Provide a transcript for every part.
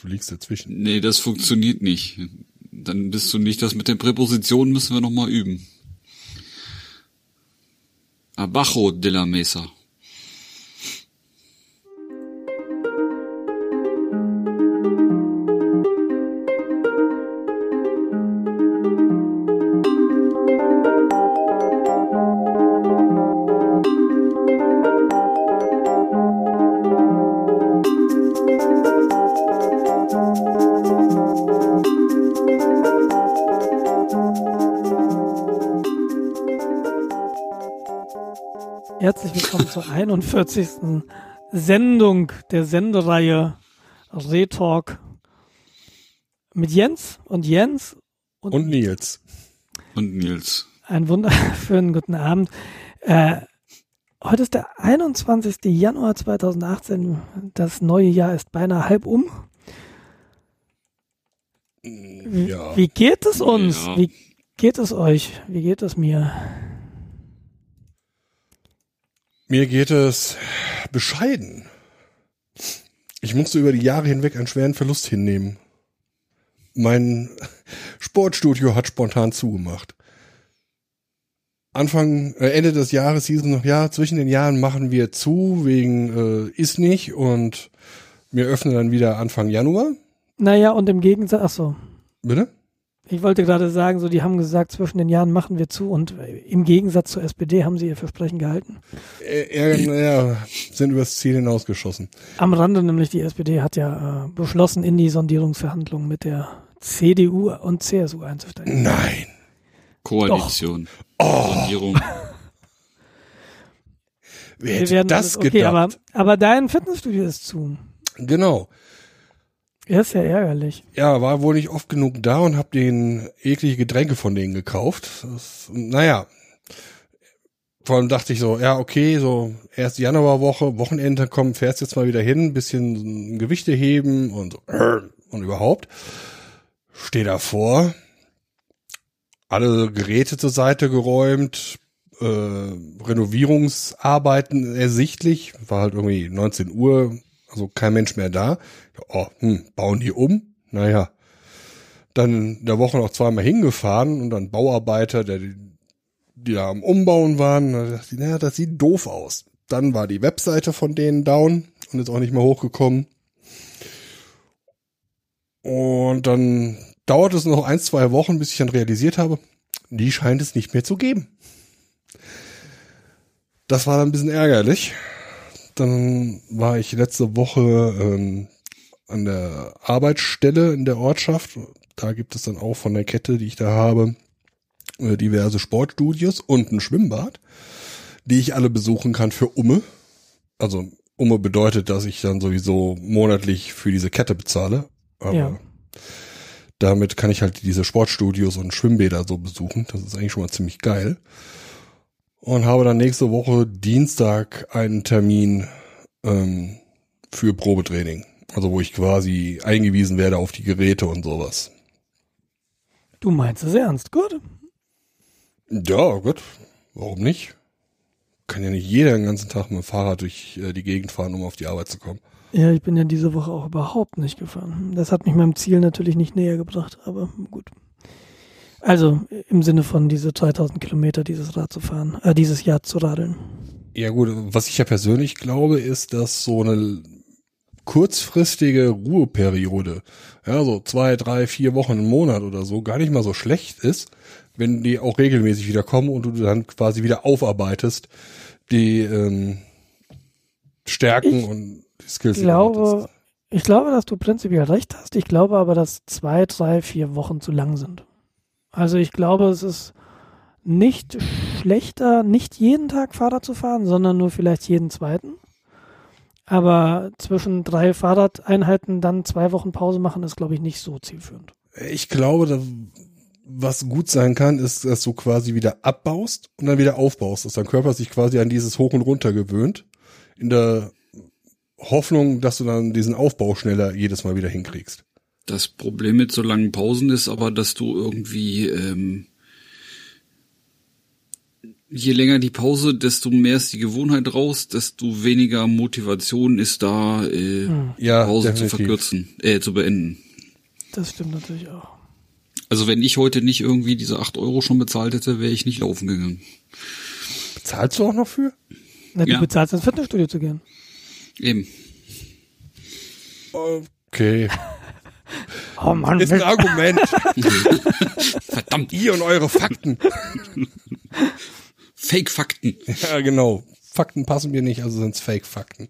Du liegst dazwischen. Nee, das funktioniert nicht. Dann bist du nicht, das mit den Präpositionen müssen wir nochmal üben. Abajo de la Mesa. 47. Sendung der Sendereihe Retalk mit Jens und Jens und, und Nils. Und Nils. Einen wunderschönen guten Abend. Äh, heute ist der 21. Januar 2018. Das neue Jahr ist beinahe halb um. Ja. Wie geht es uns? Ja. Wie geht es euch? Wie geht es mir? Mir geht es bescheiden. Ich musste über die Jahre hinweg einen schweren Verlust hinnehmen. Mein Sportstudio hat spontan zugemacht. Anfang, äh, Ende des Jahres hieß es noch, ja, zwischen den Jahren machen wir zu, wegen äh, ist nicht und wir öffnen dann wieder Anfang Januar. Naja, und im Gegensatz, ach so. Bitte? Ich wollte gerade sagen, so die haben gesagt, zwischen den Jahren machen wir zu und äh, im Gegensatz zur SPD haben sie ihr Versprechen gehalten. Äh, ja, sind übers Ziel hinausgeschossen. Am Rande nämlich, die SPD hat ja äh, beschlossen, in die Sondierungsverhandlungen mit der CDU und CSU einzusteigen. Nein. Koalition. Oh, Sondierung. wer Wir hätte werden das alles, okay, gedacht? aber, aber dein Fitnessstudio ist zu. Genau. Ja, ist ja ärgerlich. Ja, war wohl nicht oft genug da und hab den eklige Getränke von denen gekauft. Das, naja. Vor allem dachte ich so, ja, okay, so erste Januarwoche, Wochenende kommen, fährst jetzt mal wieder hin, bisschen Gewichte heben und so, und überhaupt. Steh davor, alle Geräte zur Seite geräumt, äh, Renovierungsarbeiten ersichtlich, war halt irgendwie 19 Uhr, also kein Mensch mehr da. Oh, hm, bauen die um? Naja. Dann in der Woche noch zweimal hingefahren und dann Bauarbeiter, der, die da am Umbauen waren, naja, das sieht doof aus. Dann war die Webseite von denen down und ist auch nicht mehr hochgekommen. Und dann dauert es noch ein, zwei Wochen, bis ich dann realisiert habe, die scheint es nicht mehr zu geben. Das war dann ein bisschen ärgerlich. Dann war ich letzte Woche ähm, an der Arbeitsstelle in der Ortschaft. Da gibt es dann auch von der Kette, die ich da habe, äh, diverse Sportstudios und ein Schwimmbad, die ich alle besuchen kann für Umme. Also Umme bedeutet, dass ich dann sowieso monatlich für diese Kette bezahle. Aber Ja. damit kann ich halt diese Sportstudios und Schwimmbäder so besuchen. Das ist eigentlich schon mal ziemlich geil. Und habe dann nächste Woche Dienstag einen Termin ähm, für Probetraining. Also wo ich quasi eingewiesen werde auf die Geräte und sowas. Du meinst es ernst, gut. Ja, gut. Warum nicht? Kann ja nicht jeder den ganzen Tag mit dem Fahrrad durch äh, die Gegend fahren, um auf die Arbeit zu kommen. Ja, ich bin ja diese Woche auch überhaupt nicht gefahren. Das hat mich meinem Ziel natürlich nicht näher gebracht, aber gut. Also im Sinne von diese 3000 Kilometer dieses Rad zu fahren, äh, dieses Jahr zu radeln. Ja gut, was ich ja persönlich glaube, ist, dass so eine kurzfristige Ruheperiode, ja, so zwei, drei, vier Wochen im Monat oder so, gar nicht mal so schlecht ist, wenn die auch regelmäßig wieder kommen und du dann quasi wieder aufarbeitest, die ähm, Stärken Ich und die Skills. Ich glaube, ich glaube, dass du prinzipiell recht hast. Ich glaube aber, dass zwei, drei, vier Wochen zu lang sind. Also ich glaube, es ist nicht schlechter, nicht jeden Tag Fahrrad zu fahren, sondern nur vielleicht jeden zweiten. Aber zwischen drei Fahrradeinheiten dann zwei Wochen Pause machen, ist, glaube ich, nicht so zielführend. Ich glaube, da, was gut sein kann, ist, dass du quasi wieder abbaust und dann wieder aufbaust, dass dein Körper sich quasi an dieses Hoch und Runter gewöhnt, in der Hoffnung, dass du dann diesen Aufbau schneller jedes Mal wieder hinkriegst. Das Problem mit so langen Pausen ist aber, dass du irgendwie ähm, je länger die Pause, desto mehr ist die Gewohnheit raus, desto weniger Motivation ist da, äh, Ja, Pause zu definitiv. verkürzen, äh, zu beenden. Das stimmt natürlich auch. Also wenn ich heute nicht irgendwie diese acht Euro schon bezahlt hätte, wäre ich nicht laufen gegangen. Bezahlst du auch noch für? Na, du Ja. bezahlst ins Fitnessstudio zu gehen. Eben. Okay. Oh Mann, Ist ein Argument. Verdammt, Ihr und eure Fakten. Fake-Fakten. Ja, genau. Fakten passen mir nicht, also sind's Fake-Fakten.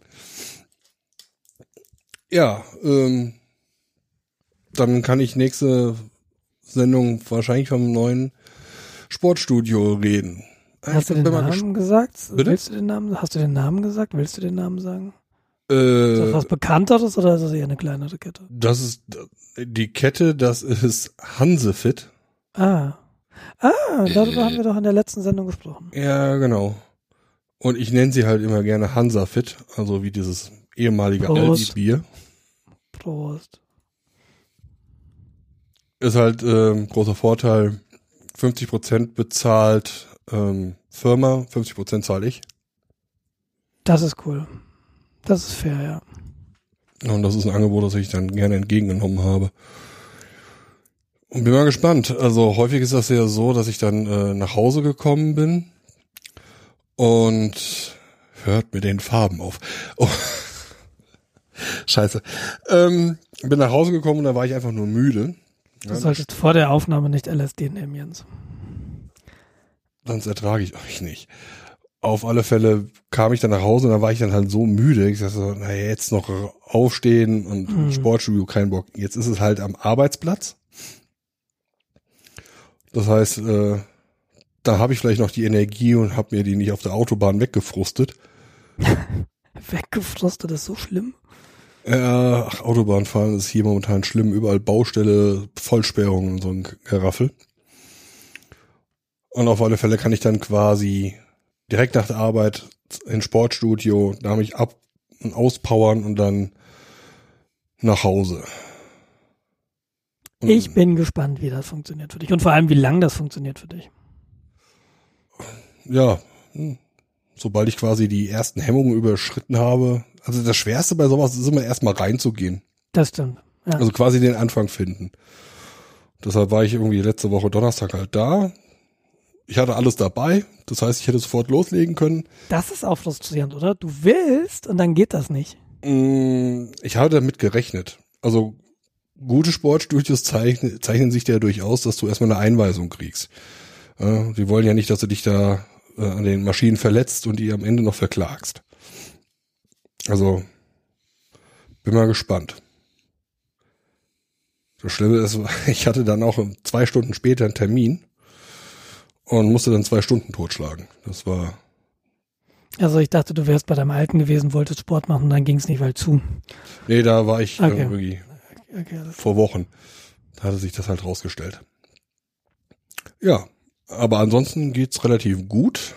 Ja, ähm, dann kann ich nächste Sendung wahrscheinlich vom neuen Sportstudio reden. Hast du Ich den bin mal Namen gesagt? Bitte? Willst du den Namen? Hast du den Namen gesagt? Willst du den Namen sagen? Gespannt. Ist das Äh, was Bekannteres oder ist das eher eine kleinere Kette? das ist die Kette, das ist Hansefit. Ah. Ah, darüber Äh. haben wir doch in der letzten Sendung gesprochen. Ja, genau. Und ich nenne sie halt immer gerne Hansafit, also wie dieses ehemalige Prost. Aldi-Bier. Prost. Ist halt ähm, großer Vorteil. 50% bezahlt ähm, Firma, 50% zahle ich. Das ist cool. Das ist fair, ja. Und das ist ein Angebot, das ich dann gerne entgegengenommen habe. Und bin mal gespannt. Also häufig ist das ja so, dass ich dann äh, nach Hause gekommen bin und hört mit den Farben auf. Oh. Scheiße. Ähm, bin nach Hause gekommen und da war ich einfach nur müde. Du solltest vor der Aufnahme nicht LSD nehmen, Jens. sonst ertrage ich euch nicht. Auf alle Fälle kam ich dann nach Hause und dann war ich dann halt so müde. Ich dachte so, naja, jetzt noch aufstehen und Mhm. Sportstudio, kein Bock. Jetzt ist es halt am Arbeitsplatz. Das heißt, äh, da habe ich vielleicht noch die Energie und habe mir die nicht auf der Autobahn weggefrustet. Weggefrostet ist so schlimm. Äh, ach, Autobahnfahren ist hier momentan schlimm. Überall Baustelle, Vollsperrungen und so ein Geraffel. Und auf alle Fälle kann ich dann quasi direkt nach der Arbeit ins Sportstudio, da mich ab und auspowern und dann nach Hause. Und Ich bin gespannt, wie das funktioniert für dich. Und vor allem, wie lang das funktioniert für dich. Ja, hm, sobald ich quasi die ersten Hemmungen überschritten habe, also das Schwerste bei sowas ist immer erstmal reinzugehen. Das stimmt. Ja. Also quasi den Anfang finden. Deshalb war ich irgendwie letzte Woche Donnerstag halt da. Ich hatte alles dabei. Das heißt, ich hätte sofort loslegen können. das ist auch frustrierend, oder? Du willst und dann geht das nicht. Mm, Ich habe damit gerechnet. Also gute Sportstudios zeichnen, zeichnen sich ja durchaus, dass du erstmal eine Einweisung kriegst. Die wollen ja nicht, dass du dich da äh, an den Maschinen verletzt und die am Ende noch verklagst. Also bin mal gespannt. Das Schlimme ist, ich hatte dann auch zwei Stunden später einen Termin und musste dann zwei Stunden totschlagen. Das war Also ich dachte, du wärst bei deinem Alten gewesen, wolltest Sport machen, dann ging es nicht weil zu. Nee, da war ich Okay. äh, irgendwie Okay, vor Wochen. Da hatte sich das halt rausgestellt. Ja, aber ansonsten geht's relativ gut.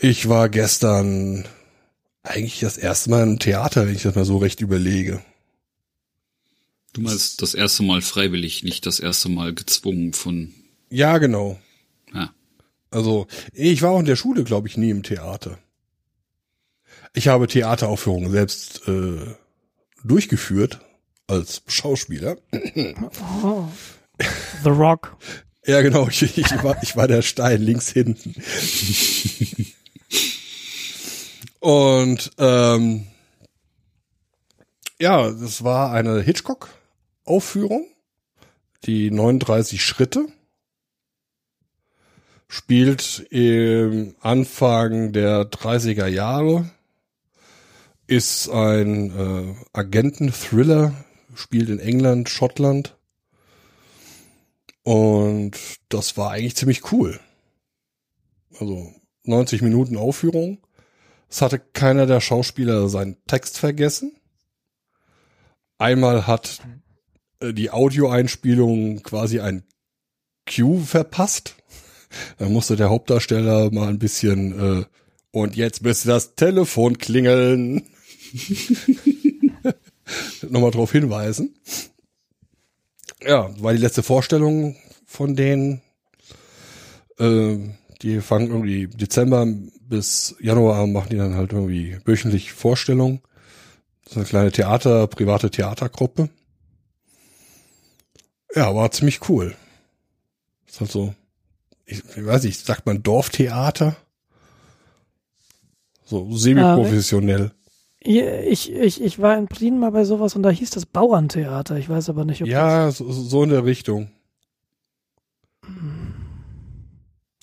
Ich war gestern eigentlich das erste Mal im Theater, wenn ich das mal so recht überlege. Du meinst das erste Mal freiwillig, nicht das erste Mal gezwungen von, Ja, genau. ja. Also, ich war auch in der Schule, glaube ich, nie im Theater. Ich habe Theateraufführungen selbst äh, durchgeführt als Schauspieler. oh. The Rock. Ja, genau. Ich, ich, war, ich war der Stein links hinten. Und ähm, ja, das war eine Hitchcock-Aufführung. Die 39 Schritte. Spielt im Anfang der 30er Jahre. Ist ein äh, Agenten-Thriller. Spielt in England, Schottland. Und das war eigentlich ziemlich cool. Also 90 Minuten Aufführung. Es hatte keiner der Schauspieler seinen Text vergessen. Einmal hat äh, die Audioeinspielung quasi ein Cue verpasst. Da musste der Hauptdarsteller mal ein bisschen äh, und jetzt müsste das Telefon klingeln. Nochmal drauf hinweisen ja, war die letzte Vorstellung von denen. Äh, die fangen irgendwie Dezember bis Januar machen die dann halt irgendwie wöchentlich Vorstellungen. So eine kleine Theater, private Theatergruppe. Ja, war ziemlich cool. Ist halt so, ich, ich weiß nicht, sagt man Dorftheater? So semi-professionell. Ich, ich, ich war in Prien mal bei sowas und da hieß das Bauerntheater. Ich weiß aber nicht, ob Ja, so, so in der Richtung.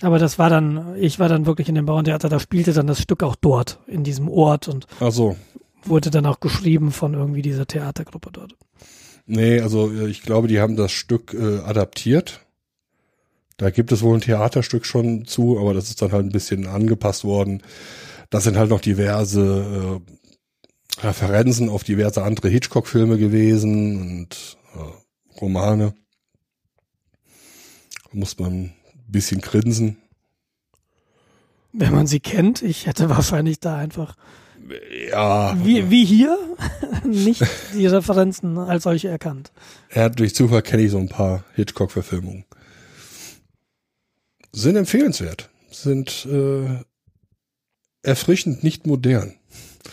Aber das war dann, ich war dann wirklich in dem Bauerntheater, da spielte dann das Stück auch dort, in diesem Ort und so. wurde dann auch geschrieben von irgendwie dieser Theatergruppe dort. Nee, also äh, ich glaube, die haben das Stück äh, adaptiert. Da gibt es wohl ein Theaterstück schon zu, aber das ist dann halt ein bisschen angepasst worden. Das sind halt noch diverse äh, Referenzen auf diverse andere Hitchcock-Filme gewesen und äh, Romane. Da muss man ein bisschen grinsen. Wenn man sie kennt, ich hätte wahrscheinlich da einfach, Ja, wie, wie hier, nicht die Referenzen als solche erkannt. Ja, durch Zufall kenne ich so ein paar Hitchcock-Verfilmungen. Sind empfehlenswert. Sind äh, erfrischend nicht modern.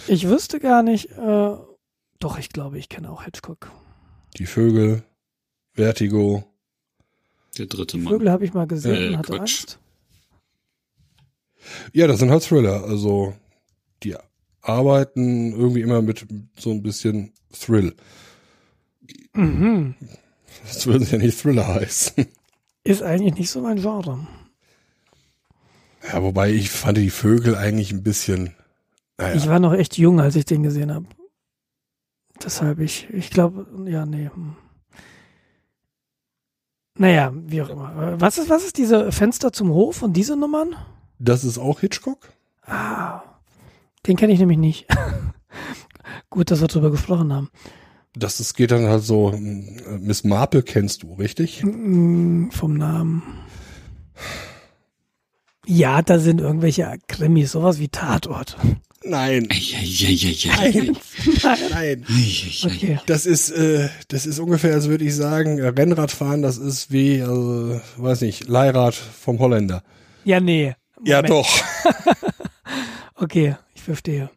Ich wüsste gar nicht, äh, doch, ich glaube, ich kenne auch Hitchcock. Die Vögel, Vertigo. Der dritte Mann. Vögel habe ich mal gesehen Äh, und hatte Quatsch. Angst. Ja, das sind halt Thriller. Also die arbeiten irgendwie immer mit so ein bisschen Thrill. Mhm. Das würde ja nicht Thriller heißen. Ist eigentlich nicht so mein Genre. Ja, wobei ich fand die Vögel eigentlich ein bisschen. Naja, Ich war noch echt jung, als ich den gesehen habe. Deshalb ich, ich glaube, ja, nee. hm. Naja, wie auch immer. Was ist, was ist diese Fenster zum Hof und diese Nummern? das ist auch Hitchcock? Ah, den kenne ich nämlich nicht. Gut, dass wir drüber gesprochen haben. Das ist, geht dann halt so, äh, Miss Marple kennst du, richtig? Mm, Vom Namen. Ja, da sind irgendwelche Krimis, sowas wie Tatort. Nein. Eieieiei. Nein. Nein. Okay. Das ist, äh, das ist ungefähr, als würde ich sagen, Rennradfahren, das ist wie, also, weiß nicht, Leihrad vom Holländer. Ja, nee. Ja, Moment. doch. Okay, ich verstehe.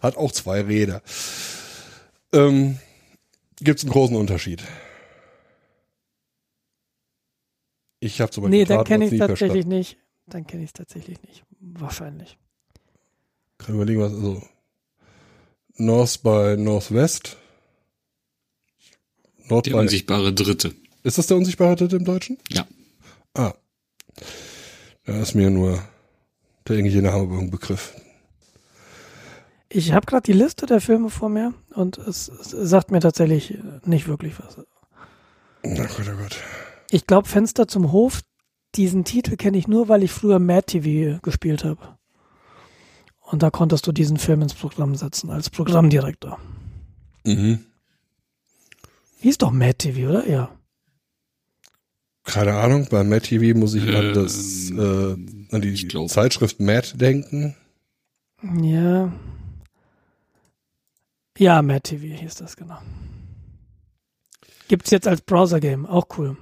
Hat auch zwei Räder. Ähm, Gibt es einen großen Unterschied? Ich habe zum Beispiel Nee, Tatort kenne ich tatsächlich verstanden. nicht. Dann kenne ich es tatsächlich nicht. Wahrscheinlich. Kann überlegen, was, also, North bei Northwest. Nord Der unsichtbare Dritte. ist das der unsichtbare Dritte im Deutschen? Ja. Ah. Da ist mir nur der englische Name ein Begriff. Ich habe gerade die Liste der Filme vor mir und es, es sagt mir tatsächlich nicht wirklich was. Na Gott, oh Gott. Ich glaube, Fenster zum Hof, diesen Titel kenne ich nur, weil ich früher Mad TV gespielt habe. Und da konntest du diesen Film ins Programm setzen, als Programmdirektor. Mhm. Hieß doch Mad TV, oder? Ja. Keine Ahnung, bei Mad TV muss ich an Ähm, das, äh, an die. Zeitschrift Mad denken. Ja. Ja, Mad TV hieß das, genau. Gibt's jetzt als Browser-Game, auch cool.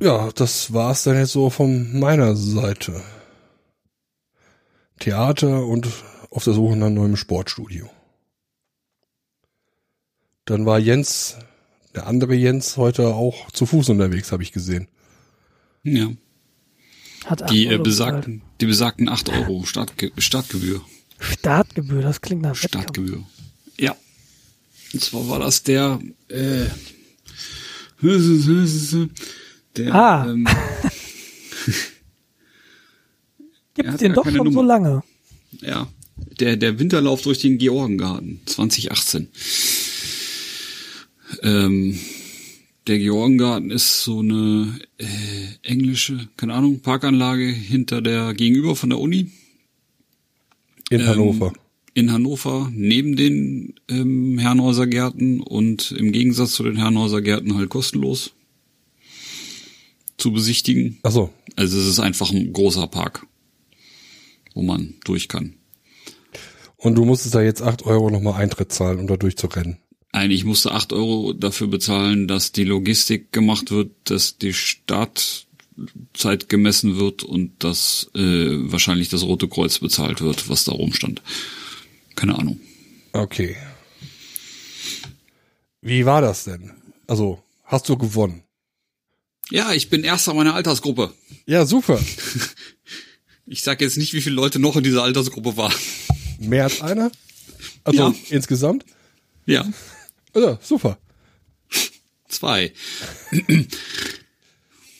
Ja, das war's dann jetzt so von meiner Seite. Theater und auf der Suche nach neuem Sportstudio. Dann war Jens, der andere Jens, heute auch zu Fuß unterwegs, habe ich gesehen. Ja. Hat acht Die, äh, besagten, die besagten 8 Euro Startge Startgebühr. Startgebühr, das klingt nach Wettkampf. Startgebühr. Ja. Und zwar war das der, äh, der, Ah. ähm, Gibt's hat den doch schon so Nummer. lange? ja, der, der Winterlauf durch den Georgengarten 2018. Ähm, der Georgengarten ist so eine äh, englische, keine Ahnung, Parkanlage hinter der gegenüber von der Uni In Ähm, Hannover. in Hannover neben den ähm, Herrenhäuser Gärten und im Gegensatz zu den Herrenhäuser Gärten halt kostenlos zu besichtigen. Ach so. Also es ist einfach ein großer Park, wo man durch kann. Und du musstest da jetzt acht Euro nochmal Eintritt zahlen, um da durchzurennen. Eigentlich musste acht Euro dafür bezahlen, dass die Logistik gemacht wird, dass die Stadt Zeit gemessen wird und dass äh, wahrscheinlich das Rote Kreuz bezahlt wird, was da rumstand. Keine Ahnung. Okay. Wie war das denn? Also, hast du gewonnen? Ja, ich bin erster meiner Altersgruppe. Ja, super. Ich sag jetzt nicht, wie viele Leute noch in dieser Altersgruppe waren. Mehr als einer? Also Ja. insgesamt? Ja, Ja, super. zwei.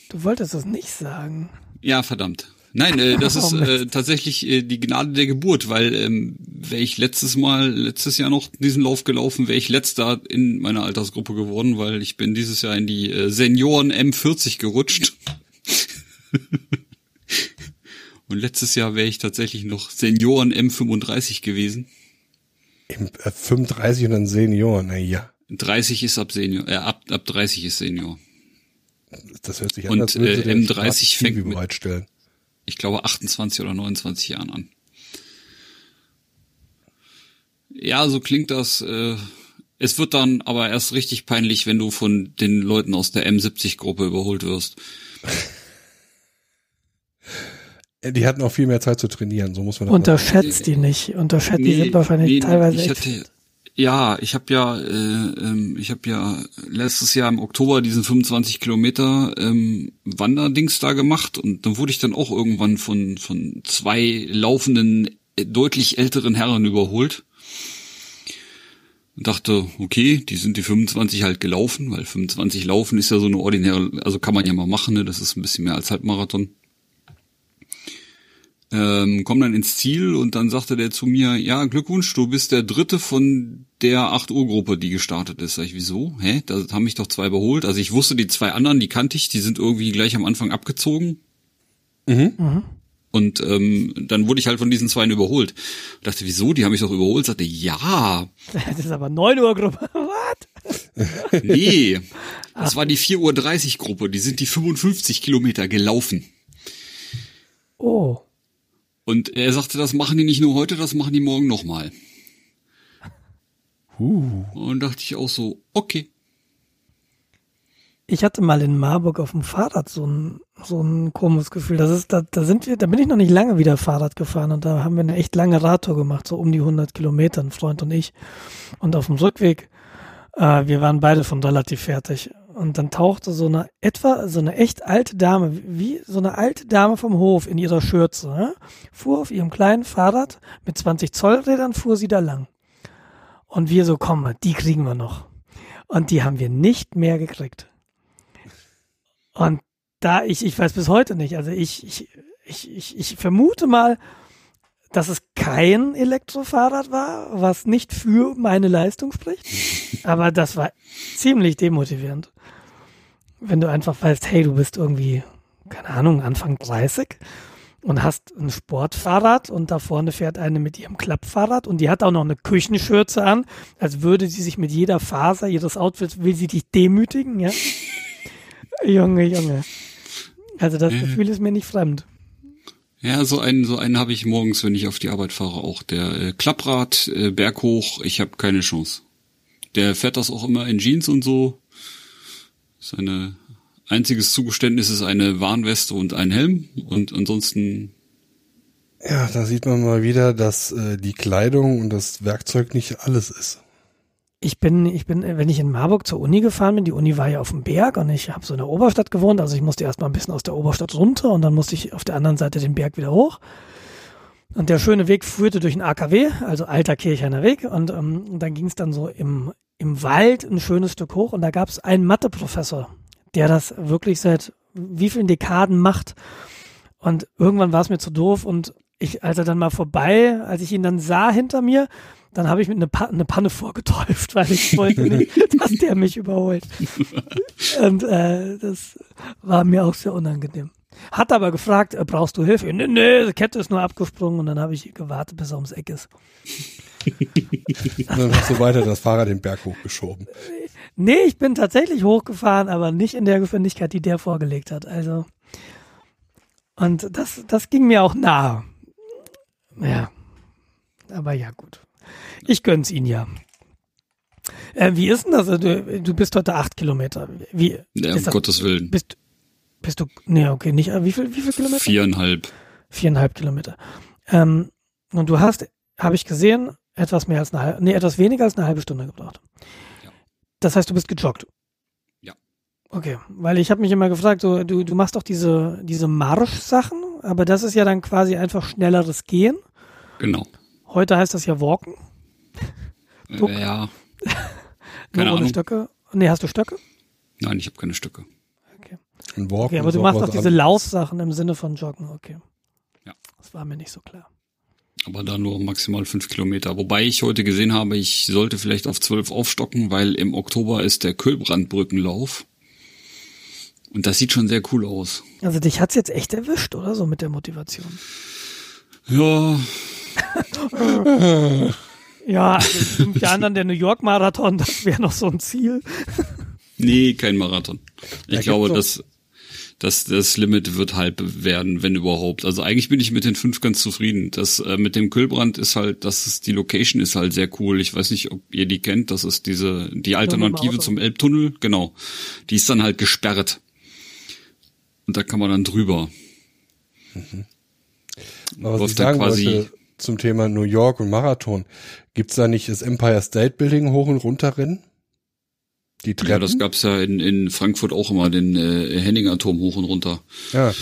Du wolltest das nicht sagen. Ja, verdammt. Nein, äh, das Oh, ist Mist. äh, tatsächlich äh, die Gnade der Geburt, weil ähm, wäre ich letztes Mal, letztes Jahr noch diesen Lauf gelaufen, wäre ich letzter in meiner Altersgruppe geworden, weil ich bin dieses Jahr in die äh, Senioren M40 gerutscht. Und letztes Jahr wäre ich tatsächlich noch Senioren M35 gewesen. Im, äh, 35 und dann Senior, na ja. 30 ist ab Senior, äh, ab, ab 30 ist Senior. Das hört sich Und, an, als würde äh, der M30 Staat fängt mit- bereitstellen. Ich glaube 28 oder 29 Jahren an. Ja, so klingt das. Äh, es wird dann aber erst richtig peinlich, wenn du von den Leuten aus der M70-Gruppe überholt wirst. Äh, Die hatten auch viel mehr Zeit zu trainieren, so muss man das Unterschätzt die nicht. Unterschätzt, die sind wahrscheinlich nee, teilweise ich echt hatte. Ja, ich habe ja, äh, ähm, ich habe ja letztes Jahr im Oktober diesen 25 Kilometer ähm, Wanderdings da gemacht und dann wurde ich dann auch irgendwann von von zwei laufenden äh, deutlich älteren Herren überholt und dachte, okay, die sind die 25 halt gelaufen, weil 25 laufen ist ja so eine ordinäre, also kann man ja mal machen, ne? das ist ein bisschen mehr als Halbmarathon ähm, komm dann ins Ziel und dann sagte der zu mir, ja, Glückwunsch, du bist der dritte von der 8 Uhr Gruppe, die gestartet ist. Sag ich, wieso? Hä? Da haben mich doch zwei überholt. Also ich wusste, die zwei anderen, die kannte ich, die sind irgendwie gleich am Anfang abgezogen. Und ähm, dann wurde ich halt von diesen zweien überholt. dachte, wieso? Die haben mich doch überholt. Sagte, ja, Das ist aber 9 Uhr Gruppe. Was? nee. Das war die 4.30 Uhr Gruppe. Die sind die 55 Kilometer gelaufen. Oh. Und er sagte, das machen die nicht nur heute, das machen die morgen nochmal. Uh. Und dachte ich auch so, okay. Ich hatte mal in Marburg auf dem Fahrrad so ein, so ein komisches Gefühl. Das ist, da, da sind wir, da bin ich noch nicht lange wieder Fahrrad gefahren und da haben wir eine echt lange Radtour gemacht, so um die 100 Kilometer, ein Freund und ich. Und auf dem Rückweg, äh, wir waren beide schon relativ fertig. Und dann tauchte so eine etwa, so eine echt alte Dame, wie so eine alte Dame vom Hof in ihrer Schürze, ne? fuhr auf ihrem kleinen Fahrrad mit 20 Zollrädern, fuhr sie da lang. Und wir so, komm die kriegen wir noch. Und die haben wir nicht mehr gekriegt. Und da ich, ich weiß bis heute nicht, also ich, ich, ich, ich, ich vermute mal, dass es kein Elektrofahrrad war, was nicht für meine Leistung spricht. Aber das war ziemlich demotivierend. Wenn du einfach weißt, hey, du bist irgendwie, keine Ahnung, Anfang 30 und hast ein Sportfahrrad und da vorne fährt eine mit ihrem Klappfahrrad und die hat auch noch eine Küchenschürze an, als würde sie sich mit jeder Faser ihres Outfits, will sie dich demütigen, ja? Junge, Junge. Also das Ja. Gefühl ist mir nicht fremd. Ja, so einen, so einen habe ich morgens, wenn ich auf die Arbeit fahre, auch. Der äh, Klapprad, äh, berghoch, ich habe keine Chance. Der fährt das auch immer in Jeans und so. Seine einziges Zugeständnis ist eine Warnweste und ein Helm. Und ansonsten, Ja, da sieht man mal wieder, dass äh, die Kleidung und das Werkzeug nicht alles ist. Ich bin, ich bin, wenn ich in Marburg zur Uni gefahren bin, die Uni war ja auf dem Berg und ich habe so in der Oberstadt gewohnt, also ich musste erst mal ein bisschen aus der Oberstadt runter und dann musste ich auf der anderen Seite den Berg wieder hoch. Und der schöne Weg führte durch den AKW, also alter Kirchheimer Weg, und, ähm, dann ging es dann so im, im Wald ein schönes Stück hoch und da gab es einen Matheprofessor, der das wirklich seit wie vielen Dekaden macht. Und irgendwann war es mir zu doof und ich, als er dann mal vorbei, als ich ihn dann sah hinter mir, dann habe ich mit eine, pa eine Panne vorgetäuft, weil ich wollte nicht, dass der mich überholt. Und äh, das war mir auch sehr unangenehm. Hat aber gefragt, äh, brauchst du Hilfe? Nee, nee, die Kette ist nur abgesprungen und dann habe ich gewartet, bis er ums Eck ist. Und dann hast du weiter das Fahrrad den Berg hochgeschoben. Nee, ich bin tatsächlich hochgefahren, aber nicht in der Geschwindigkeit, die der vorgelegt hat. Also und das, das ging mir auch nahe. Ja, aber ja gut. Ich gönn's Ihnen ja. Äh, wie ist denn das? Du, du bist heute acht Kilometer. Wie ja, um das? Gottes Willen. Bist, Bist du, nee, okay, nicht, äh, wie viel, wie viel Kilometer? Viereinhalb. Viereinhalb Kilometer. Ähm, und du hast, habe ich gesehen, etwas mehr als eine halbe, nee, etwas weniger als eine halbe Stunde gebraucht. Ja. Das heißt, du bist gejoggt. Ja. Okay, weil ich habe mich immer gefragt, so, du, du machst doch diese, diese Marsch-Sachen, aber das ist ja dann quasi einfach schnelleres Gehen. Genau. Heute heißt das ja Walken. Duck. Äh, ja. Nur Keine ohne Ahnung. Stöcke. Nee, hast du Stöcke? Nein, ich habe keine Stücke. Ein Walk Okay, aber du auch machst doch diese anderes. Laufsachen im Sinne von Joggen, okay. Ja. Das war mir nicht so klar. Aber da nur maximal fünf Kilometer. Wobei ich heute gesehen habe, ich sollte vielleicht auf zwölf aufstocken, weil im Oktober ist der Kühlbrandbrückenlauf. Und das sieht schon sehr cool aus. Also dich hat's jetzt echt erwischt, oder so mit der Motivation? Ja, Ja, also fünf Jahren dann der New York Marathon, das wäre noch so ein Ziel. nee, kein Marathon. Ich Da glaube, dass, dass das Limit wird halb werden, wenn überhaupt. Also eigentlich bin ich mit den fünf ganz zufrieden. Das äh, mit dem Kühlbrand ist halt, das ist die Location ist halt sehr cool. Ich weiß nicht, ob ihr die kennt. Das ist diese die Alternative zum Elbtunnel. Genau, die ist dann halt gesperrt und da kann man dann drüber. Aber was ich da sagen quasi- wollte zum Thema New York und Marathon, gibt's da nicht das Empire State Building hoch und runter rennen? Die Treppen? Ja, das gab's ja in, in Frankfurt auch immer, den äh, Henninger Turm hoch und runter. Ja,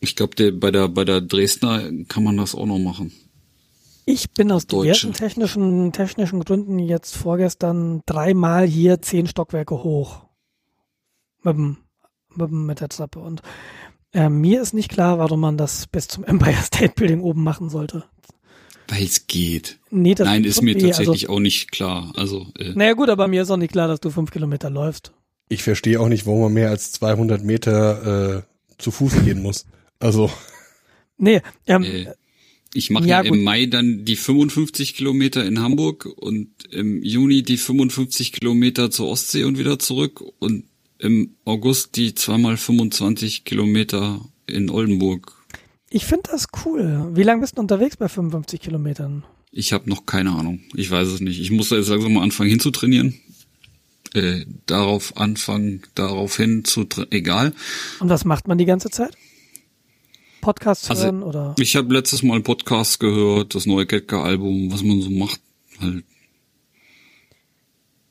Ich glaube, bei der bei der Dresdner kann man das auch noch machen. Ich bin aus Deutsche. diversen technischen, technischen Gründen jetzt vorgestern dreimal hier zehn Stockwerke hoch. Mit, dem, mit, dem, der Treppe. Und äh, mir ist nicht klar, warum man das bis zum Empire State Building oben machen sollte. Weil es geht. Nee, das Nein, ist mir weh. tatsächlich auch nicht klar. Also äh, Also, naja gut, aber mir ist auch nicht klar, dass du fünf Kilometer läufst. ich verstehe auch nicht, warum man mehr als 200 Meter äh, zu Fuß gehen muss. Also, Nee, ähm, äh, ich mache Ja, ja, im Mai dann die 55 Kilometer in Hamburg und im Juni die 55 Kilometer zur Ostsee und wieder zurück und im August die zweimal 25 Kilometer in Oldenburg. ich finde das cool. Wie lange bist du unterwegs bei 55 Kilometern? Ich habe noch keine Ahnung. Ich weiß es nicht. Ich muss da jetzt langsam mal anfangen hinzutrainieren. Äh, darauf anfangen, darauf hin zu egal. Und was macht man die ganze Zeit? Podcasts Also, hören oder? Ich habe letztes Mal einen Podcast gehört, das neue Ketka-Album, was man so macht. Halt.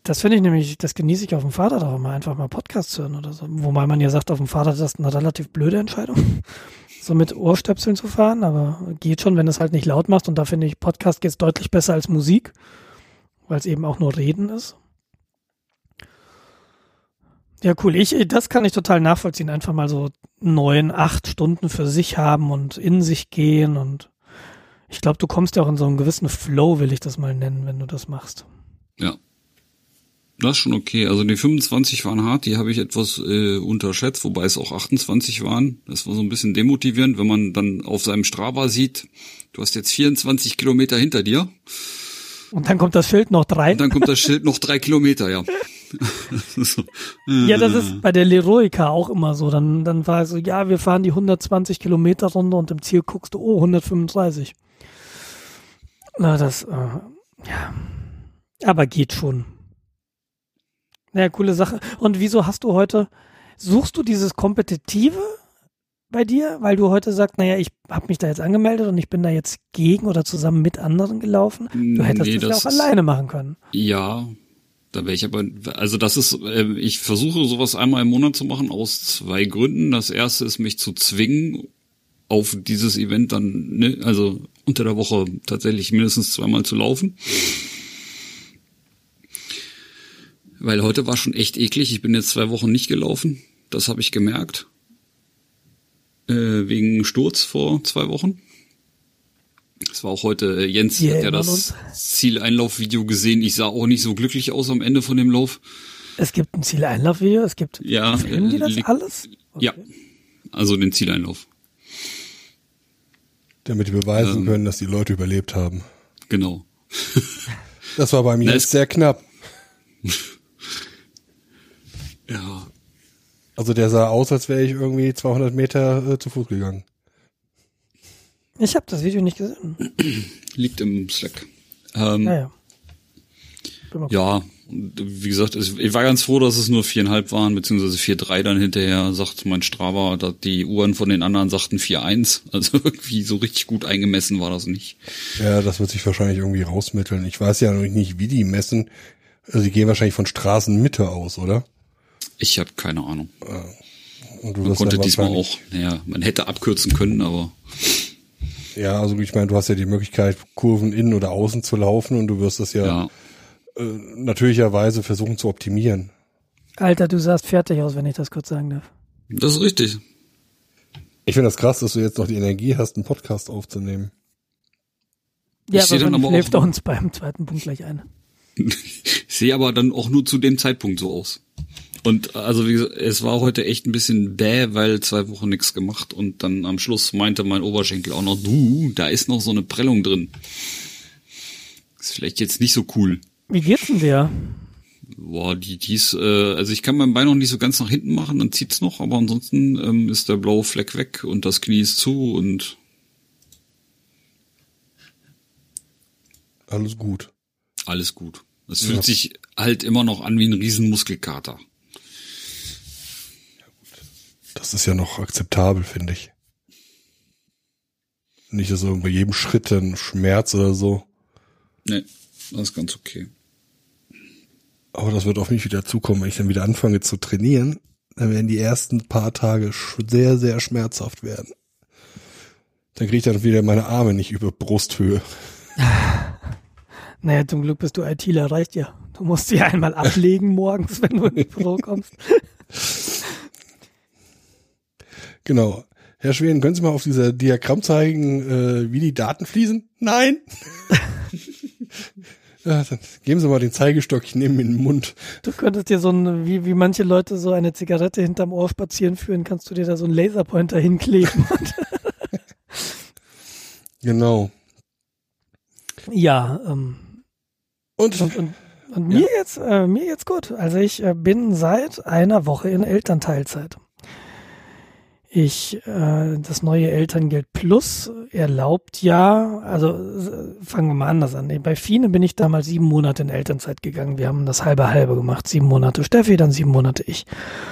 Das finde ich nämlich, das genieße ich auf dem Fahrrad auch immer, einfach mal Podcasts hören oder so. Wobei man ja sagt, auf dem Fahrrad ist das eine relativ blöde Entscheidung, so mit Ohrstöpseln zu fahren, aber geht schon, wenn es halt nicht laut machst. Und da finde ich, Podcast geht's deutlich besser als Musik, weil es eben auch nur Reden ist. Ja, cool. Ich, das kann ich total nachvollziehen. Einfach mal so neun, acht Stunden für sich haben und in sich gehen. Und ich glaube, du kommst ja auch in so einen gewissen Flow, will ich das mal nennen, wenn du das machst. Ja. Das ist schon okay. Also die 25 waren hart, die habe ich etwas äh, unterschätzt, wobei es auch 28 waren. Das war so ein bisschen demotivierend, wenn man dann auf seinem Strava sieht, du hast jetzt 24 Kilometer hinter dir Und dann kommt das Schild noch drei. und dann kommt das Schild noch drei Kilometer, ja. so. Ja, das ist bei der Leroica auch immer so. Dann, dann war so, ja, wir fahren die 120 Kilometer Runde und im Ziel guckst du, oh, 135. Na, das, äh, ja. Aber geht schon. Ja, coole Sache. Und wieso hast du heute, suchst du dieses Kompetitive bei dir? Weil du heute sagst, naja, ich habe mich da jetzt angemeldet und ich bin da jetzt gegen oder zusammen mit anderen gelaufen. Du hättest Nee, das ja das auch ist- alleine machen können. Ja, da wäre ich aber, also das ist, äh, ich versuche sowas einmal im Monat zu machen aus zwei Gründen. Das erste ist, mich zu zwingen, auf dieses Event dann, ne, also unter der Woche tatsächlich mindestens zweimal zu laufen. Weil heute war schon echt eklig. Ich bin jetzt zwei Wochen nicht gelaufen. Das habe ich gemerkt. Äh, wegen Sturz vor zwei Wochen. Es war auch heute, äh, Jens Wir hat ja das Zieleinlaufvideo gesehen. Ich sah auch nicht so glücklich aus am Ende von dem Lauf. Es gibt ein Zieleinlaufvideo, es gibt, Ja, filmen die äh, das alles? Ja, also den Zieleinlauf. damit die beweisen Ähm. können, dass die Leute überlebt haben. Genau. Das war bei mir Na, jetzt es- sehr knapp. Ja, Also der sah aus, als wäre ich irgendwie 200 Meter äh, zu Fuß gegangen. Ich habe das Video nicht gesehen. liegt im Slack. Ähm, Naja. Ja, wie gesagt, ich war ganz froh, dass es nur viereinhalb waren, beziehungsweise vier drei dann hinterher, sagt mein Strava, dass die Uhren von den anderen sagten vier eins. Also irgendwie so richtig gut eingemessen war das nicht. Ja, das wird sich wahrscheinlich irgendwie rausmitteln. Ich weiß ja noch nicht, wie die messen. Also die gehen wahrscheinlich von Straßenmitte aus, oder? Ich habe keine Ahnung. Und du Man konnte diesmal auch, naja, man hätte abkürzen können, aber Ja, also ich meine, du hast ja die Möglichkeit, Kurven innen oder außen zu laufen und du wirst das ja, ja. Äh, natürlicherweise versuchen zu optimieren. Alter, du sahst fertig aus, wenn ich das kurz sagen darf. Das ist richtig. Ich finde das krass, dass du jetzt noch die Energie hast, einen Podcast aufzunehmen. Ja, seh dann aber aber schläft auch- er uns beim zweiten Punkt gleich ein. Ich sehe aber dann auch nur zu dem Zeitpunkt so aus. Und also wie gesagt, es war heute echt ein bisschen bäh, weil zwei Wochen nichts gemacht und dann am Schluss meinte mein Oberschenkel auch noch, du, da ist noch so eine Prellung drin. Ist vielleicht jetzt nicht so cool. Wie geht's denn dir? Boah, die, die ist, äh, also ich kann mein Bein noch nicht so ganz nach hinten machen, dann zieht's noch, aber ansonsten ähm, ist der blaue Fleck weg und das Knie ist zu und Alles gut. alles gut. Es fühlt sich halt immer noch an wie ein Riesenmuskelkater. Das ist ja noch akzeptabel, finde ich. Nicht, dass so bei jedem Schritt ein Schmerz oder so. Nee, das ist ganz okay. Aber das wird auf mich wieder zukommen, wenn ich dann wieder anfange zu trainieren. Dann werden die ersten paar Tage sehr, sehr schmerzhaft werden. Dann kriege ich dann wieder meine Arme nicht über Brusthöhe. Naja, zum Glück bist du ITler, reicht ja. Du musst sie einmal ablegen morgens, wenn du ins Büro kommst. Genau. Herr Schweden, können Sie mal auf dieser Diagramm zeigen, äh, wie die Daten fließen? Nein. ja, dann geben Sie mal den Zeigestock, ich nehme ihn in den Mund. Du könntest dir so ein, wie, wie manche Leute so eine Zigarette hinterm Ohr spazieren führen, kannst du dir da so einen Laserpointer hinkleben. Genau. ja, ähm, Und und, und, und mir jetzt, äh, mir jetzt gut. Also ich äh, bin seit einer Woche in Elternteilzeit. Ich, äh, das neue Elterngeld Plus erlaubt ja, also äh, fangen wir mal anders an. Bei Fine bin ich damals sieben Monate in Elternzeit gegangen. Wir haben das halbe halbe gemacht. Sieben Monate Steffi, dann sieben Monate ich.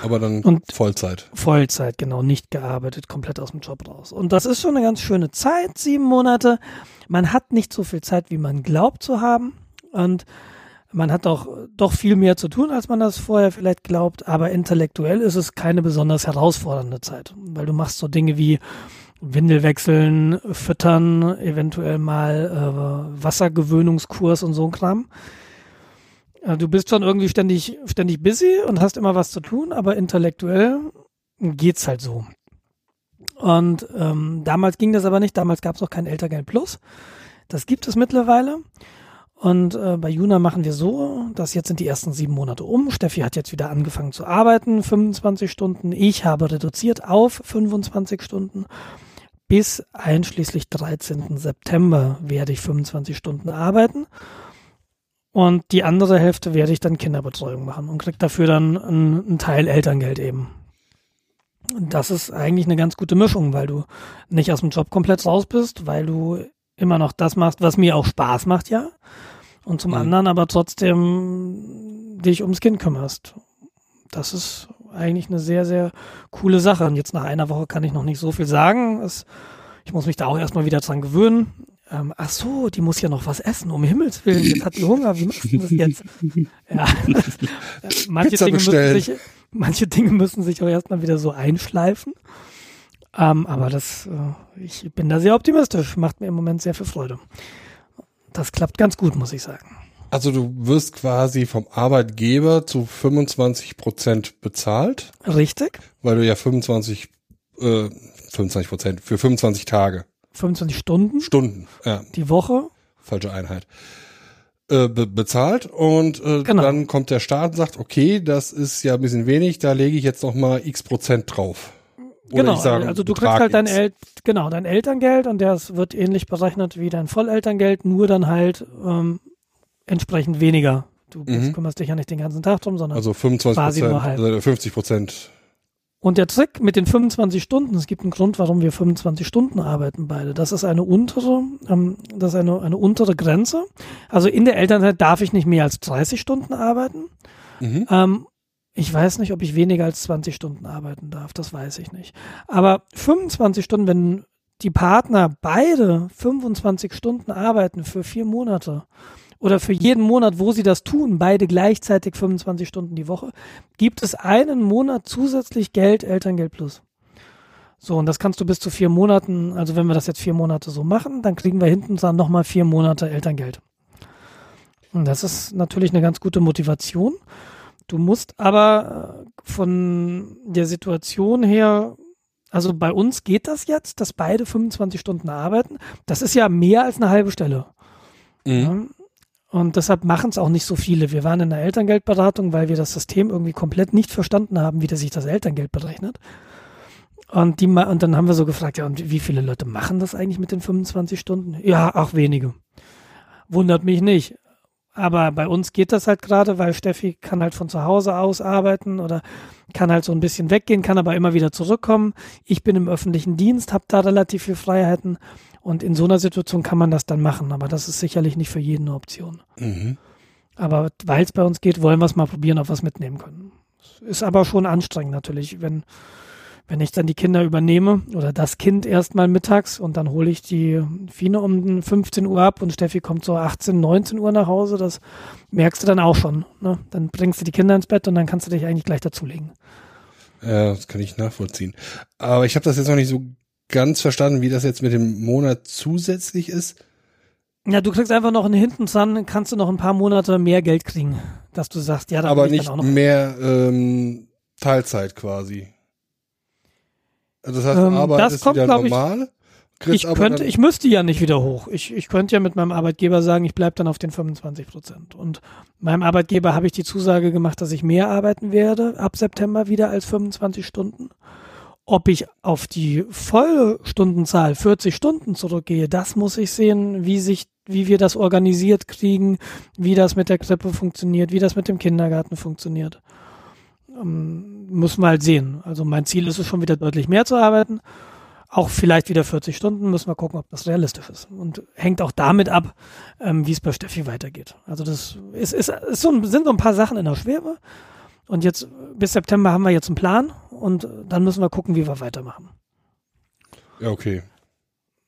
aber dann Und- Vollzeit. Vollzeit, genau, nicht gearbeitet, komplett aus dem Job raus. Und das ist schon eine ganz schöne Zeit, sieben Monate. Man hat nicht so viel Zeit, wie man glaubt zu haben. Und man hat auch doch viel mehr zu tun, als man das vorher vielleicht glaubt. Aber intellektuell ist es keine besonders herausfordernde Zeit, weil du machst so Dinge wie Windel wechseln, füttern, eventuell mal äh, Wassergewöhnungskurs und so ein Kram. Äh, Du bist schon irgendwie ständig, ständig busy und hast immer was zu tun, aber intellektuell geht's halt so. Und ähm, damals ging das aber nicht, damals gab es noch kein Eltergeld Plus. Das gibt es mittlerweile. Und äh, bei Juna machen wir so, dass jetzt sind die ersten sieben Monate um. Steffi hat jetzt wieder angefangen zu arbeiten, 25 Stunden. Ich habe reduziert auf 25 Stunden. Bis einschließlich 13. September werde ich 25 Stunden arbeiten. Und die andere Hälfte werde ich dann Kinderbetreuung machen und krieg dafür dann einen, Teil Elterngeld eben. Das ist eigentlich eine ganz gute Mischung, weil du nicht aus dem Job komplett raus bist, weil du immer noch das machst, was mir auch Spaß macht, ja. Und zum Mhm. anderen aber trotzdem dich ums Kind kümmerst. Das ist eigentlich eine sehr, sehr coole Sache. Und jetzt nach einer Woche kann ich noch nicht so viel sagen. Es, ich muss mich da auch erstmal wieder dran gewöhnen. Ähm, ach so, die muss ja noch was essen, um Himmels Willen. Jetzt hat die Hunger. Wie machst du das jetzt? Ja. manche, Pizza Dinge müssen bestellen. sich, manche Dinge müssen sich auch erstmal wieder so einschleifen. Ähm, aber das, äh, ich bin da sehr optimistisch. Macht mir im Moment sehr viel Freude. Das klappt ganz gut, muss ich sagen. Also du wirst quasi vom Arbeitgeber zu 25 Prozent bezahlt, Richtig. weil du ja 25, äh, 25 Prozent für 25 Tage, 25 Stunden Stunden, ja, die Woche. falsche Einheit, äh, be bezahlt und äh, Genau. dann kommt der Staat und sagt, okay, das ist ja ein bisschen wenig, da lege ich jetzt noch mal x Prozent drauf. Oder genau, sage, also du Betrag kriegst halt dein. El genau, dein Elterngeld und das wird ähnlich berechnet wie dein Vollelterngeld, nur dann halt ähm, entsprechend weniger. Du Mhm. kümmerst dich ja nicht den ganzen Tag drum, sondern Also 25 Quasi nur halb. also 50 Prozent Und der Trick mit den 25 Stunden, es gibt einen Grund, warum wir 25 Stunden arbeiten beide. Das ist eine untere, ähm, das ist eine, eine untere Grenze. Also in der Elternzeit darf ich nicht mehr als 30 Stunden arbeiten. Mhm. Ähm, ich weiß nicht, ob ich weniger als 20 Stunden arbeiten darf, das weiß ich nicht. Aber 25 Stunden, wenn die Partner beide 25 Stunden arbeiten für vier Monate oder für jeden Monat, wo sie das tun, beide gleichzeitig 25 Stunden die Woche, gibt es einen Monat zusätzlich Geld, Elterngeld plus. So, und das kannst du bis zu vier Monaten, also wenn wir das jetzt vier Monate so machen, dann kriegen wir hinten dran nochmal vier Monate Elterngeld. Und das ist natürlich eine ganz gute Motivation. Du musst aber äh, von der Situation her, also bei uns geht das jetzt, dass beide 25 Stunden arbeiten. Das ist ja mehr als eine halbe Stelle. Mhm. Ja. Und deshalb machen es auch nicht so viele. Wir waren in der Elterngeldberatung, weil wir das System irgendwie komplett nicht verstanden haben, wie das sich das Elterngeld berechnet. Und, die, und dann haben wir so gefragt, ja, und wie viele Leute machen das eigentlich mit den 25 Stunden? Ja, auch wenige. Wundert mich nicht. Aber bei uns geht das halt gerade, weil Steffi kann halt von zu Hause aus arbeiten oder kann halt so ein bisschen weggehen, kann aber immer wieder zurückkommen. Ich bin im öffentlichen Dienst, habe da relativ viel Freiheiten und in so einer Situation kann man das dann machen. Aber das ist sicherlich nicht für jeden eine Option. Mhm. Aber weil es bei uns geht, wollen wir es mal probieren, ob wir es mitnehmen können. Ist aber schon anstrengend natürlich, wenn, wenn ich dann die Kinder übernehme oder das Kind erstmal mittags und dann hole ich die Fine um 15 Uhr ab und Steffi kommt so 18, 19 Uhr nach Hause, das merkst du dann auch schon. Ne? Dann bringst du die Kinder ins Bett und dann kannst du dich eigentlich gleich dazulegen. Ja, das kann ich nachvollziehen. Aber ich habe das jetzt noch nicht so ganz verstanden, wie das jetzt mit dem Monat zusätzlich ist. Ja, du kriegst einfach noch einen hinten dran, kannst du noch ein paar Monate mehr Geld kriegen, dass du sagst, ja, da aber nicht dann auch noch. mehr ähm, Teilzeit quasi. Also das heißt, Ähm, Arbeit das ist kommt, wieder ich- normal. Ich aber könnte, ich müsste ja nicht wieder hoch. Ich, ich könnte ja mit meinem Arbeitgeber sagen, ich bleibe dann auf den 25 Prozent. Und meinem Arbeitgeber habe ich die Zusage gemacht, dass ich mehr arbeiten werde ab September wieder als 25 Stunden. Ob ich auf die volle Stundenzahl 40 Stunden zurückgehe, das muss ich sehen, wie sich, wie wir das organisiert kriegen, wie das mit der Krippe funktioniert, wie das mit dem Kindergarten funktioniert. Ähm, muss man halt sehen. Also mein Ziel ist es schon wieder deutlich mehr zu arbeiten auch vielleicht wieder 40 Stunden, müssen wir gucken, ob das realistisch ist. Und hängt auch damit ab, ähm, wie es bei Steffi weitergeht. Also das ist, ist, ist so ein, sind so ein paar Sachen in der Schwebe. Und jetzt bis September haben wir jetzt einen Plan und dann müssen wir gucken, wie wir weitermachen. Ja, okay.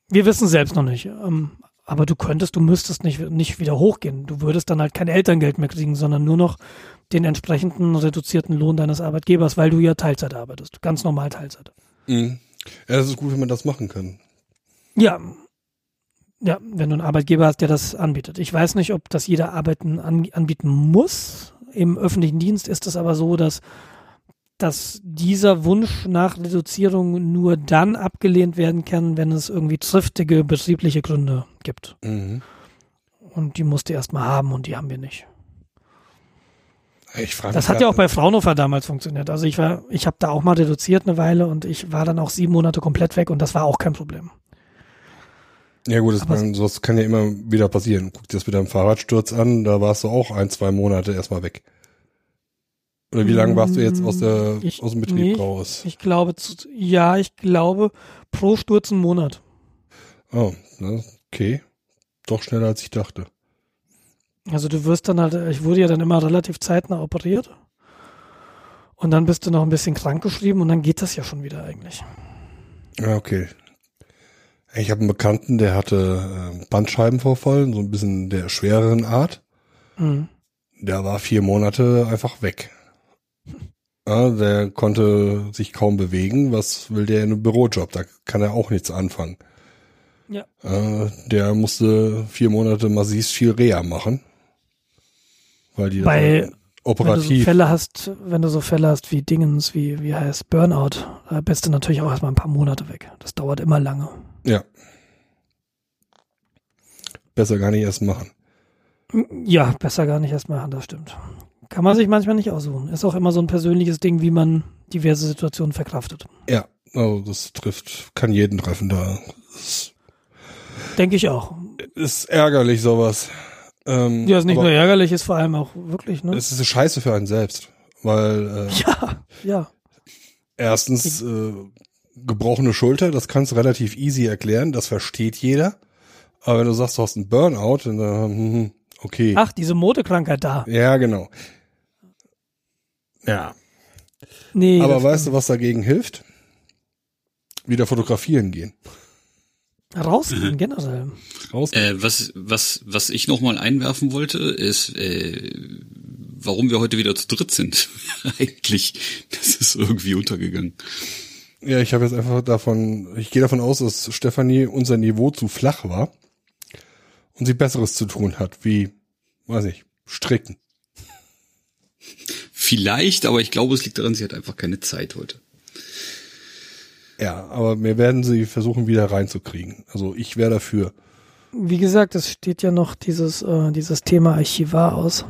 Wir wissen selbst noch nicht. Ähm, aber du könntest, du müsstest nicht, nicht wieder hochgehen. Du würdest dann halt kein Elterngeld mehr kriegen, sondern nur noch den entsprechenden reduzierten Lohn deines Arbeitgebers, weil du ja Teilzeit arbeitest. Ganz normal Teilzeit. Mhm. Ja, das ist gut, wenn man das machen kann. Ja. Ja, wenn du einen Arbeitgeber hast, der das anbietet. Ich weiß nicht, ob das jeder Arbeiten an, anbieten muss. Im öffentlichen Dienst ist es aber so, dass, dass dieser Wunsch nach Reduzierung nur dann abgelehnt werden kann, wenn es irgendwie triftige betriebliche Gründe gibt. Mhm. Und die musst du erstmal haben und die haben wir nicht. Ich frage Das hat ja auch bei Fraunhofer damals funktioniert. Also ich war, ich habe da auch mal reduziert eine Weile und ich war dann auch sieben Monate komplett weg und das war auch kein Problem. Ja gut, das kann, sowas kann ja immer wieder passieren. Guck dir das mit deinem Fahrradsturz an, da warst du auch ein, zwei Monate erstmal weg. Oder wie lange warst du jetzt aus, der, Ich aus dem Betrieb nicht. raus? Ich glaube, zu, ja, ich glaube, pro Sturz einen Monat. Oh, okay. Doch schneller als ich dachte. Also du wirst dann halt, ich wurde ja dann immer relativ zeitnah operiert. Und dann bist du noch ein bisschen krankgeschrieben und dann geht das ja schon wieder eigentlich. Ja, okay. Ich habe einen Bekannten, der hatte äh, Bandscheibenvorfall, so ein bisschen der schwereren Art. Mhm. Der war vier Monate einfach weg. Ja, der konnte sich kaum bewegen. Was will der in einem Bürojob? Da kann er auch nichts anfangen. Ja. Äh, der musste vier Monate massiv viel Reha machen. Weil die Bei- das Wenn du so operativ. Fälle hast, wenn du so Fälle hast wie Dingens, wie, wie heißt Burnout, da bist du natürlich auch erstmal ein paar Monate weg. Das dauert immer lange. ja. Besser gar nicht erst machen. Ja, besser gar nicht erst machen, das stimmt. Kann man sich manchmal nicht aussuchen. Ist auch immer so ein persönliches Ding, wie man diverse Situationen verkraftet. Ja, also das trifft, kann jeden treffen da. Denke ich auch. ist ärgerlich sowas. Ähm, Ja, ist nicht nur ärgerlich, ist vor allem auch wirklich, ne? Es ist eine Scheiße für einen selbst, weil äh, Ja, ja. Erstens, äh, gebrochene Schulter, das kannst du relativ easy erklären, das versteht jeder. Aber wenn du sagst, du hast einen Burnout, dann, äh, hm, okay. Ach, diese Modekrankheit da. Ja, genau. Ja. Nee, Aber weißt du, was dagegen hilft? Wieder fotografieren gehen. rausgehen generell. Raus. Äh, was, was, was ich noch mal einwerfen wollte, ist, äh, warum wir heute wieder zu dritt sind. Eigentlich, das ist irgendwie untergegangen. Ja, ich habe jetzt einfach davon, ich gehe davon aus, dass Stefanie unser Niveau zu flach war und sie Besseres zu tun hat, wie, weiß ich, stricken. Vielleicht, aber ich glaube, es liegt daran, sie hat einfach keine Zeit heute. Ja, aber wir werden sie versuchen wieder reinzukriegen. Also ich wäre dafür. Wie gesagt, es steht ja noch dieses, äh, dieses Thema Archivar aus.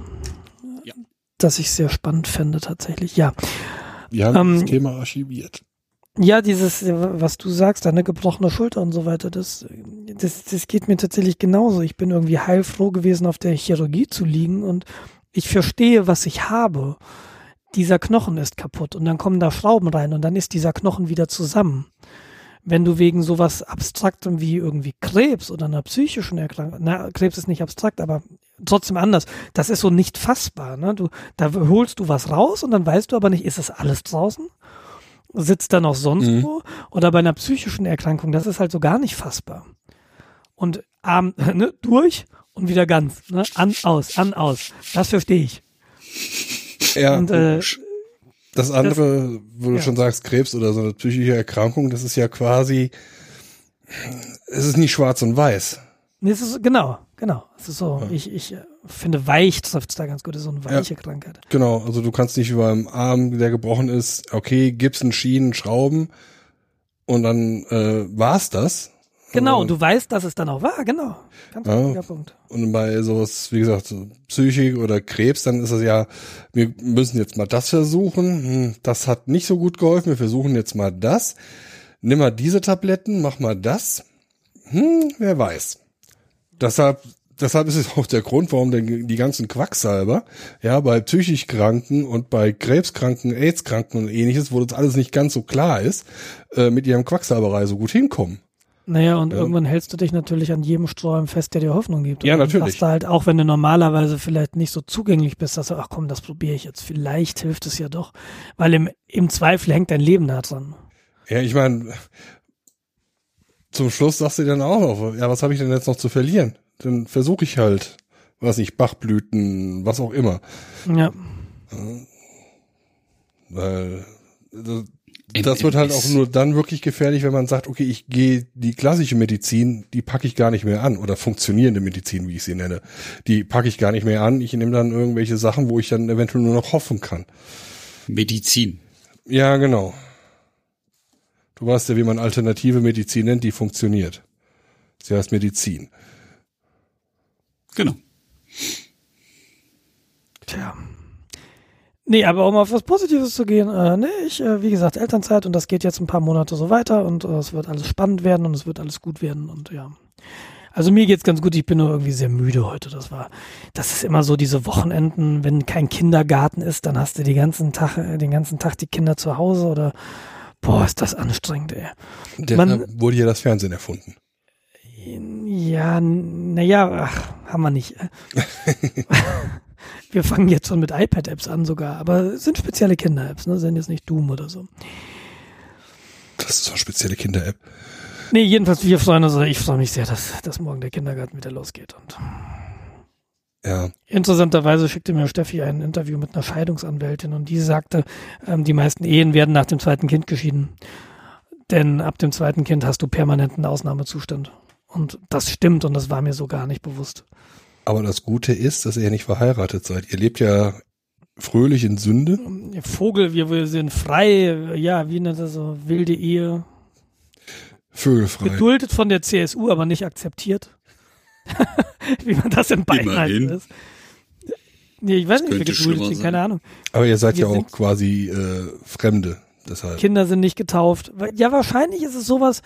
Ja. Das ich sehr spannend fände tatsächlich. Ja. Wir haben Ähm, das Thema archiviert. Ja, dieses, äh, was du sagst, eine gebrochene Schulter und so weiter, das, das, das geht mir tatsächlich genauso. Ich bin irgendwie heilfroh gewesen, auf der Chirurgie zu liegen und ich verstehe, was ich habe. Dieser Knochen ist kaputt und dann kommen da Schrauben rein und dann ist dieser Knochen wieder zusammen. Wenn du wegen sowas Abstraktem wie irgendwie Krebs oder einer psychischen Erkrankung, na, Krebs ist nicht abstrakt, aber trotzdem anders. Das ist so nicht fassbar. Ne? Du, da holst du was raus und dann weißt du aber nicht, ist das alles draußen? Sitzt da noch sonst Mhm. wo? Oder bei einer psychischen Erkrankung, das ist halt so gar nicht fassbar. Und Arm, ne, durch und wieder ganz. Ne? An, aus, an, aus. Das verstehe ich. Ja, und äh, das andere, wo du ja. schon sagst, Krebs oder so eine psychische Erkrankung, das ist ja quasi, es ist nicht schwarz und weiß. nee, es ist, genau, genau. Es ist so, ich, ich äh, finde, weich trifft es da ganz gut. Das ist so eine weiche Krankheit. Genau, also du kannst nicht wie beim Arm, der gebrochen ist, okay, Gipsen, Schienen, Schrauben und dann äh, war's das. Genau, Und- du weißt, dass es dann auch war, genau. Ganz Ja. wichtiger Punkt. Und bei sowas, wie gesagt, Psychik oder Krebs, dann ist es ja, wir müssen jetzt mal das versuchen. Hm, Das hat nicht so gut geholfen. Wir versuchen jetzt mal das. Nimm mal diese Tabletten, mach mal das. Hm, wer weiß. Deshalb, deshalb ist es auch der Grund, warum denn die ganzen Quacksalber, ja, bei psychisch Kranken und bei Krebskranken, AIDS-Kranken und ähnliches, wo das alles nicht ganz so klar ist, äh, mit ihrem Quacksalberei so gut hinkommen. Naja, und Ja. irgendwann hältst du dich natürlich an jedem Sträumen fest, der dir Hoffnung gibt. Ja, Und dann natürlich. sagst du halt, auch wenn du normalerweise vielleicht nicht so zugänglich bist, dass du, ach komm, das probiere ich jetzt. Vielleicht hilft es ja doch. Weil im, im Zweifel hängt dein Leben da dran. Ja, ich meine, zum Schluss sagst du dann auch noch, ja, was habe ich denn jetzt noch zu verlieren? Dann versuche ich halt, was nicht, Bachblüten, was auch immer. Ja. Weil das, Ähm, das wird halt auch nur dann wirklich gefährlich, wenn man sagt, okay, ich gehe die klassische Medizin, die packe ich gar nicht mehr an oder funktionierende Medizin, wie ich sie nenne, die packe ich gar nicht mehr an. Ich nehme dann irgendwelche Sachen, wo ich dann eventuell nur noch hoffen kann. Medizin. Ja, genau. Du weißt ja, wie man alternative Medizin nennt, die funktioniert. Sie heißt Medizin. Genau. Tja. Nee, aber um auf was Positives zu gehen, äh, nee, ich, äh, wie gesagt, Elternzeit und das geht jetzt ein paar Monate so weiter und äh, es wird alles spannend werden und es wird alles gut werden und ja. Also mir geht's ganz gut, ich bin nur irgendwie sehr müde heute. Das war, das ist immer so diese Wochenenden, wenn kein Kindergarten ist, dann hast du die ganzen Tag, äh, den ganzen Tag die Kinder zu Hause oder boah, ist das anstrengend, ey. Deshalb wurde ja das Fernsehen erfunden. Ja, naja, ach, haben wir nicht. wir fangen jetzt schon mit iPad-Apps an sogar, aber es sind spezielle Kinder-Apps, ne? Sind jetzt nicht Doom oder so. Das ist so eine spezielle Kinder-App. Nee, jedenfalls, wir freuen uns, oder ich freue mich sehr, dass, dass morgen der Kindergarten wieder losgeht. Und Ja. interessanterweise schickte mir Steffi ein Interview mit einer Scheidungsanwältin und die sagte, ähm, die meisten Ehen werden nach dem zweiten Kind geschieden. Denn ab dem zweiten Kind hast du permanenten Ausnahmezustand. Und das stimmt und das war mir so gar nicht bewusst. Aber das Gute ist, dass ihr nicht verheiratet seid. Ihr lebt ja fröhlich in Sünde. Vogel, wir, wir sind frei, ja, wie nennt das so, wilde Ehe. Vögelfrei. Geduldet von der CSU, aber nicht akzeptiert. wie man das in Bayern halt Immerhin. ist. Nee, ich weiß nicht, wie geduldet sind, keine Ahnung. Aber ihr seid Wir ja auch quasi äh, Fremde. Deshalb. Kinder sind nicht getauft. Ja, wahrscheinlich ist es sowas,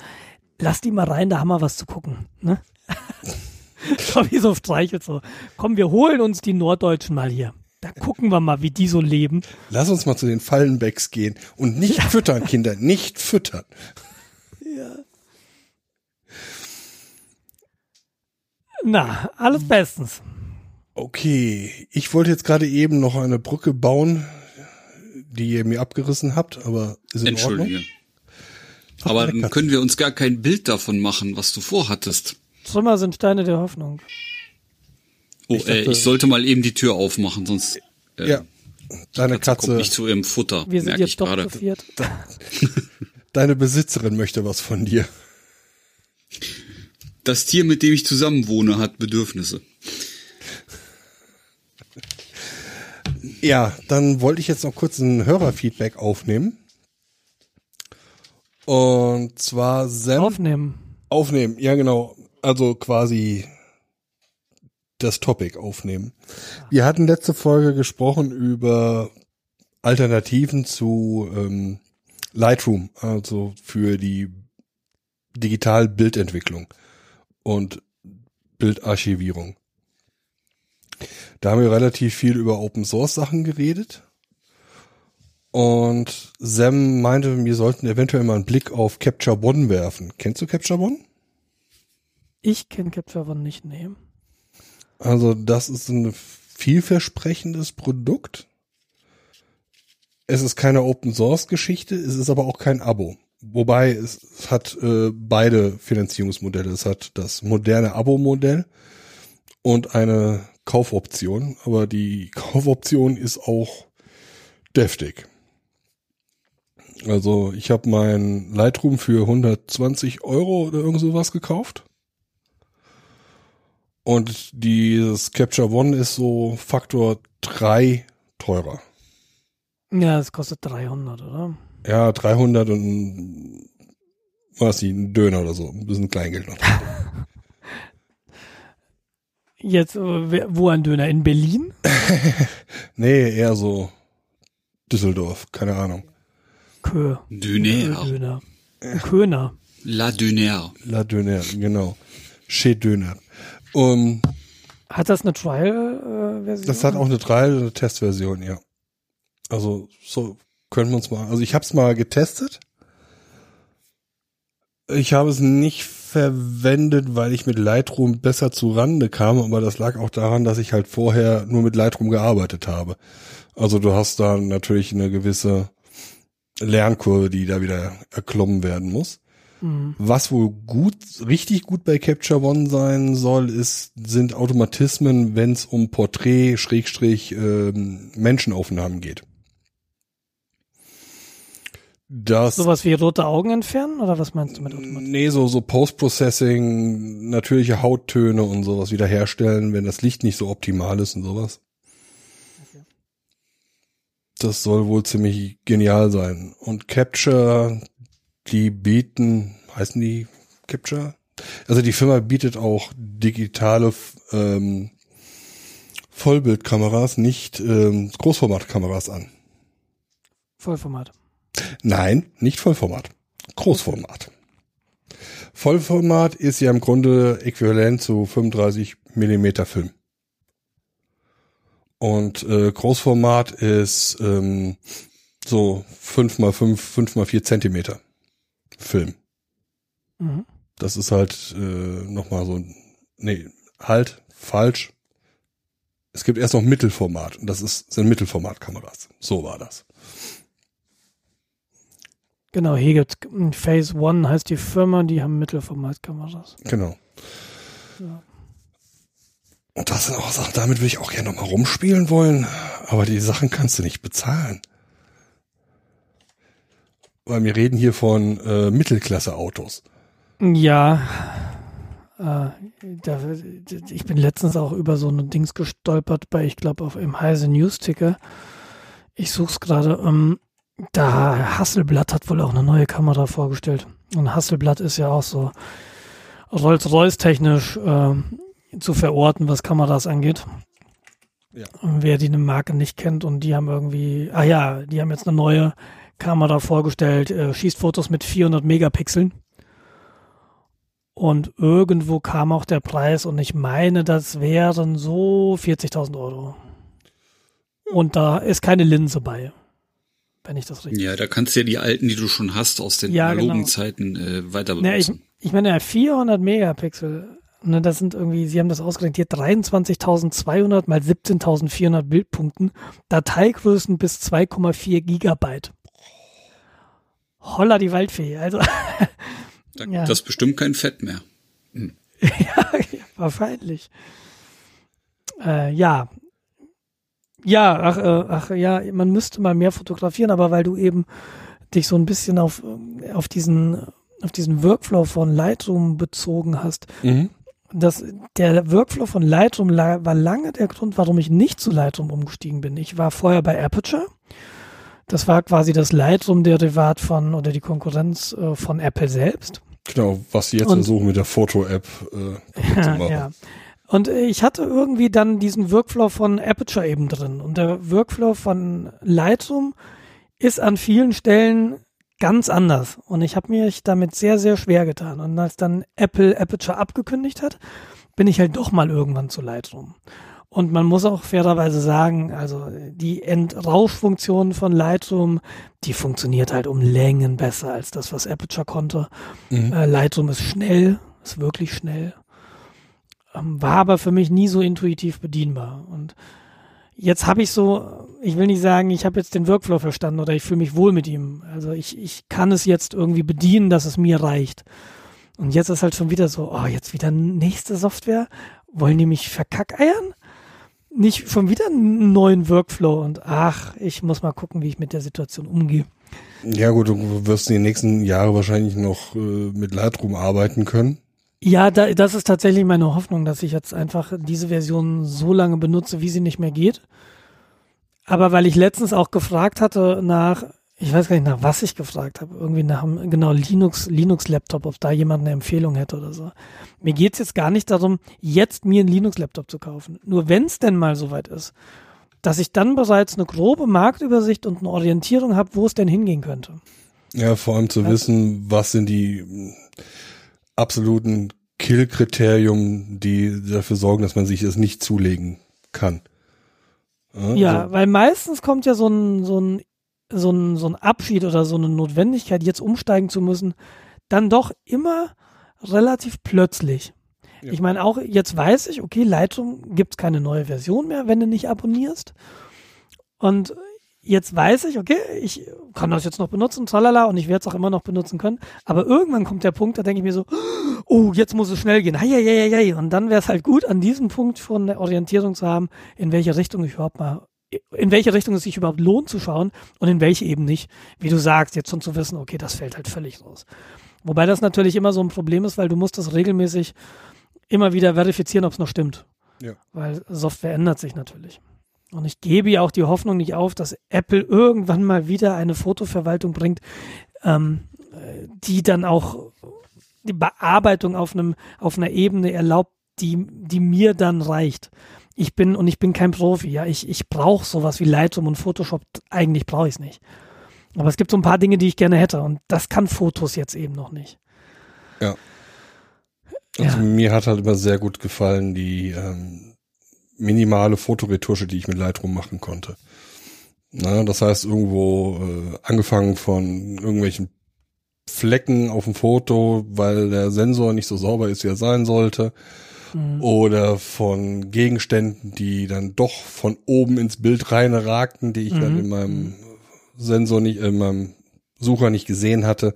lass die mal rein, da haben wir was zu gucken. Ne? wie so streichelt so. Komm, wir holen uns die Norddeutschen mal hier. Da gucken wir mal, wie die so leben. Lass uns mal zu den Fallenbecks gehen und nicht füttern, Kinder, nicht füttern. Ja. Na, alles bestens. Okay, ich wollte jetzt gerade eben noch eine Brücke bauen, die ihr mir abgerissen habt, aber ist in Entschuldige. Ordnung? Aber dann können wir uns gar kein Bild davon machen, was du vorhattest. Trümmer sind Steine der Hoffnung. Oh, Ich ich, äh, dachte- ich sollte mal eben die Tür aufmachen, sonst äh, Ja, deine Katze kommt Katze, nicht zu ihrem Futter, Wir sind jetzt doch gerade. deine Besitzerin möchte was von dir. Das Tier, mit dem ich zusammen wohne, hat Bedürfnisse. Ja, dann wollte ich jetzt noch kurz ein Hörerfeedback aufnehmen. Und zwar Sam Aufnehmen. aufnehmen, ja genau, also quasi das Topic aufnehmen. Wir hatten letzte Folge gesprochen über Alternativen zu ähm, Lightroom, also für die Digital-Bildentwicklung und Bildarchivierung. Da haben wir relativ viel über Open Source Sachen geredet. Und Sam meinte, wir sollten eventuell mal einen Blick auf Capture One werfen. Kennst du Capture One? Ich kenne Capture nicht nehmen. Also das ist ein vielversprechendes Produkt. Es ist keine Open Source Geschichte, es ist aber auch kein Abo. Wobei es hat äh, beide Finanzierungsmodelle. Es hat das moderne Abo-Modell und eine Kaufoption. Aber die Kaufoption ist auch deftig. Also ich habe mein Lightroom für 120 Euro oder irgend sowas gekauft. Und dieses Capture One ist so Faktor 3 teurer. Ja, es kostet 300, oder? Ja, 300 und was die, ein Döner oder so, ein bisschen Kleingeld noch. Jetzt, äh, wo ein Döner? In Berlin? Nee, eher so Düsseldorf, keine Ahnung. Kö. Döner. Döner. Köner. La Döner. La Döner, genau. Chez Döner. Um, Hat das eine Trial-Version? das hat auch eine 3 eine Testversion, ja. Also so können wir uns mal, also ich habe es mal getestet. Ich habe es nicht verwendet, weil ich mit Lightroom besser zu Rande kam, aber das lag auch daran, dass ich halt vorher nur mit Lightroom gearbeitet habe. Also du hast da natürlich eine gewisse Lernkurve, die da wieder erklommen werden muss. Mhm. Was wohl gut, richtig gut bei Capture One sein soll, ist, sind Automatismen, wenn es um Porträt, Schrägstrich, ähm, Menschenaufnahmen geht. Das, Sowas wie rote Augen entfernen? Oder was meinst du mit Automatik? nee, so, so Post-Processing, natürliche Hauttöne und sowas wiederherstellen, wenn das Licht nicht so optimal ist und sowas. Das soll wohl ziemlich genial sein. Und Capture, die bieten, heißen die Capture? Also die Firma bietet auch digitale ähm, Vollbildkameras, nicht ähm, Großformatkameras an. Vollformat. Nein, nicht Vollformat. Großformat. Vollformat ist ja im Grunde äquivalent zu 35 Millimeter Film. Und äh, Großformat ist ähm, so 5 mal 5, 5 mal 4 Zentimeter Film. Mhm. Das ist halt äh, nochmal so, ein- nee, halt, falsch. Es gibt erst noch Mittelformat und das ist, sind Mittelformatkameras. So war das. Genau, hier gibt's Phase One heißt die Firma, die haben Mittelformatkameras. Genau. Ja. Und das sind auch Sachen, damit würde ich auch gerne nochmal rumspielen wollen. Aber die Sachen kannst du nicht bezahlen. Weil wir reden hier von äh, Mittelklasse-Autos. Ja, äh, da, ich bin letztens auch über so ein Dings gestolpert bei, ich glaube, auf im Heise News-Ticker. Ich suche es gerade. Ähm, da Hasselblatt hat wohl auch eine neue Kamera vorgestellt. Und Hasselblatt ist ja auch so Rolls-Royce technisch äh, zu verorten, was Kameras angeht. Ja. Wer die eine Marke nicht kennt und die haben irgendwie, ah ja, die haben jetzt eine neue Kamera vorgestellt, äh, schießt Fotos mit 400 Megapixeln. Und irgendwo kam auch der Preis und ich meine, das wären so 40.000 Euro. Und da ist keine Linse bei. Wenn ich das richtig. Ja, da kannst du ja die alten, die du schon hast aus den Ja, analogen genau. Zeiten äh, weiter Ja, ich, benutzen. ich meine, 400 Megapixel. Ne, das sind irgendwie, Sie haben das ausgerechnet, hier 23.200 mal 17.400 Bildpunkten, Dateigrößen bis 2,4 Gigabyte. Holla die Waldfee. Also, Da, ja. Das ist bestimmt kein Fett mehr. ja, wahrscheinlich. Äh, ja. Ja, ach, äh, ach ja, man müsste mal mehr fotografieren, aber weil du eben dich so ein bisschen auf, ähm, auf diesen, auf diesen Workflow von Lightroom bezogen hast, Mhm. das, der Workflow von Lightroom war lange der Grund, warum ich nicht zu Lightroom umgestiegen bin. Ich war vorher bei Aperture. Das war quasi das Lightroom-Derivat von oder die Konkurrenz äh, von Apple selbst. Genau, was sie jetzt Und- versuchen mit der Foto-App äh, kaputt zu Ja, machen. ja. Und ich hatte irgendwie dann diesen Workflow von Aperture eben drin. Und der Workflow von Lightroom ist an vielen Stellen ganz anders. Und ich habe mich damit sehr, sehr schwer getan. Und als dann Apple Aperture abgekündigt hat, bin ich halt doch mal irgendwann zu Lightroom. Und man muss auch fairerweise sagen, also die Entrauschfunktion von Lightroom, die funktioniert halt um Längen besser als das, was Aperture konnte. Mhm. Äh, Lightroom ist schnell, ist wirklich schnell. Ähm, war aber für mich nie so intuitiv bedienbar. Und jetzt habe ich so, ich will nicht sagen, ich habe jetzt den Workflow verstanden oder ich fühle mich wohl mit ihm. Also ich, ich kann es jetzt irgendwie bedienen, dass es mir reicht. Und jetzt ist halt schon wieder so, oh, jetzt wieder nächste Software. Wollen die mich verkackeiern? Nicht schon wieder einen neuen Workflow und ach, ich muss mal gucken, wie ich mit der Situation umgehe. Ja gut, du wirst in den nächsten Jahren wahrscheinlich noch äh, mit Lightroom arbeiten können. Ja, da, das ist tatsächlich meine Hoffnung, dass ich jetzt einfach diese Version so lange benutze, wie sie nicht mehr geht. Aber weil ich letztens auch gefragt hatte nach, ich weiß gar nicht nach was ich gefragt habe, irgendwie nach einem, genau, Linux, Linux-Laptop, ob da jemand eine Empfehlung hätte oder so. Mir geht's jetzt gar nicht darum, jetzt mir einen Linux-Laptop zu kaufen. Nur wenn es denn mal soweit ist, dass ich dann bereits eine grobe Marktübersicht und eine Orientierung habe, wo es denn hingehen könnte. Ja, vor allem zu Ja. wissen, was sind die mh, absoluten Kill-Kriterien, die dafür sorgen, dass man sich es nicht zulegen kann. Ja, also- weil meistens kommt ja so ein, so ein, so ein, so ein Abschied oder so eine Notwendigkeit, jetzt umsteigen zu müssen, dann doch immer relativ plötzlich. Ja. Ich meine, auch jetzt weiß ich, okay, Lightroom gibt's keine neue Version mehr, wenn du nicht abonnierst. Und jetzt weiß ich, okay, ich kann das jetzt noch benutzen, tralala, und ich werde es auch immer noch benutzen können. Aber irgendwann kommt der Punkt, da denke ich mir so, oh, jetzt muss es schnell gehen. Heieieiei. Und dann wäre es halt gut, an diesem Punkt schon eine Orientierung zu haben, in welche Richtung ich überhaupt mal, in welche Richtung es sich überhaupt lohnt zu schauen und in welche eben nicht. Wie du sagst, jetzt schon zu wissen, okay, das fällt halt völlig raus. Wobei das natürlich immer so ein Problem ist, weil du musst das regelmäßig immer wieder verifizieren, ob es noch stimmt. Ja. Weil Software ändert sich natürlich. Und ich gebe ja auch die Hoffnung nicht auf, dass Apple irgendwann mal wieder eine Fotoverwaltung bringt, ähm, äh, die dann auch die Bearbeitung auf einem auf einer Ebene erlaubt, die die mir dann reicht. Ich bin und ich bin kein Profi, ja, ich ich brauche sowas wie Lightroom und Photoshop. Eigentlich brauche ich es nicht. Aber es gibt so ein paar Dinge, die ich gerne hätte und das kann Fotos jetzt eben noch nicht. Also Ja. mir hat halt immer sehr gut gefallen die ähm, minimale Fotoretusche, die ich mit Lightroom machen konnte. Na, das heißt irgendwo äh, angefangen von irgendwelchen Flecken auf dem Foto, weil der Sensor nicht so sauber ist, wie er sein sollte, Mhm. oder von Gegenständen, die dann doch von oben ins Bild reinragten, die ich dann Mhm. in meinem Sensor nicht, in meinem Sucher nicht gesehen hatte.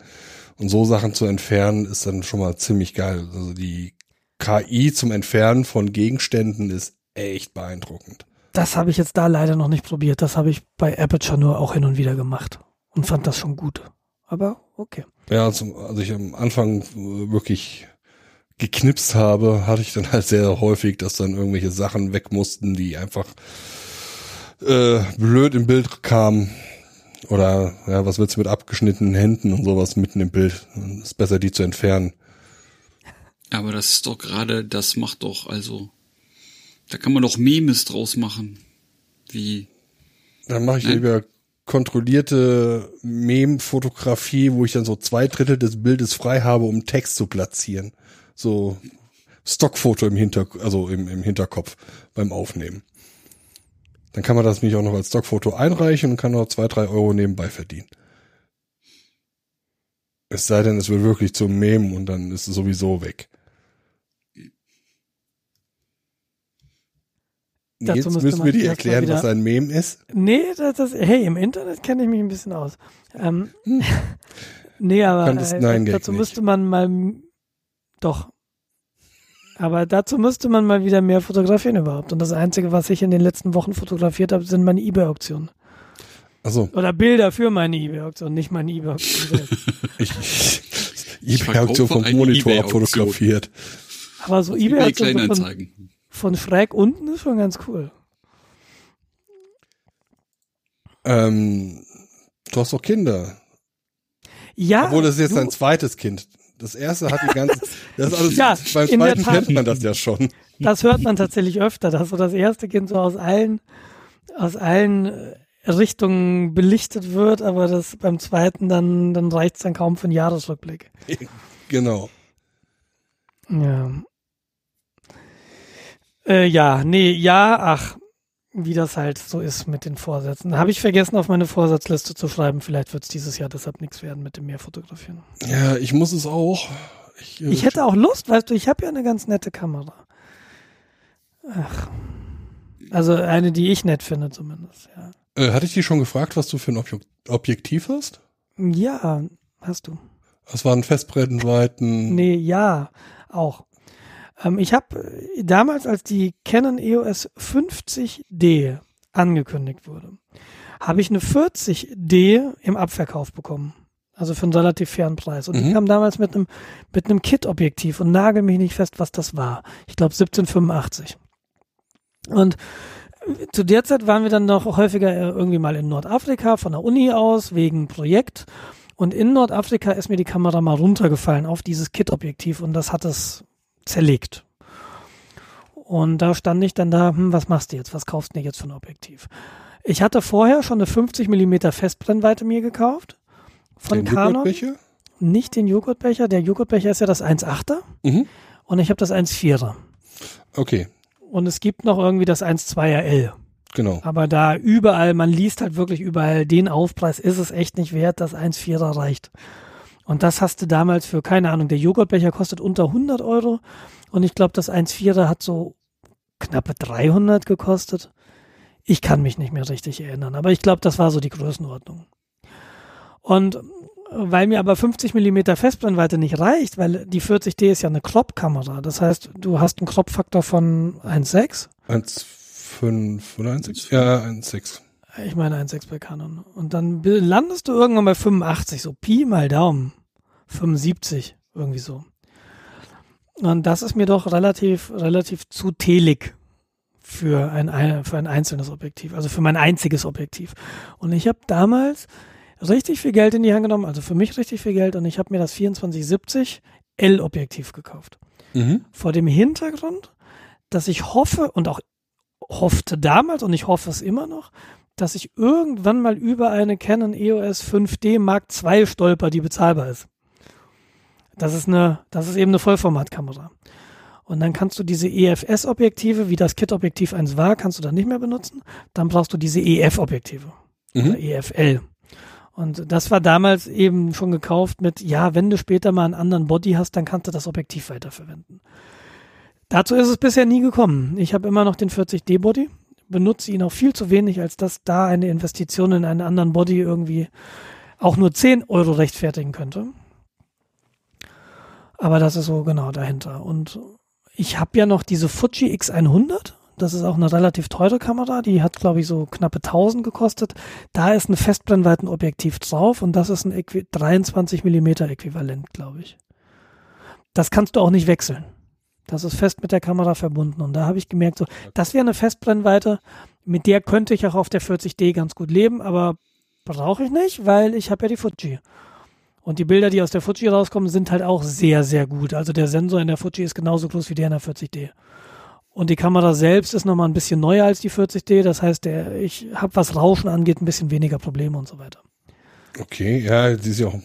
Und so Sachen zu entfernen ist dann schon mal ziemlich geil. Also die KI zum Entfernen von Gegenständen ist echt beeindruckend. Das habe ich jetzt da leider noch nicht probiert. Das habe ich bei Aperture nur auch hin und wieder gemacht und fand das schon gut. Aber okay. Ja, zum, als ich am Anfang wirklich geknipst habe, hatte ich dann halt sehr häufig, dass dann irgendwelche Sachen weg mussten, die einfach äh, blöd im Bild kamen. Oder ja, was willst du mit abgeschnittenen Händen und sowas mitten im Bild? Ist besser, die zu entfernen. Aber das ist doch gerade, das macht doch, also, da kann man doch Memes draus machen. Wie, Dann mache ich Nein. lieber kontrollierte Mem-Fotografie, wo ich dann so zwei Drittel des Bildes frei habe, um Text zu platzieren. So Stockfoto im Hinter, also im, im Hinterkopf beim Aufnehmen. Dann kann man das nämlich auch noch als Stockfoto einreichen und kann noch zwei, drei Euro nebenbei verdienen. Es sei denn, es wird wirklich zum Mem und dann ist es sowieso weg. Dazu Jetzt müssen wir dir erklären, wieder- was ein Mem ist. Nee, das, das, hey, im Internet kenne ich mich ein bisschen aus. Ähm, nee, aber äh, dazu nicht. müsste man mal, doch. Aber dazu müsste man mal wieder mehr fotografieren überhaupt. Und das Einzige, was ich in den letzten Wochen fotografiert habe, sind meine Ebay-Auktionen. Achso, Oder Bilder für meine Ebay-Auktion, nicht meine Ebay-Auktion eBay-Auktion vom Monitor eBay-Auktion. abfotografiert. Aber so eBay Ebay-Auktion so von, von schräg unten ist schon ganz cool. Ähm, du hast doch Kinder. Ja, Obwohl, das ist jetzt du- dein zweites Kind. Das erste hat die ganze, das ist alles, Ja, beim zweiten kennt man das ja schon. Das hört man tatsächlich öfter, dass so das erste Kind so aus allen, aus allen Richtungen belichtet wird, aber das beim zweiten dann, dann reicht's dann kaum für einen Jahresrückblick. Genau. Ja. Äh, ja, nee, ja, ach, wie das halt so ist mit den Vorsätzen. Habe ich vergessen, auf meine Vorsatzliste zu schreiben. Vielleicht wird's dieses Jahr deshalb nichts werden mit dem Mehrfotografieren. Ja, ich muss es auch. Ich, äh, Ich hätte auch Lust, weißt du, ich habe ja eine ganz nette Kamera. Ach. Also eine, die ich nett finde zumindest, ja. äh, hatte ich dich schon gefragt, was du für ein Obje Objektiv hast? Ja, hast du. Das waren Festbrennweiten. Nee, ja, auch. Ähm, ich habe damals, als die Canon EOS 50D angekündigt wurde, habe ich eine 40D im Abverkauf bekommen. Also für einen relativ fairen Preis. Und die Mhm. kam damals mit einem mit einem Kit-Objektiv und nagel mich nicht fest, was das war. Ich glaube 1785. Und zu der Zeit waren wir dann noch häufiger äh, irgendwie mal in Nordafrika von der Uni aus wegen Projekt. Und in Nordafrika ist mir die Kamera mal runtergefallen auf dieses Kit-Objektiv und das hat es zerlegt. Und da stand ich dann da, hm, was machst du jetzt? Was kaufst du denn jetzt für ein Objektiv? Ich hatte vorher schon eine 50 mm Festbrennweite mir gekauft. Von Den Canon. Joghurtbecher? Nicht den Joghurtbecher. Der Joghurtbecher ist ja das 1,8er Mhm. und ich habe das 1,4er. Okay, Und es gibt noch irgendwie das 1,2er L. genau. Aber da überall, man liest halt wirklich überall, den Aufpreis ist es echt nicht wert, dass 1,4er reicht. Und das hast du damals für, keine Ahnung, der Joghurtbecher kostet unter 100 Euro und ich glaube, das 1,4er hat so knappe 300 gekostet. Ich kann mich nicht mehr richtig erinnern, aber ich glaube, das war so die Größenordnung. Und weil mir aber 50 mm Festbrennweite nicht reicht, weil die 40D ist ja eine Crop-Kamera. Das heißt, du hast einen Crop-Faktor von 1,6 1,5 oder 1,6? Ja, 1,6. Ich meine 1,6 bei Canon. Und dann landest du irgendwann bei 85, so Pi mal Daumen. 75, irgendwie so. Und das ist mir doch relativ, relativ zu telig für ein, ein- für ein einzelnes Objektiv, also für mein einziges Objektiv. Und ich habe damals richtig viel Geld in die Hand genommen, also für mich richtig viel Geld, und ich habe mir das 2470 L-Objektiv gekauft Mhm. vor dem Hintergrund, dass ich hoffe und auch hoffte damals und ich hoffe es immer noch, dass ich irgendwann mal über eine Canon EOS 5D Mark II stolper, die bezahlbar ist. Das ist eine, das ist eben eine Vollformatkamera. Und dann kannst du diese EFS-Objektive, wie das Kit-Objektiv 1 war, kannst du dann nicht mehr benutzen. Dann brauchst du diese EF-Objektive oder Mhm. EFL. Und das war damals eben schon gekauft mit, ja, wenn du später mal einen anderen Body hast, dann kannst du das Objektiv weiterverwenden. Dazu ist es bisher nie gekommen. Ich habe immer noch den 40D Body, benutze ihn auch viel zu wenig, als dass da eine Investition in einen anderen Body irgendwie auch nur 10 Euro rechtfertigen könnte. Aber das ist so genau dahinter. Und ich habe ja noch diese Fuji X100. Das ist auch eine relativ teure Kamera. Die hat, glaube ich, so knappe 1000 gekostet. Da ist ein Festbrennweitenobjektiv drauf und das ist ein Äqui 23 Millimeter Äquivalent, glaube ich. Das kannst du auch nicht wechseln. Das ist fest mit der Kamera verbunden. Und da habe ich gemerkt, so, das wäre eine Festbrennweite, mit der könnte ich auch auf der 40D ganz gut leben, aber brauche ich nicht, weil ich habe ja die Fuji. Und die Bilder, die aus der Fuji rauskommen, sind halt auch sehr, sehr gut. Also der Sensor in der Fuji ist genauso groß wie der in der 40D. Und die Kamera selbst ist nochmal ein bisschen neuer als die 40D. Das heißt, der, ich habe, was Rauschen angeht, ein bisschen weniger Probleme und so weiter. Okay, ja, die ist ja auch,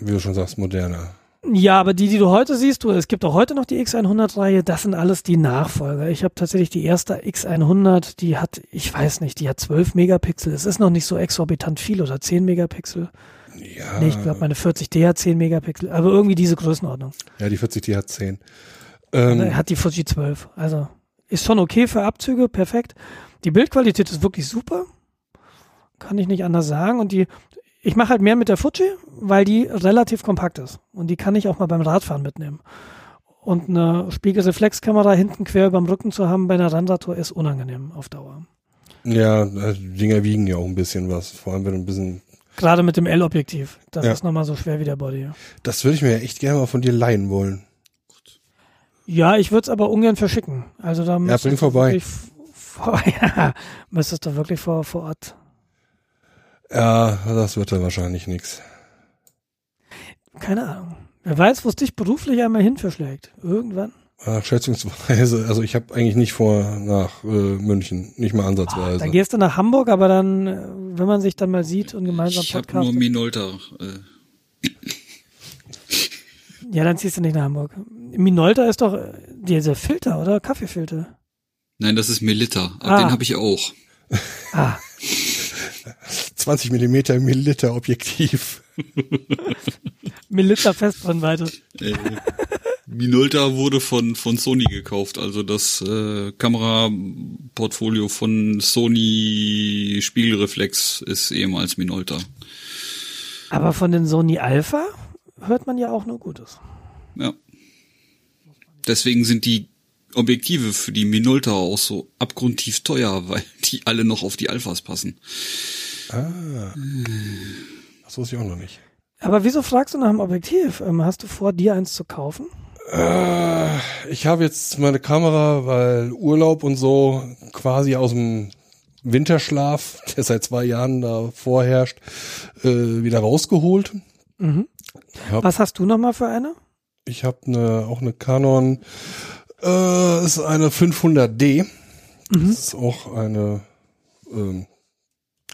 wie du schon sagst, moderner. Ja, aber die, die du heute siehst, du, es gibt auch heute noch die X100-Reihe, das sind alles die Nachfolger. Ich habe tatsächlich die erste X100, die hat, ich weiß nicht, die hat 12 Megapixel. Es ist noch nicht so exorbitant viel oder 10 Megapixel. Ja. Nee, ich glaube, meine 40D hat 10 Megapixel, aber irgendwie diese Größenordnung. Ja, die 40D hat 10. Ähm, hat die Fuji 12. Also ist schon okay für Abzüge, perfekt. Die Bildqualität ist wirklich super. Kann ich nicht anders sagen. Und die, ich mache halt mehr mit der Fuji, weil die relativ kompakt ist. Und die kann ich auch mal beim Radfahren mitnehmen. Und eine Spiegelreflexkamera hinten quer über dem Rücken zu haben bei einer Rennradtour ist unangenehm auf Dauer. ja, die Dinger wiegen ja auch ein bisschen was. Vor allem, wenn du ein bisschen. Gerade mit dem L-Objektiv. Das Ja. ist nochmal so schwer wie der Body. Das würde ich mir ja echt gerne mal von dir leihen wollen. Ja, ich würde es aber ungern verschicken. Also da müsstest bring du vorbei. wirklich ja, müsstest du wirklich vor, vor Ort. Ja, das wird dann wahrscheinlich nix. Keine Ahnung. Wer weiß, wo es dich beruflich einmal hin verschlägt. Irgendwann. Ach, schätzungsweise, also ich habe eigentlich nicht vor nach äh, München, nicht mal Ah, ansatzweise. dann gehst du nach Hamburg, aber dann, äh, wenn man sich dann mal sieht und gemeinsam Ich habe Podcast. nur Minolta. Äh, Ja, dann ziehst du nicht nach Hamburg. Minolta ist doch äh, dieser Filter, oder? Kaffeefilter. nein, das ist Melitta. Ah. Den habe ich auch. Ah, 20 Millimeter Milliliter Objektiv. Milliliter Festbrennweite. Äh, Minolta wurde von von Sony gekauft, also das äh, Kameraportfolio von Sony Spiegelreflex ist ehemals Minolta. Aber von den Sony Alpha hört man ja auch nur Gutes. Ja. Deswegen sind die Objektive für die Minolta auch so abgrundtief teuer, weil die alle noch auf die Alphas passen. Ah. Das wusste ich auch noch nicht. Aber wieso fragst du nach einem Objektiv? Ähm, hast du vor, dir eins zu kaufen? Äh, ich habe jetzt meine Kamera, weil Urlaub und so quasi aus dem Winterschlaf, der seit zwei Jahren da vorherrscht, äh, wieder rausgeholt. Mhm. Hab, Was hast du nochmal für eine? ich habe ne, auch eine Canon, äh, ist eine 500D. Mhm. Das ist auch eine ähm,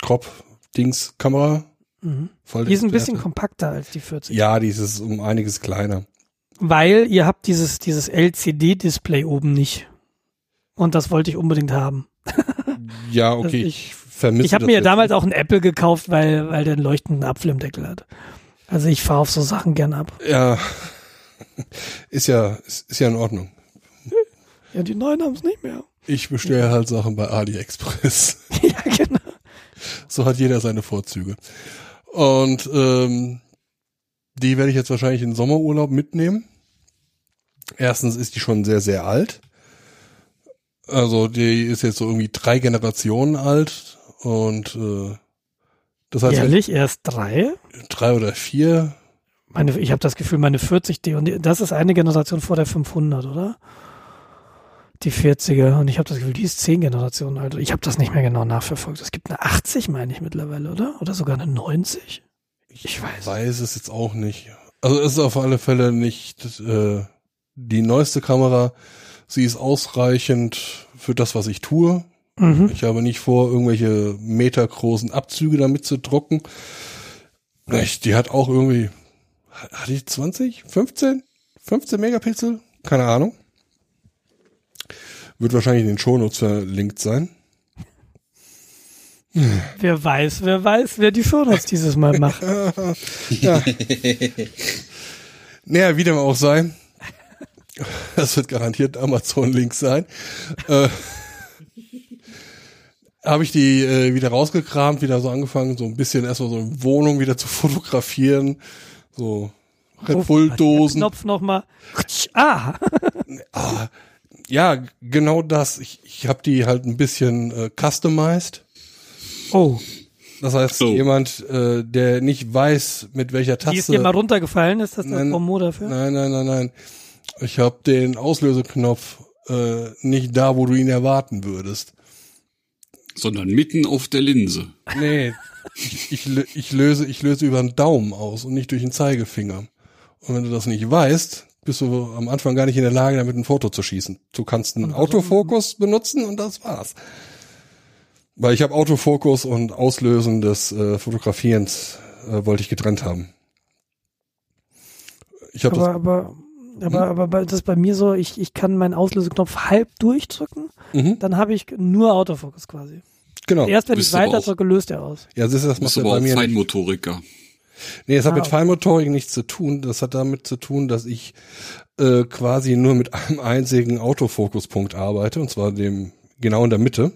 Crop-Dings-Kamera. Mhm. Die ist ein bisschen kompakter als die 40. Ja, die ist um einiges kleiner. Weil ihr habt dieses, dieses LCD-Display oben nicht. Und das wollte ich unbedingt haben. Ja, okay, Also ich- ich, vermisse ich habe mir jetzt damals auch einen Apple gekauft, weil, weil der einen leuchtenden Apfel im Deckel hat. Also ich fahre auf so Sachen gern ab. Ja, ist ja, ist, ist ja in Ordnung. Ja, die neuen haben es nicht mehr. Ich bestelle halt Sachen bei AliExpress. ja, genau. So hat jeder seine Vorzüge. Und ähm, die werde ich jetzt wahrscheinlich in den Sommerurlaub mitnehmen. Erstens ist die schon sehr, sehr alt. Also die ist jetzt so irgendwie drei Generationen alt und äh, das heißt Ehrlich, erst drei? drei oder vier. Meine, ich habe das Gefühl, meine 40D, und die- das ist eine Generation vor der 500, oder? Die 40er. Und ich habe das Gefühl, die ist zehn Generationen alt. Ich habe das nicht mehr genau nachverfolgt. Es gibt eine 80, meine ich mittlerweile, oder? Oder sogar eine 90? Ich weiß. Weiß es jetzt auch nicht. Also es ist auf alle Fälle nicht äh, die neueste Kamera. Sie ist ausreichend für das, was ich tue. Mhm. Ich habe nicht vor, irgendwelche metergroßen Abzüge damit zu drucken. Ich, die hat auch irgendwie, hat die 20, 15, 15 Megapixel? Keine Ahnung. Wird wahrscheinlich in den Shownotes verlinkt sein. Wer weiß, wer weiß, wer die Shownotes dieses Mal macht. ja. Naja, wie dem auch sei. Das wird garantiert Amazon-Link sein. Äh, habe ich die äh, wieder rausgekramt, wieder so angefangen, so ein bisschen erstmal so in Wohnung wieder zu fotografieren. So Red Bull-Dosen. Knopf nochmal. Ah, Ah, ja, genau das. Ich, ich habe die halt ein bisschen äh, customized. oh, Das heißt, So. jemand, äh, der nicht weiß, mit welcher Taste. die ist dir mal runtergefallen. Ist das das Nein. Promo dafür? Nein, nein, nein, nein. Ich habe den Auslöseknopf äh, nicht da, wo du ihn erwarten würdest. Sondern mitten auf der Linse. Nee, ich, ich, ich löse, ich löse über den Daumen aus und nicht durch den Zeigefinger. Und wenn du das nicht weißt, bist du am Anfang gar nicht in der Lage, damit ein Foto zu schießen. Du kannst einen Autofokus benutzen und das war's. Weil ich habe Autofokus und Auslösen des äh, Fotografierens äh, wollte ich getrennt haben. Ich habe aber, das. aber, aber, aber das ist bei mir so, ich, ich kann meinen Auslöseknopf halb durchdrücken, Mhm, dann habe ich nur Autofokus quasi. genau. Erst wenn ich weiter drücke, löst er aus. Ja, das, ist- das macht er aber bei auch mir nicht. Nee, es hat Ah, mit. Feinmotorik nichts zu tun. Das hat damit zu tun, dass ich äh, quasi nur mit einem einzigen Autofokuspunkt arbeite, und zwar dem genau in der Mitte.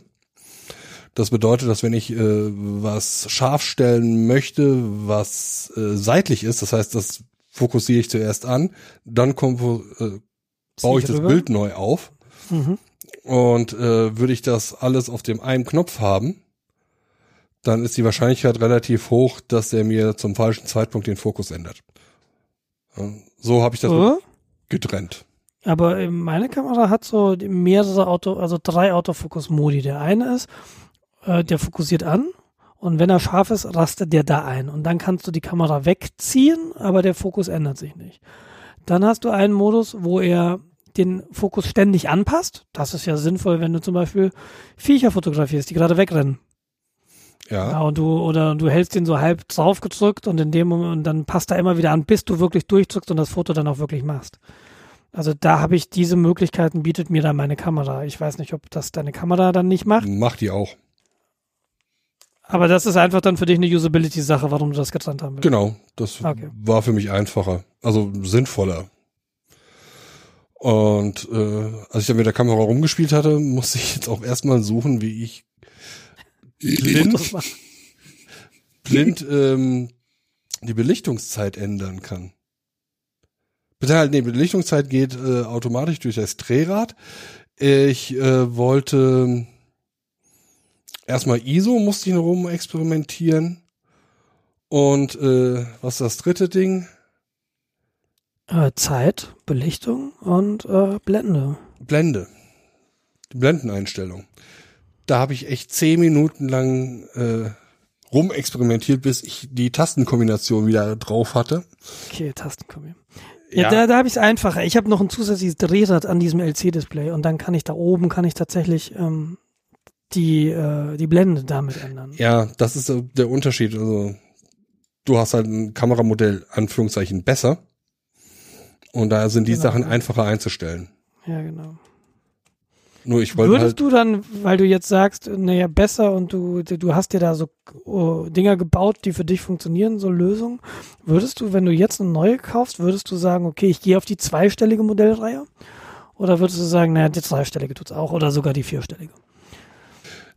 Das bedeutet, dass wenn ich äh, was scharf stellen möchte, was äh, seitlich ist, das heißt, das fokussiere ich zuerst an, dann kommt, äh, baue ich das. Bild neu auf Mhm. und äh, würde ich das alles auf dem einen Knopf haben, dann ist die Wahrscheinlichkeit relativ hoch, dass er mir zum falschen Zeitpunkt den Fokus ändert. So habe ich das Oh, getrennt. aber äh, meine Kamera hat so mehrere Auto, also drei Autofokus-Modi. Der eine ist, äh, der fokussiert an und wenn er scharf ist, rastet der da ein. Und dann kannst du die Kamera wegziehen, aber der Fokus ändert sich nicht. Dann hast du einen Modus, wo er den Fokus ständig anpasst. Das ist ja sinnvoll, wenn du zum Beispiel Viecher fotografierst, die gerade wegrennen. Ja, Ja, und du, oder du hältst den so halb drauf gedrückt und in dem Moment, und dann passt er immer wieder an, bis du wirklich durchdrückst und das Foto dann auch wirklich machst. Also da habe ich diese Möglichkeiten, bietet mir dann meine Kamera. Ich weiß nicht, ob das deine Kamera dann nicht macht, macht die auch. aber das ist einfach dann für dich eine Usability-Sache, warum du das getrennt haben willst. Genau, das Okay. war für mich einfacher, also sinnvoller. Und äh, als ich dann mit der Kamera rumgespielt hatte, musste ich jetzt auch erstmal suchen, wie ich blind, blind ähm, die Belichtungszeit ändern kann. Bitte halt, nee, Belichtungszeit geht äh, automatisch durch das Drehrad. Ich äh, wollte erstmal ISO, musste ich noch rum experimentieren. Und äh, was ist das dritte Ding? Äh, Zeit, Belichtung und äh, Blende. Blende. Die Blendeneinstellung. Da habe ich echt zehn Minuten lang äh, rumexperimentiert, bis ich die Tastenkombination wieder drauf hatte. Okay, Tastenkombi. Ja, da, da habe ich es einfacher. Ich habe noch ein zusätzliches Drehrad an diesem LC-Display und dann kann ich da oben, kann ich tatsächlich ähm, die, äh, die Blende damit ändern. Ja, das ist der Unterschied. Also du hast halt ein Kameramodell Anführungszeichen besser. Und da sind die Genau. Sachen einfacher einzustellen. Ja, genau. Nur ich wollte Würdest halt, du dann, weil du jetzt sagst, naja, besser und du, du hast dir da so oh, Dinger gebaut, die für dich funktionieren, so Lösungen, würdest du, wenn du jetzt eine neue kaufst, würdest du sagen, okay, ich gehe auf die zweistellige Modellreihe? Oder würdest du sagen, naja, die dreistellige tut's auch oder sogar die vierstellige?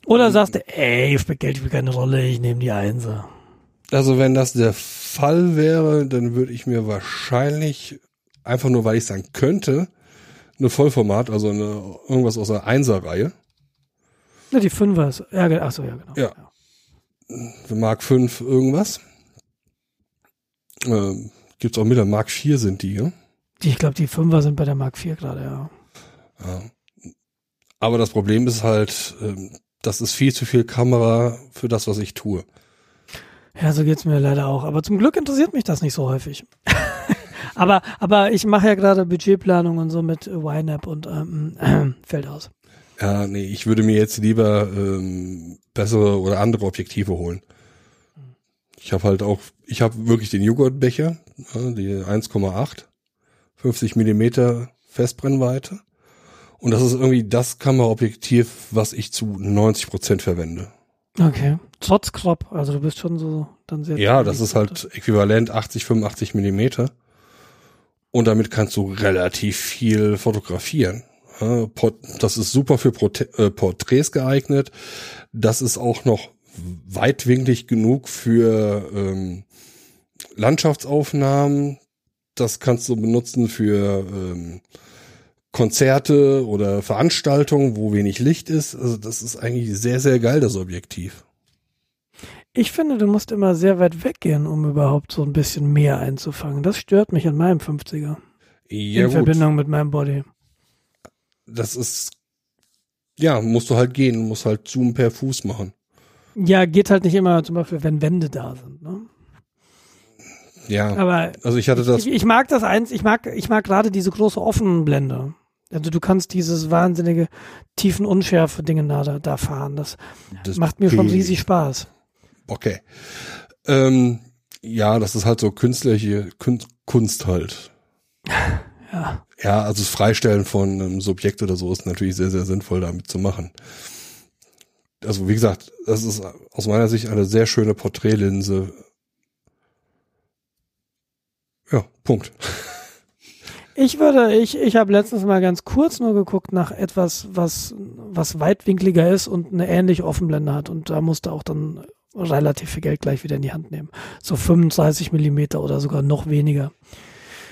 Oder sagst du, ey, spielt Geld spielt keine Rolle, ich nehme die Einser. also wenn das der Fall wäre, dann würde ich mir wahrscheinlich einfach nur, weil ich sagen könnte, eine Vollformat, also eine, irgendwas aus der Einser-Reihe, Ja, die Fünfer ist, ja, ach so, ja, genau. Ja. für Mark 5 irgendwas. Ähm, gibt's auch mit der Mark 4 sind die, ja? Die, ich glaube, die Fünfer sind bei der Mark IV gerade, ja. ja. Aber das Problem ist halt, ähm, das ist viel zu viel Kamera für das, was ich tue. Ja, so geht's mir leider auch. Aber zum Glück interessiert mich das nicht so häufig. aber, aber ich mache ja gerade Budgetplanung und so mit YNAB und ähm, äh, fällt aus. Ja, nee, ich würde mir jetzt lieber ähm, bessere oder andere Objektive holen. Ich habe halt auch, ich habe wirklich den Joghurtbecher, ja, die 1,8, 50 Millimeter Festbrennweite. Und das ist irgendwie das Kameraobjektiv, was ich zu 90 Prozent verwende. Okay. Trotz Crop, also du bist schon so dann sehr. Ja, das ist halt äquivalent 80, 85 Millimeter. Und damit kannst du relativ viel fotografieren. Das ist super für äh, Porträts geeignet. Das ist auch noch weitwinklig genug für ähm, Landschaftsaufnahmen. Das kannst du benutzen für ähm, Konzerte oder Veranstaltungen, wo wenig Licht ist. Also das ist eigentlich sehr, sehr geil, das Objektiv. Ich finde, du musst immer sehr weit weggehen, um überhaupt so ein bisschen mehr einzufangen. Das stört mich an meinem 50er. Ja, in gut. Verbindung mit meinem Body. das ist, ja, musst du halt gehen, musst halt Zoom per Fuß machen. Ja, geht halt nicht immer, zum Beispiel, wenn Wände da sind. Ne? Ja, Aber also ich hatte das, ich, ich mag das eins, ich mag, ich mag gerade diese große offenen Blende. Also du kannst dieses wahnsinnige tiefen Unschärfe Dinge da, da, fahren. Das das macht mir schon riesig Spaß. Okay. Ähm, ja, das ist halt so künstliche Kun- Kunst halt. Ja. Ja, also das Freistellen von einem Subjekt oder so ist natürlich sehr, sehr sinnvoll damit zu machen. Also wie gesagt, das ist aus meiner Sicht eine sehr schöne Porträtlinse. Ja, Punkt. Ich würde, ich, ich habe letztens mal ganz kurz nur geguckt nach etwas, was, was weitwinkliger ist und eine ähnliche Offenblende hat. Und da musste auch dann relativ viel Geld gleich wieder in die Hand nehmen. So 35 Millimeter oder sogar noch weniger.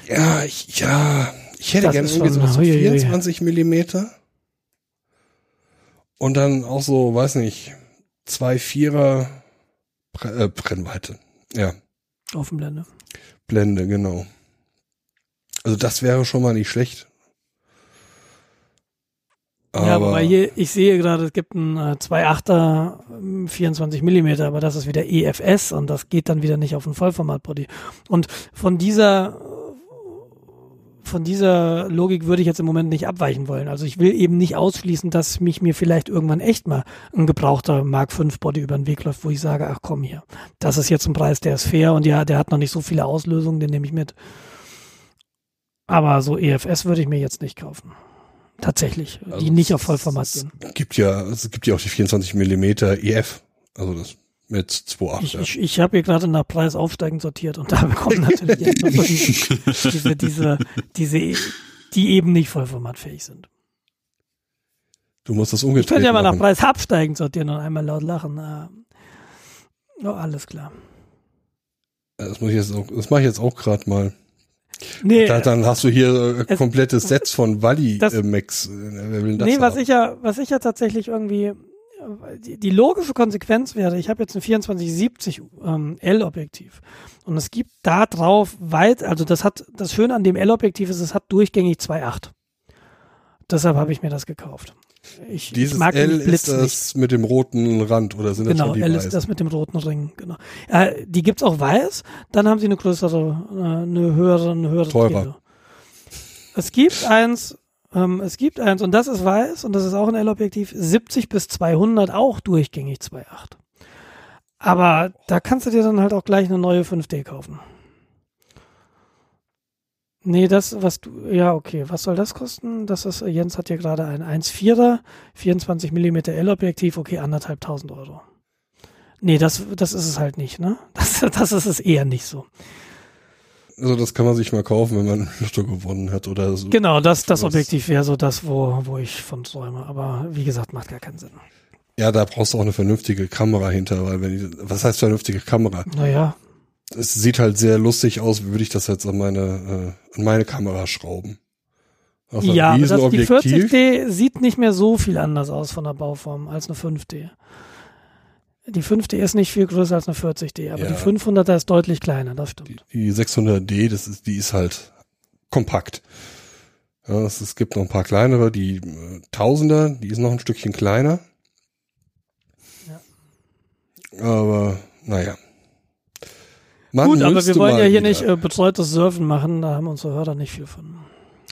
Ja, ich, ja, ich hätte Das gerne irgendwie so huiuiui. 24 Millimeter. Und dann auch so, weiß nicht, zwei Vierer Bre äh, Brennweite. Ja, Offenblende. Blende, genau. Also das wäre schon mal nicht schlecht. Ja, Aber wobei hier, ich sehe gerade, es gibt einen äh, 2.8er ähm, 24 Millimeter, aber das ist wieder EFS und das geht dann wieder nicht auf ein Vollformat-Body. Und von dieser von dieser Logik würde ich jetzt im Moment nicht abweichen wollen. Also ich will eben nicht ausschließen, dass mich mir vielleicht irgendwann echt mal ein gebrauchter Mark V Body über den Weg läuft, wo ich sage, ach komm hier, das ist jetzt ein Preis, der ist fair und ja, der hat noch nicht so viele Auslösungen, den nehme ich mit. Aber so EFS würde ich mir jetzt nicht kaufen. Tatsächlich, die Also nicht es- auf Vollformat es gehen. gibt ja, es gibt ja auch die 24 Millimeter EF. Also das mit 2.8. Ich, ja. ich, ich habe hier gerade nach Preis aufsteigend sortiert und da bekommen natürlich jetzt noch so diese, diese, diese, diese, die eben nicht vollformatfähig sind. Du musst das Ich umgedreht könnte ja mal nach. Preis absteigend sortieren und einmal laut lachen. Oh, alles klar. Das muss ich jetzt auch, das mache ich jetzt auch gerade mal. Nee, Da, dann hast du hier äh, es- komplette Sets von Wally das- äh. Äh, nee, was haben? ich ja, was ich ja tatsächlich irgendwie, äh, die, die logische Konsequenz wäre, ich habe jetzt ein 2470 ähm, L-Objektiv und es gibt da drauf weit, also das hat, das Schöne an dem L-Objektiv ist, es hat durchgängig 2.8. Deshalb habe ich mir das gekauft. Ich, ich Dieses mag L den ist Blitz nicht. das mit dem roten Rand oder sind das Genau, schon die L ist das mit dem roten Ring, genau. Äh, die gibt's auch weiß, dann haben sie eine größere, äh, eine höhere, eine höhere Teurer. Tiefe. Es gibt eins, ähm, es gibt eins und das ist weiß und das ist auch ein L-Objektiv, 70 bis 200 auch durchgängig 2.8. Aber da kannst du dir dann halt auch gleich eine neue 5D kaufen. Nee, das, was du, ja, okay, was soll das kosten? Das ist, Jens hat hier gerade ein 1,4er, 24 mm L-Objektiv, okay, anderthalbtausend Euro. Nee, das, das ist es halt nicht, ne? Das, das ist es eher nicht so. Also das kann man sich mal kaufen, wenn man Lotto gewonnen hat oder so. Genau, das, das Objektiv wäre so das, wo, wo ich von träume. Aber wie gesagt, macht gar keinen Sinn. Ja, da brauchst du auch eine vernünftige Kamera hinter, weil wenn die, was heißt vernünftige Kamera? Naja, Es sieht halt sehr lustig aus, wie würde ich das jetzt an meine, äh, an meine Kamera schrauben. Auf ja, das, die Riesenobjektiv. 40D sieht nicht mehr so viel anders aus von der Bauform als eine 5D. Die 5D ist nicht viel größer als eine 40D, aber Ja. die 500er ist deutlich kleiner, das stimmt. Die 600D, das ist, die ist halt kompakt. Ja, es, es gibt noch ein paar kleinere, die äh, Tausender, die ist noch ein Stückchen kleiner. Aber, naja. Man Gut, aber wir wollen ja hier wieder- nicht äh, betreutes Surfen machen, da haben unsere Hörer nicht viel von.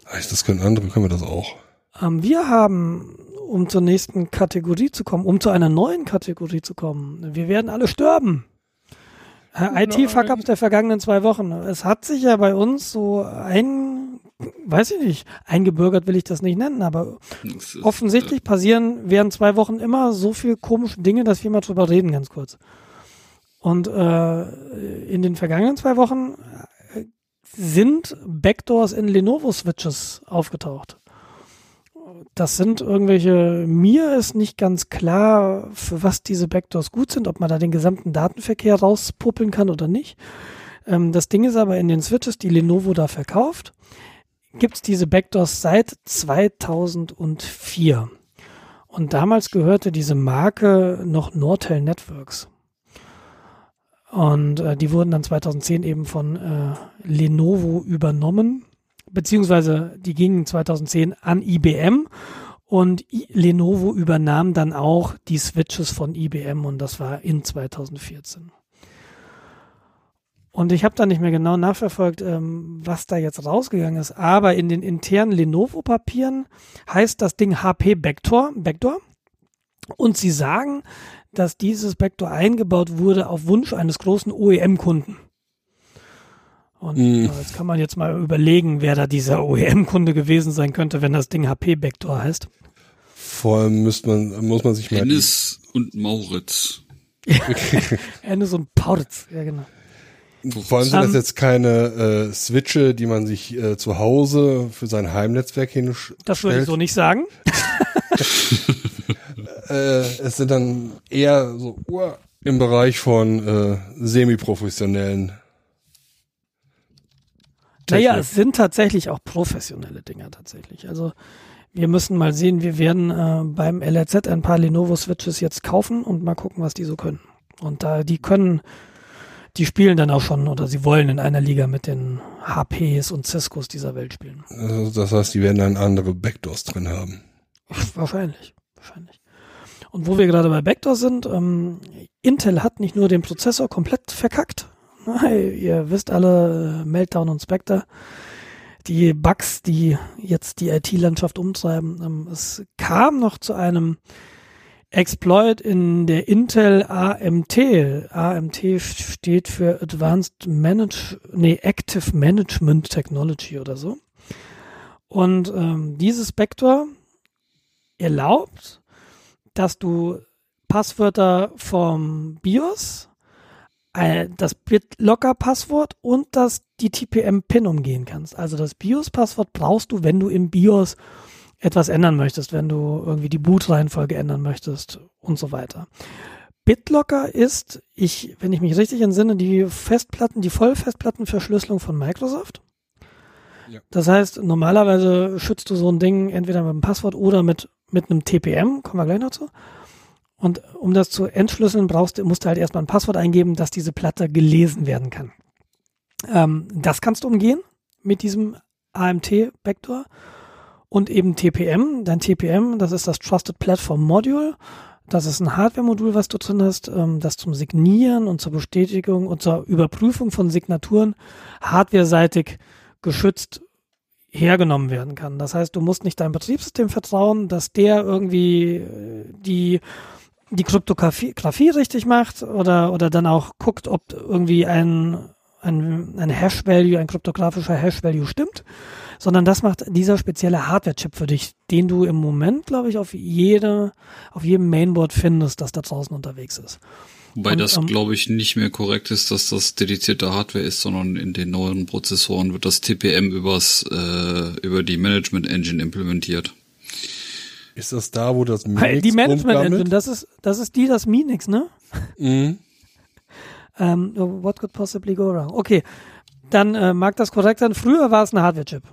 Ach, Das können andere, können wir das auch. Ähm, wir haben, um zur nächsten Kategorie zu kommen, um zu einer neuen Kategorie zu kommen, wir werden alle sterben. Äh, IT-Fuck-Ups der vergangenen zwei Wochen. Es hat sich ja bei uns so ein, weiß ich nicht, eingebürgert will ich das nicht nennen, aber ist, offensichtlich passieren während zwei Wochen immer so viel komische Dinge, dass wir mal drüber reden, ganz kurz. Und äh, in den vergangenen zwei Wochen äh, sind Backdoors in Lenovo-Switches aufgetaucht. Das sind irgendwelche, mir ist nicht ganz klar, für was diese Backdoors gut sind, ob man da den gesamten Datenverkehr rauspuppeln kann oder nicht. Ähm, das Ding ist aber in den Switches, die Lenovo da verkauft, gibt es diese Backdoors seit 2004. Und damals gehörte diese Marke noch Nortel Networks. Und äh, die wurden dann 2010 eben von äh, Lenovo übernommen, beziehungsweise die gingen 2010 an IBM und I Lenovo übernahm dann auch die Switches von IBM und das war in 2014. Und ich habe da nicht mehr genau nachverfolgt, ähm, was da jetzt rausgegangen ist, aber in den internen Lenovo-Papieren heißt das Ding HP Backdoor, Backdoor. Und sie sagen, dass dieses Backdoor eingebaut wurde auf Wunsch eines großen OEM-Kunden. Und mhm. jetzt kann man jetzt mal überlegen, wer da dieser OEM-Kunde gewesen sein könnte, wenn das Ding HP-Backdoor heißt. Vor allem müsste man, muss man sich mal. Hennis und Mauritz. Hennis und Pauritz, ja genau. Vor allem sind das ähm, jetzt keine äh, Switche, die man sich äh, zu Hause für sein Heimnetzwerk hinstellt. Das würde ich so nicht sagen. äh, es sind dann eher so uh, im Bereich von äh, semi-professionellen naja, es sind tatsächlich auch professionelle Dinger tatsächlich. Also wir müssen mal sehen, wir werden äh, beim LRZ ein paar Lenovo Switches jetzt kaufen und mal gucken, was die so können. Und da die können, die spielen dann auch schon oder sie wollen in einer Liga mit den HPs und Ciscos dieser Welt spielen. Also das heißt, die werden dann andere Backdoors drin haben. Wahrscheinlich, wahrscheinlich. Und wo wir gerade bei Backdoors sind, ähm, Intel hat nicht nur den Prozessor komplett verkackt, ihr wisst alle, äh, Meltdown und Spectre, die Bugs, die jetzt die IT-Landschaft umtreiben. Ähm, es kam noch zu einem Exploit in der Intel AMT. AMT steht für Advanced Manage, nee, Active Management Technology oder so. Und ähm, dieses Spectre erlaubt, dass du Passwörter vom BIOS äh, das BitLocker-Passwort und das die TPM-Pin umgehen kannst. Also das BIOS-Passwort brauchst du, wenn du im BIOS etwas ändern möchtest, wenn du irgendwie die Boot-Reihenfolge ändern möchtest und so weiter. BitLocker ist, ich, wenn ich mich richtig entsinne, die Festplatten, die Vollfestplattenverschlüsselung von Microsoft. Ja. Das heißt, normalerweise schützt du so ein Ding entweder mit einem Passwort oder mit, mit einem TPM, kommen wir gleich noch zu. Und um das zu entschlüsseln, brauchst musst du halt erstmal ein Passwort eingeben, dass diese Platte gelesen werden kann. Ähm, das kannst du umgehen mit diesem AMT-Backdoor und eben TPM. Dein TPM, das ist das Trusted Platform Module. Das ist ein Hardware-Modul, was du drin hast, ähm, das zum Signieren und zur Bestätigung und zur Überprüfung von Signaturen hardware-seitig geschützt hergenommen werden kann. Das heißt, du musst nicht deinem Betriebssystem vertrauen, dass der irgendwie äh, die die Kryptographie richtig macht oder, oder dann auch guckt, ob irgendwie ein, ein, ein Hash-Value, ein kryptografischer Hash-Value stimmt, sondern das macht dieser spezielle Hardware-Chip für dich, den du im Moment, glaube ich, auf jede, auf jedem Mainboard findest, das da draußen unterwegs ist. Wobei Und, das, ähm, glaube ich, nicht mehr korrekt ist, dass das dedizierte Hardware ist, sondern in den neuen Prozessoren wird das TPM übers, äh, über die Management Engine implementiert. Ist das da, wo das Minix Die Management Engine, das ist, das ist die, das Minix, ne? Mhm. um, ähm, what could possibly go wrong? Okay, dann äh, mag das korrekt sein. Früher war es ein Hardware-Chip.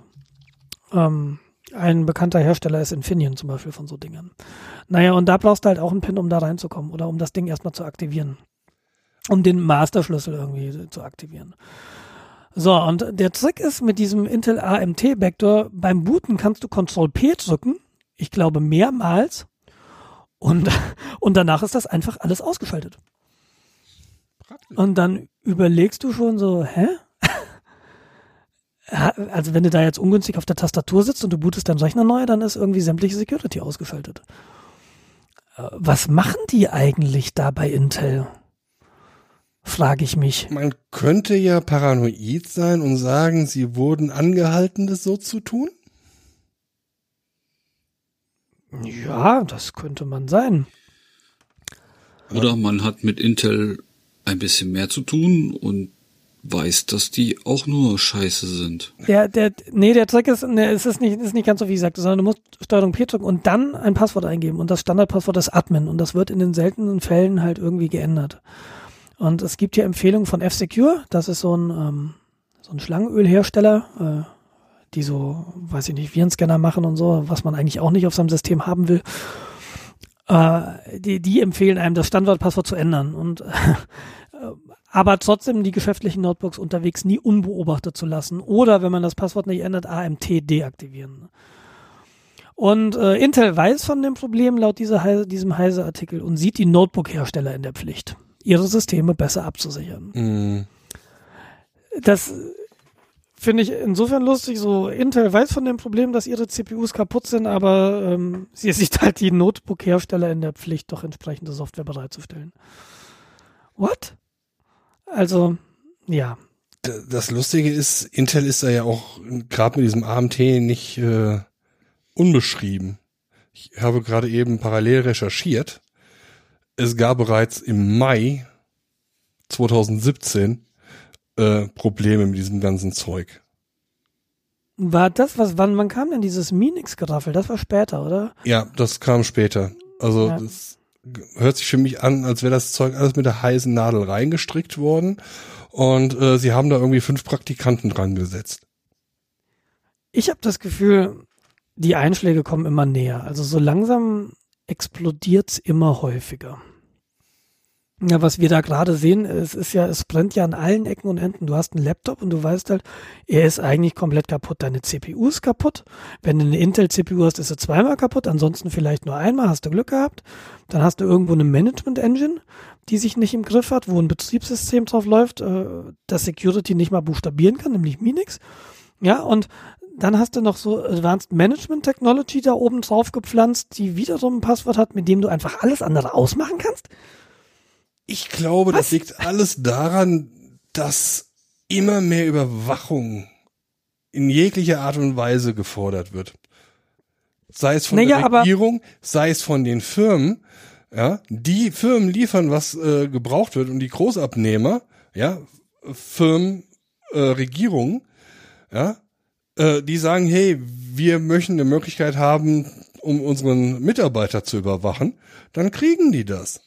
Ähm, ein bekannter Hersteller ist Infineon zum Beispiel von so Dingern. Naja, und da brauchst du halt auch einen PIN, um da reinzukommen oder um das Ding erstmal zu aktivieren. Um den Masterschlüssel irgendwie zu aktivieren. So, und der Trick ist mit diesem Intel AMT Backdoor, beim Booten kannst du Ctrl P drücken ich glaube, mehrmals. Und, und danach ist das einfach alles ausgeschaltet. Praktisch. Und dann überlegst du schon so, hä? Also wenn du da jetzt ungünstig auf der Tastatur sitzt und du bootest deinen Rechner neu, dann ist irgendwie sämtliche Security ausgeschaltet. Äh, was machen die eigentlich da bei Intel? Frage ich mich. Man könnte ja paranoid sein und sagen, sie wurden angehalten, das so zu tun. Ja, das könnte man sein. Oder man hat mit Intel ein bisschen mehr zu tun und weiß, dass die auch nur scheiße sind. Der, der, nee, der Trick ist, nee, es ist nicht, ist nicht ganz so wie gesagt, sondern du musst Steuerung P drücken und dann ein Passwort eingeben und das Standardpasswort ist Admin und das wird in den seltenen Fällen halt irgendwie geändert. Und es gibt hier Empfehlungen von F-Secure, das ist so ein, ähm, so ein Schlangenölhersteller, äh, die so, weiß ich nicht, Virenscanner machen und so, was man eigentlich auch nicht auf seinem System haben will. Äh, die, die empfehlen einem, das Standardpasswort zu ändern und aber trotzdem die geschäftlichen Notebooks unterwegs nie unbeobachtet zu lassen oder wenn man das Passwort nicht ändert, AMT deaktivieren. Und äh, Intel weiß von dem Problem laut Heise, diesem Heise-Artikel und sieht die Notebook-Hersteller in der Pflicht, ihre Systeme besser abzusichern. Mm. Das Finde ich insofern lustig, so Intel weiß von dem Problem, dass ihre CPUs kaputt sind, aber ähm, sie sieht halt die Notebook-Hersteller in der Pflicht, doch entsprechende Software bereitzustellen. What? Also, ja. Das Lustige ist, Intel ist da ja auch gerade mit diesem AMT nicht äh, unbeschrieben. Ich habe gerade eben parallel recherchiert. Es gab bereits im Mai 2017 äh, Probleme mit diesem ganzen Zeug. War das, was, wann, wann kam denn dieses Minix-Geraffel? Das war später, oder? Ja, das kam später. Also Ja. das hört sich für mich an, als wäre das Zeug alles mit der heißen Nadel reingestrickt worden. Und äh, sie haben da irgendwie fünf Praktikanten dran gesetzt. Ich habe das Gefühl, die Einschläge kommen immer näher. Also so langsam explodiert's immer häufiger. Ja, was wir da gerade sehen, es ist ja, es brennt ja an allen Ecken und Enden. Du hast einen Laptop und du weißt halt, er ist eigentlich komplett kaputt. Deine CPU ist kaputt. Wenn du eine Intel-CPU hast, ist sie zweimal kaputt. Ansonsten vielleicht nur einmal, hast du Glück gehabt. Dann hast du irgendwo eine Management-Engine, die sich nicht im Griff hat, wo ein Betriebssystem drauf läuft, äh, das Security nicht mal buchstabieren kann, nämlich Minix. Ja, und dann hast du noch so Advanced Management Technology da oben drauf gepflanzt, die wiederum ein Passwort hat, mit dem du einfach alles andere ausmachen kannst. Ich glaube, Was? das liegt alles daran, dass immer mehr Überwachung in jeglicher Art und Weise gefordert wird. Sei es von Naja, der Regierung, sei es von den Firmen. Ja, die Firmen liefern, was äh, gebraucht wird und die Großabnehmer, ja, Firmen, äh, Regierungen, ja, äh, die sagen, hey, wir möchten eine Möglichkeit haben, um unseren Mitarbeiter zu überwachen, dann kriegen die das.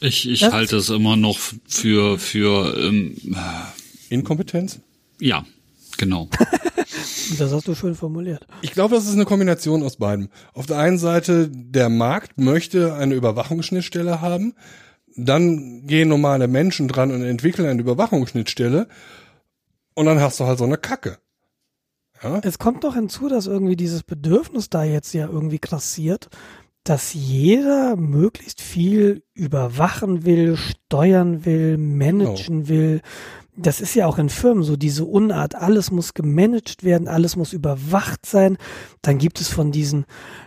Ich, ich Das- halte es immer noch für, für ähm, Inkompetenz? ja, genau. Das hast du schön formuliert. Ich glaube, das ist eine Kombination aus beidem. Auf der einen Seite, der Markt möchte eine Überwachungsschnittstelle haben, dann gehen normale Menschen dran und entwickeln eine Überwachungsschnittstelle und dann hast du halt so eine Kacke. Ja? Es kommt noch hinzu, dass irgendwie dieses Bedürfnis da jetzt ja irgendwie grassiert, dass jeder möglichst viel überwachen will, steuern will, managen will. Das ist ja auch in Firmen so, diese Unart, alles muss gemanagt werden, alles muss überwacht sein. Dann gibt es von diesen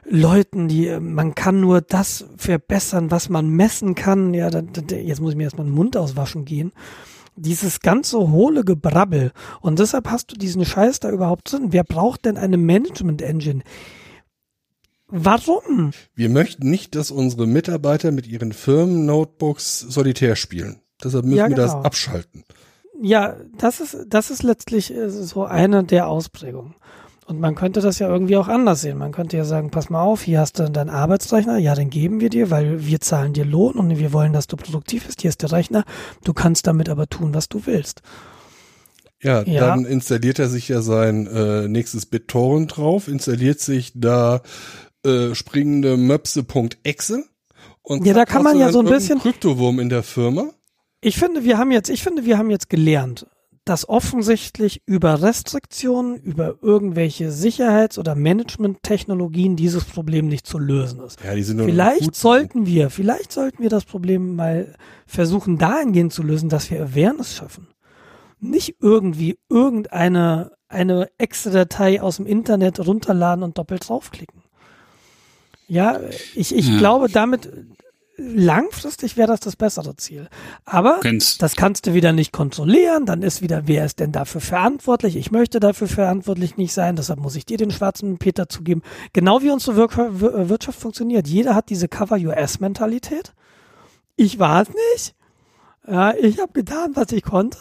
Leuten, die, äh, man kann nur das verbessern, was man messen kann. Ja, da, da, jetzt muss ich mir erstmal den Mund auswaschen gehen dieses ganze hohle Gebrabbel. Und deshalb hast du diesen Scheiß da überhaupt drin. Wer braucht denn eine Management-Engine? Warum? Wir möchten nicht, dass unsere Mitarbeiter mit ihren Firmen-Notebooks solitär spielen. Deshalb müssen Ja, wir das genau. abschalten. Ja, das ist, das ist letztlich äh, so eine der Ausprägungen. Und man könnte das ja irgendwie auch anders sehen. Man könnte ja sagen, pass mal auf, hier hast du deinen Arbeitsrechner, ja, den geben wir dir, weil wir zahlen dir Lohn und wir wollen, dass du produktiv bist. Hier ist der Rechner. Du kannst damit aber tun, was du willst. Ja, Ja. dann installiert er sich ja sein äh, nächstes BitTorrent drauf, installiert sich da äh, springende Möpse.exe und Ja, da kann man ja so ein bisschen- Kryptowurm in der Firma. Ich finde, wir haben jetzt, ich finde, wir haben jetzt gelernt, dass offensichtlich über Restriktionen, über irgendwelche Sicherheits- oder Management-Technologien dieses Problem nicht zu lösen ist. Ja, die sind Vielleicht sollten wir, vielleicht sollten wir das Problem mal versuchen, dahingehend zu lösen, dass wir Awareness schaffen. Nicht irgendwie irgendeine eine Excel-Datei aus dem Internet runterladen und doppelt draufklicken. Ja, ich, ich Ja. glaube, damit langfristig wäre das das bessere Ziel. Aber Kennst, das kannst du wieder nicht kontrollieren. Dann ist wieder, wer ist denn dafür verantwortlich? Ich möchte dafür verantwortlich nicht sein. Deshalb muss ich dir den schwarzen Peter zugeben. Genau wie unsere Wir Wir- Wirtschaft funktioniert. Jeder hat diese Cover-US-Mentalität. Ich war es nicht. Ja, ich habe getan, was ich konnte.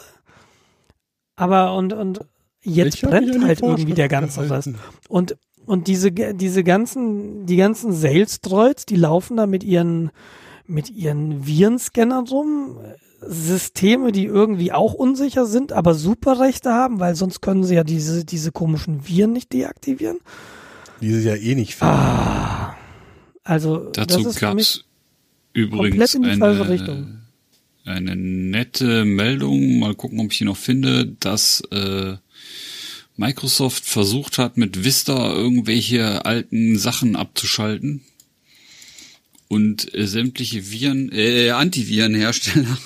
Aber und, und jetzt Ich brennt halt irgendwie der ganze Rest. Und, und diese, diese ganzen, die ganzen Sales-Droids, die laufen da mit ihren, mit ihren Virenscannern rum. Systeme, die irgendwie auch unsicher sind, aber Superrechte haben, weil sonst können sie ja diese, diese komischen Viren nicht deaktivieren. Die sie ja eh nicht finden. Ah. Also, dazu das ist für gab's mich, übrigens komplett in die falsche Richtung. eine, eine nette Meldung, mal gucken, ob ich die noch finde, dass äh, Microsoft versucht hat, mit Vista irgendwelche alten Sachen abzuschalten und äh, sämtliche Viren, äh, Antivirenhersteller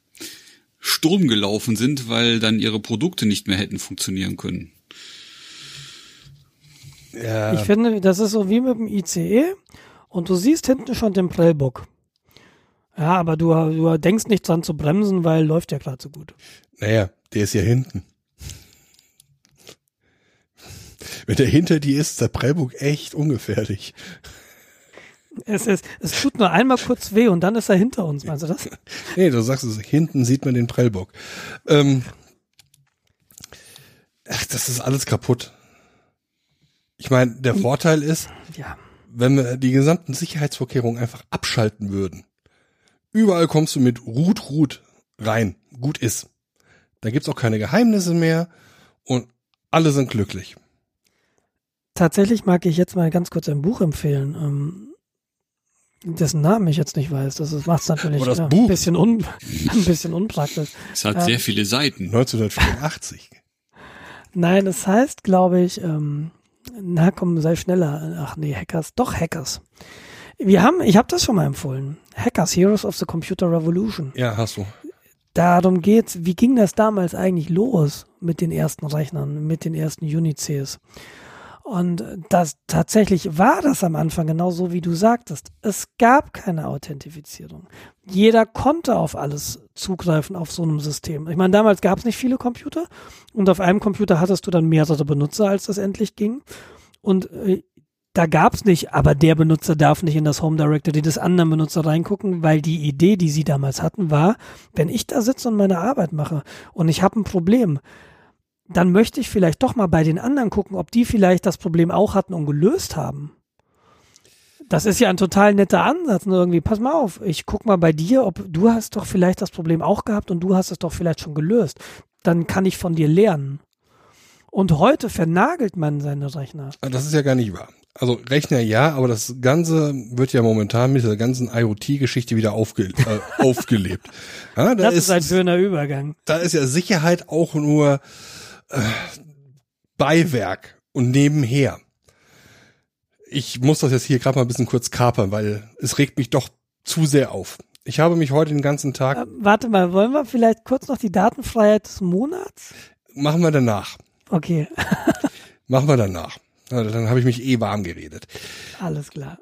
Sturm gelaufen sind, weil dann ihre Produkte nicht mehr hätten funktionieren können. Ja, ich finde, das ist so wie mit dem ICE und du siehst hinten schon den Prellbock. Ja, aber du, du denkst nicht dran zu bremsen, weil läuft ja gerade so gut. Naja, der ist ja hinten. Wenn der hinter dir ist, ist der Prellbock echt ungefährlich. Es, ist, es tut nur einmal kurz weh und dann ist er hinter uns, meinst du das? nee, du sagst es, hinten sieht man den Prellbock. Ähm, ach, das ist alles kaputt. Ich meine, der Vorteil ist, Ja. wenn wir die gesamten Sicherheitsvorkehrungen einfach abschalten würden. Überall kommst du mit Rut, Rut rein. Gut ist. Da gibt's auch keine Geheimnisse mehr und alle sind glücklich. Tatsächlich mag ich jetzt mal ganz kurz ein Buch empfehlen, ähm, dessen Namen ich jetzt nicht weiß. Das macht es natürlich ja, ein, Buch. bisschen un, ein bisschen unpraktisch. Es hat Ja. sehr viele Seiten. 1984. Nein, es heißt, glaube ich, ähm, na komm, sei schneller. Ach nee, Hackers, doch Hackers. Wir haben, ich habe das schon mal empfohlen. Hackers, Heroes of the Computer Revolution. Ja, hast du. Darum geht's, wie ging das damals eigentlich los mit den ersten Rechnern, mit den ersten Unics? Und das tatsächlich war das am Anfang genauso wie du sagtest. Es gab keine Authentifizierung. Jeder konnte auf alles zugreifen auf so einem System. Ich meine, damals gab es nicht viele Computer und auf einem Computer hattest du dann mehrere Benutzer, als das endlich ging. Und äh, da gab es nicht, aber der Benutzer darf nicht in das Home Directory des anderen Benutzer reingucken, weil die Idee, die sie damals hatten, war, wenn ich da sitze und meine Arbeit mache und ich habe ein Problem, dann möchte ich vielleicht doch mal bei den anderen gucken, ob die vielleicht das Problem auch hatten und gelöst haben. Das ist ja ein total netter Ansatz. Ne? Irgendwie, pass mal auf, ich guck mal bei dir, ob du hast doch vielleicht das Problem auch gehabt und du hast es doch vielleicht schon gelöst. Dann kann ich von dir lernen. Und heute vernagelt man seine Rechner. Ah, Das ist ja gar nicht wahr. Also Rechner ja, aber das Ganze wird ja momentan mit der ganzen IoT-Geschichte wieder aufge äh, aufgelebt. Ja, da Das ist, ist, ein schöner Übergang. da ist ja Sicherheit auch nur äh, Beiwerk und nebenher. Ich muss das jetzt hier gerade mal ein bisschen kurz kapern, weil es regt mich doch zu sehr auf. Ich habe mich heute den ganzen Tag, Äh, warte mal, wollen wir vielleicht kurz noch die Datenfreiheit des Monats? machen wir danach. Okay, Machen wir danach. Dann habe ich mich eh warm geredet. alles klar.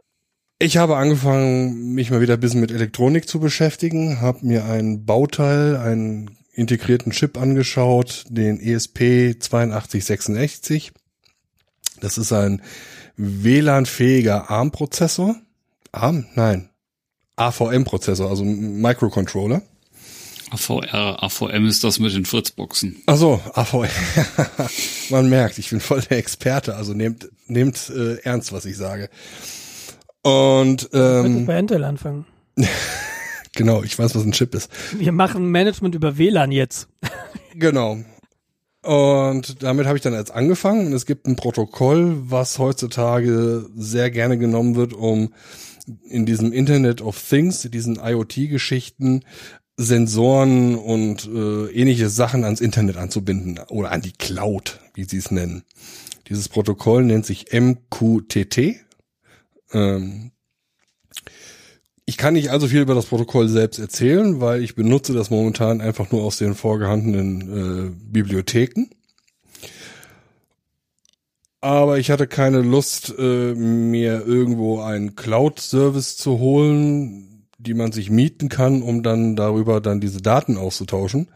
Ich habe angefangen, mich mal wieder ein bisschen mit Elektronik zu beschäftigen, habe mir ein Bauteil, einen integrierten Chip angeschaut, den E ESP 8266. Das ist ein WLAN-fähiger ARM-Prozessor. ARM? Nein. AVM-Prozessor, also Microcontroller. AVR, AVM ist das mit den Fritzboxen. Ach so, AVM. Man merkt, ich bin voll der Experte, also nehmt, nehmt äh, ernst, was ich sage. Und ähm, bei Intel anfangen. genau, ich weiß, was ein Chip ist. Wir machen Management über WLAN jetzt. Genau. Und damit habe ich dann jetzt angefangen. Und es gibt ein Protokoll, was heutzutage sehr gerne genommen wird, um in diesem Internet of Things, diesen IoT-Geschichten, Sensoren und äh, ähnliche Sachen ans Internet anzubinden oder an die Cloud, wie sie es nennen. Dieses Protokoll nennt sich MQTT. Ähm, ich kann nicht allzu viel über das Protokoll selbst erzählen, weil ich benutze das momentan einfach nur aus den vorgehandenen äh, Bibliotheken. Aber ich hatte keine Lust, äh, mir irgendwo einen Cloud-Service zu holen, die man sich mieten kann, um dann darüber dann diese Daten auszutauschen.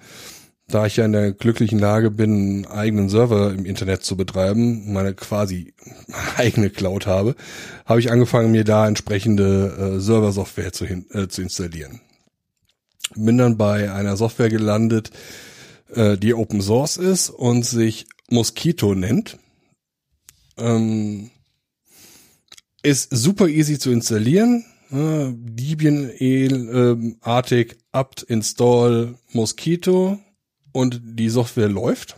Da ich ja in der glücklichen Lage bin, einen eigenen Server im Internet zu betreiben, meine quasi eigene Cloud habe, habe ich angefangen, mir da entsprechende äh, Server-Software zu, äh, zu installieren. Bin dann bei einer Software gelandet, äh, die Open Source ist und sich Mosquito nennt. Ähm, ist super easy zu installieren. Äh, Debian-artig apt install Mosquito und die Software läuft.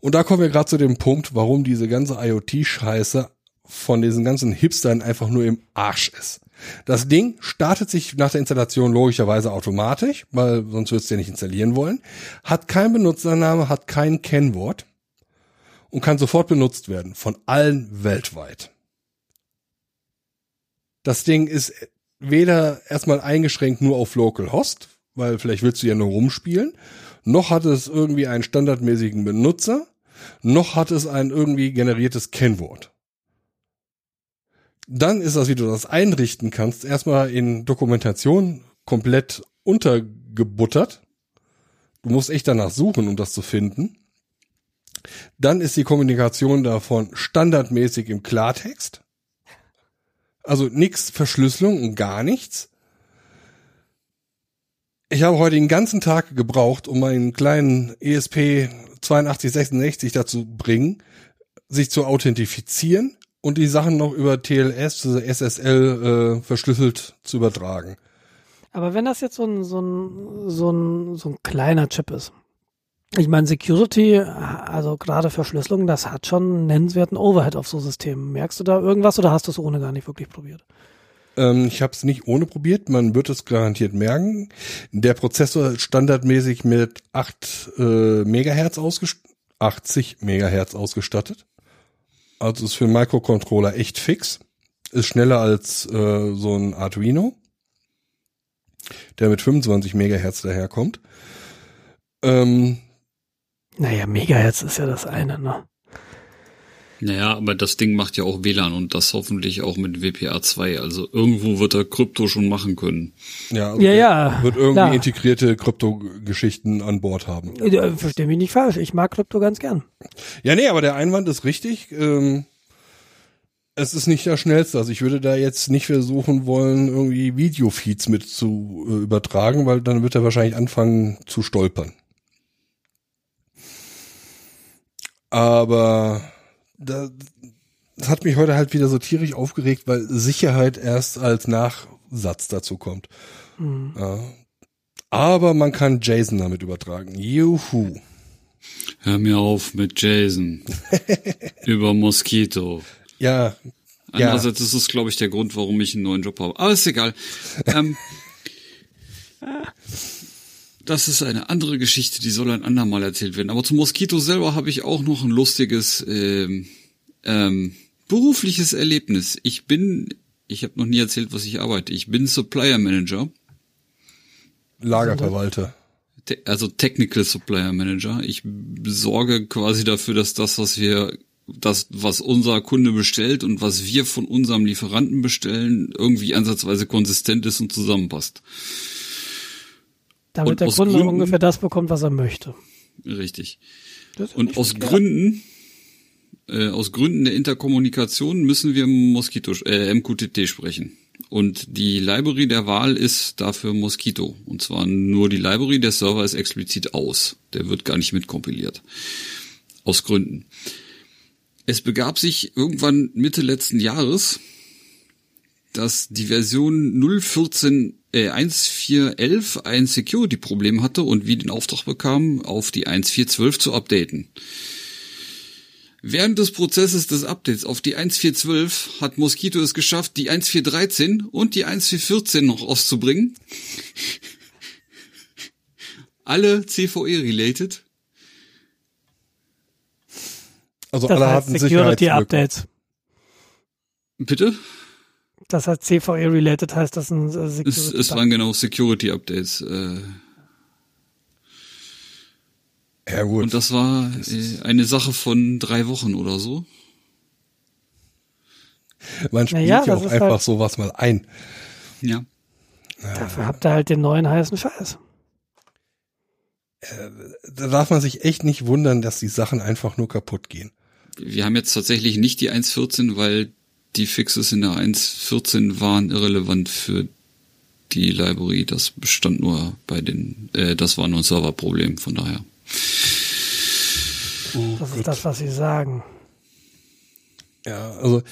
Und da kommen wir gerade zu dem Punkt, warum diese ganze IoT-Scheiße von diesen ganzen Hipstern einfach nur im Arsch ist. Das Ding startet sich nach der Installation logischerweise automatisch, weil sonst würdest du ja nicht installieren wollen, hat keinen Benutzername, hat kein Kennwort und kann sofort benutzt werden von allen weltweit. Das Ding ist weder erstmal eingeschränkt nur auf Localhost, weil vielleicht willst du ja nur rumspielen, noch hat es irgendwie einen standardmäßigen Benutzer, noch hat es ein irgendwie generiertes Kennwort. Dann ist das, wie du das einrichten kannst, erstmal in Dokumentation komplett untergebuttert. Du musst echt danach suchen, um das zu finden. Dann ist die Kommunikation davon standardmäßig im Klartext. Also nix Verschlüsselung und gar nichts. Ich habe heute den ganzen Tag gebraucht, um meinen kleinen ESP 8266 dazu bringen, sich zu authentifizieren und die Sachen noch über TLS, also SSL äh, verschlüsselt zu übertragen. Aber wenn das jetzt so ein, so ein, so ein, so ein kleiner Chip ist, ich meine, Security, also gerade Verschlüsselung, das hat schon einen nennenswerten Overhead auf so Systemen. Merkst du da irgendwas oder hast du es ohne gar nicht wirklich probiert? Ähm, ich habe es nicht ohne probiert, man wird es garantiert merken. Der Prozessor ist standardmäßig mit 8 äh, Megahertz ausgestattet, 80 Megahertz ausgestattet. Also ist für Microcontroller echt fix. Ist schneller als äh, so ein Arduino, der mit 25 Megahertz daherkommt. Ähm, Naja, Megahertz ist ja das eine, ne? Naja, aber das Ding macht ja auch WLAN und das hoffentlich auch mit WPA2. Also irgendwo wird er Krypto schon machen können. ja, also Ja, ja, wird irgendwie klar. integrierte Kryptogeschichten an Bord haben. Äh, Versteh mich nicht falsch, ich mag Krypto ganz gern. Ja, nee, aber der Einwand ist richtig. Ähm, es ist nicht das Schnellste. Also ich würde da jetzt nicht versuchen wollen, irgendwie Videofeeds mit zu äh, übertragen, weil dann wird er wahrscheinlich anfangen zu stolpern. Aber da, das hat mich heute halt wieder so tierisch aufgeregt, weil Sicherheit erst als Nachsatz dazu kommt. Ja. Aber man kann JSON damit übertragen. Juhu. Hör mir auf mit Jason. Über Mosquito. Ja, Ja. Andererseits ist es, glaube ich, der Grund, warum ich einen neuen Job habe. Aber ist egal. Ähm, das ist eine andere Geschichte, die soll ein andermal erzählt werden. Aber zum Moskito selber habe ich auch noch ein lustiges ähm, ähm, berufliches Erlebnis. Ich bin, ich habe noch nie erzählt, was ich arbeite. Ich bin Supplier Manager, Lagerverwalter. te also Technical Supplier Manager. Ich sorge quasi dafür, dass das, was wir das, was unser Kunde bestellt und was wir von unserem Lieferanten bestellen, irgendwie ansatzweise konsistent ist und zusammenpasst. Damit Und der Kunde Gründen- ungefähr das bekommt, was er möchte. Richtig. Und aus verkehrt. Gründen, äh, aus Gründen der Interkommunikation müssen wir Mosquito, äh, MQTT sprechen. Und die Library der Wahl ist dafür Mosquito. Und zwar nur die Library, der Server ist explizit aus. Der wird gar nicht mitkompiliert. Aus Gründen. Es begab sich irgendwann Mitte letzten Jahres, dass die Version 014 äh, 1411 ein Security-Problem hatte und wir den Auftrag bekamen, auf die 1412 zu updaten. Während des Prozesses des Updates auf die 1412 hat Mosquito es geschafft, die 1413 und die 1414 noch auszubringen. Alle CVE-related. Also Das alle heißt hatten Security. Updates. Bitte? Das heißt CVE related heißt das ein äh, Es, Security es waren genau Security-Updates. Äh, Ja gut. und das war äh, eine Sache von drei Wochen oder so. Man spielt Naja, ja auch einfach halt- sowas mal ein. Ja. Dafür habt ihr halt den neuen heißen Scheiß. Da darf man sich echt nicht wundern, dass die Sachen einfach nur kaputt gehen. Wir haben jetzt tatsächlich nicht die 1.14, weil die Fixes in der 1.14 waren irrelevant für die Library. Das bestand nur bei den, äh, das war nur ein Serverproblem, von daher. Das ist das, was sie sagen. Ja, also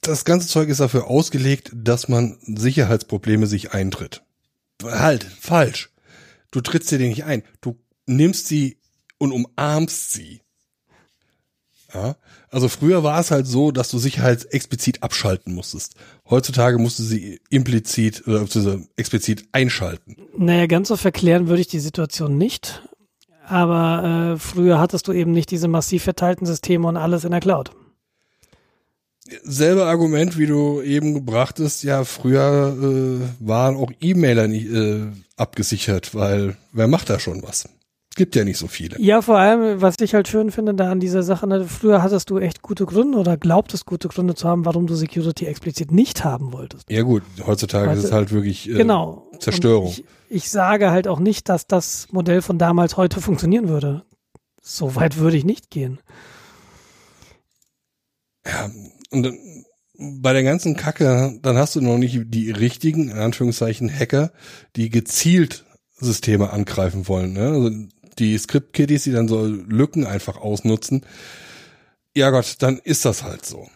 das ganze Zeug ist dafür ausgelegt, dass man Sicherheitsprobleme sich eintritt. Halt, falsch. Du trittst dir die nicht ein. Du nimmst sie und umarmst sie. Ja? Also früher war es halt so, dass du Sicherheit explizit abschalten musstest. Heutzutage musst du sie implizit oder beziehungsweise explizit einschalten. Naja, ganz so verklären würde ich die Situation nicht. Aber äh, früher hattest du eben nicht diese massiv verteilten Systeme und alles in der Cloud. Selbe Argument, wie du eben gebracht hast, ja, früher äh, waren auch E-Mailer nicht äh, abgesichert, weil wer macht da schon was? Gibt ja nicht so viele. Ja, vor allem, was ich halt schön finde da an dieser Sache, ne, früher hattest du echt gute Gründe oder glaubtest gute Gründe zu haben, warum du Security explizit nicht haben wolltest. Ja gut, heutzutage Weißt ist es halt wirklich äh, Genau. Zerstörung. Ich, ich sage halt auch nicht, dass das Modell von damals heute funktionieren würde. So weit würde ich nicht gehen. Ja, und dann, bei der ganzen Kacke, dann hast du noch nicht die richtigen, in Anführungszeichen, Hacker, die gezielt Systeme angreifen wollen. Ne? Also die Script-Kiddies, die dann so Lücken einfach ausnutzen. Ja Gott, dann ist das halt so.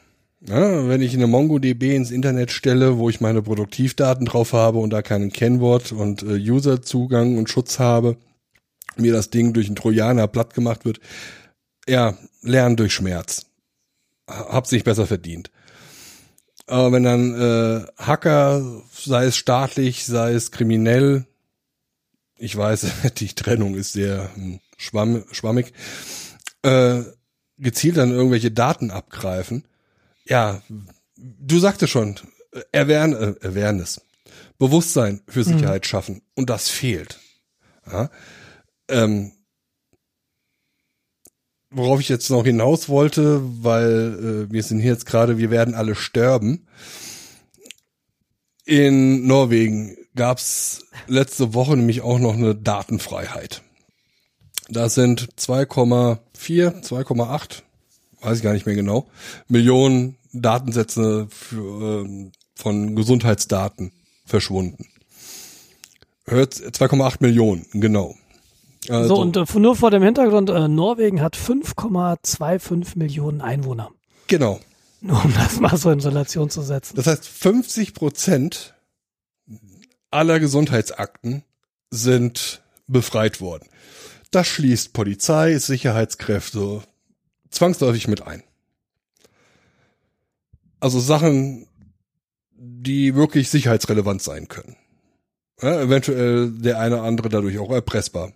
Ja, wenn ich eine MongoDB ins Internet stelle, wo ich meine Produktivdaten drauf habe und da keinen Kennwort und äh, Userzugang und Schutz habe, mir das Ding durch einen Trojaner platt gemacht wird, ja, lernen durch Schmerz. Hab's nicht besser verdient. Aber wenn dann äh, Hacker, sei es staatlich, sei es kriminell, ich weiß, die Trennung ist sehr hm, schwamm, schwammig, äh, gezielt dann irgendwelche Daten abgreifen, ja, du sagtest schon, Awareness, äh, Awareness, Bewusstsein für Sicherheit schaffen. Und das fehlt. Ja, ähm, worauf ich jetzt noch hinaus wollte, weil äh, wir sind hier jetzt gerade, wir werden alle sterben. In Norwegen gab's letzte Woche nämlich auch noch eine Datenfreiheit. Das sind 2,4, 2,8, weiß ich gar nicht mehr genau, Millionen Datensätze für, ähm, von Gesundheitsdaten verschwunden. Hört 2,8 Millionen, genau. Also, so, und äh, nur vor dem Hintergrund, äh, Norwegen hat 5,25 Millionen Einwohner. genau. Nur um das mal so in Relation zu setzen. Das heißt, 50 Prozent aller Gesundheitsakten sind befreit worden. Das schließt Polizei, Sicherheitskräfte zwangsläufig mit ein. Also Sachen, die wirklich sicherheitsrelevant sein können. Ja, eventuell der eine oder andere dadurch auch erpressbar.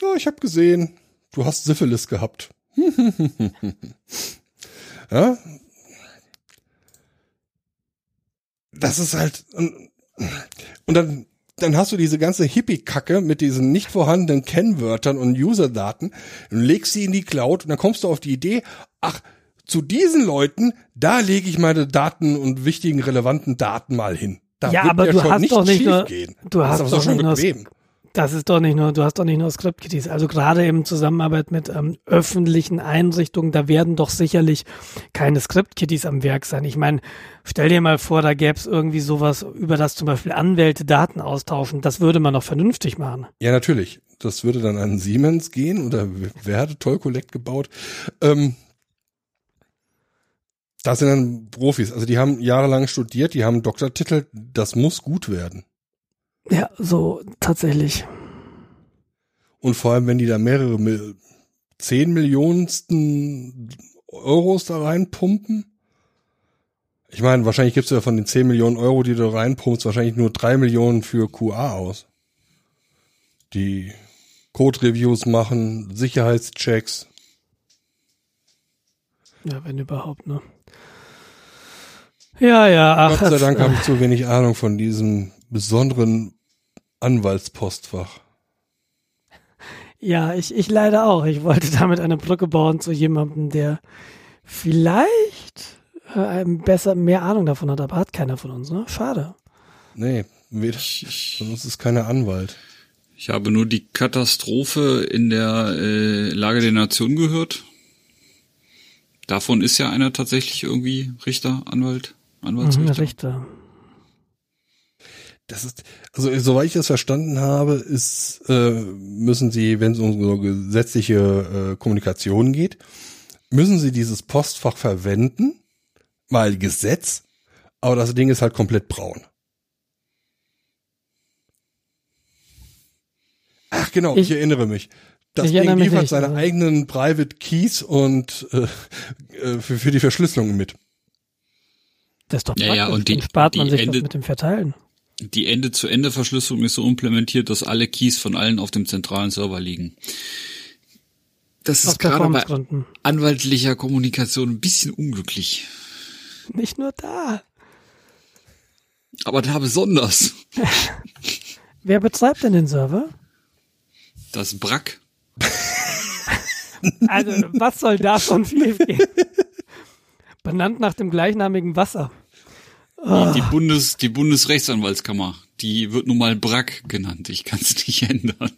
Ja, ich habe gesehen, du hast Syphilis gehabt. ja, das ist halt und, dann dann hast du diese ganze Hippie-Kacke mit diesen nicht vorhandenen Kennwörtern und User-Daten und legst sie in die Cloud und dann kommst du auf die Idee, ach, zu diesen Leuten, da lege ich meine Daten und wichtigen, relevanten Daten mal hin. Da Ja, aber mir du schon hast nichts doch nicht nur- schiefgehen. du das hast doch schon nicht bequem. Das ist doch nicht nur, du hast doch nicht nur Script-Kitties. Also gerade im Zusammenarbeit mit ähm, öffentlichen Einrichtungen, da werden doch sicherlich keine Script-Kitties am Werk sein. Ich meine, stell dir mal vor, da gäbe es irgendwie sowas, über das zum Beispiel Anwälte Daten austauschen. Das würde man doch vernünftig machen. Ja, natürlich. Das würde dann an Siemens gehen oder wer hatte Toll Collect gebaut? Ähm, das sind dann Profis. Also die haben jahrelang studiert, die haben Doktortitel. Das muss gut werden. Ja, so tatsächlich. Und vor allem, wenn die da mehrere Mil zehn Millionensten Euros da reinpumpen. Ich meine, wahrscheinlich gibst du ja von den 10 Millionen Euro, die du reinpumpst, wahrscheinlich nur drei Millionen für QA aus. Die Code-Reviews machen, Sicherheitschecks. Ja, wenn überhaupt, ne? Ja, ja, ach. Gott sei Dank äh, habe ich zu wenig Ahnung von diesem besonderen Anwaltspostfach. Ja, ich, ich leider auch. Ich wollte damit eine Brücke bauen zu jemandem, der vielleicht äh, besser mehr Ahnung davon hat, aber hat keiner von uns, ne? Schade. Nee, weder, von uns ist keiner Anwalt. Ich habe nur die Katastrophe in der äh, Lage der Nation gehört. Davon ist ja einer tatsächlich irgendwie Richter, Anwalt, Mhm, Anwaltsrichter. Richter. Das ist, also soweit ich das verstanden habe, ist, äh, müssen sie, wenn es um so gesetzliche äh, Kommunikation geht, müssen sie dieses Postfach verwenden, weil Gesetz, aber das Ding ist halt komplett braun. Ach genau, ich, Ich- erinnere mich. Das ich Ding liefert nicht, seine aber- eigenen Private Keys und äh, äh, für, für die Verschlüsselung mit. Das ist doch Ja, ja, praktisch. und die- spart man die sich Ende- das mit dem Verteilen. Die Ende-zu-Ende-Verschlüsselung ist so implementiert, dass alle Keys von allen auf dem zentralen Server liegen. Das ist gerade bei anwaltlicher Kommunikation ein bisschen unglücklich. Nicht nur da. Aber da besonders. Wer betreibt denn den Server? Das Brack. Also, was soll davon schiefgehen? Benannt nach dem gleichnamigen Wasser. Die, die, Bundes, die Bundesrechtsanwaltskammer, die wird nun mal Brack genannt. Ich kann es nicht ändern.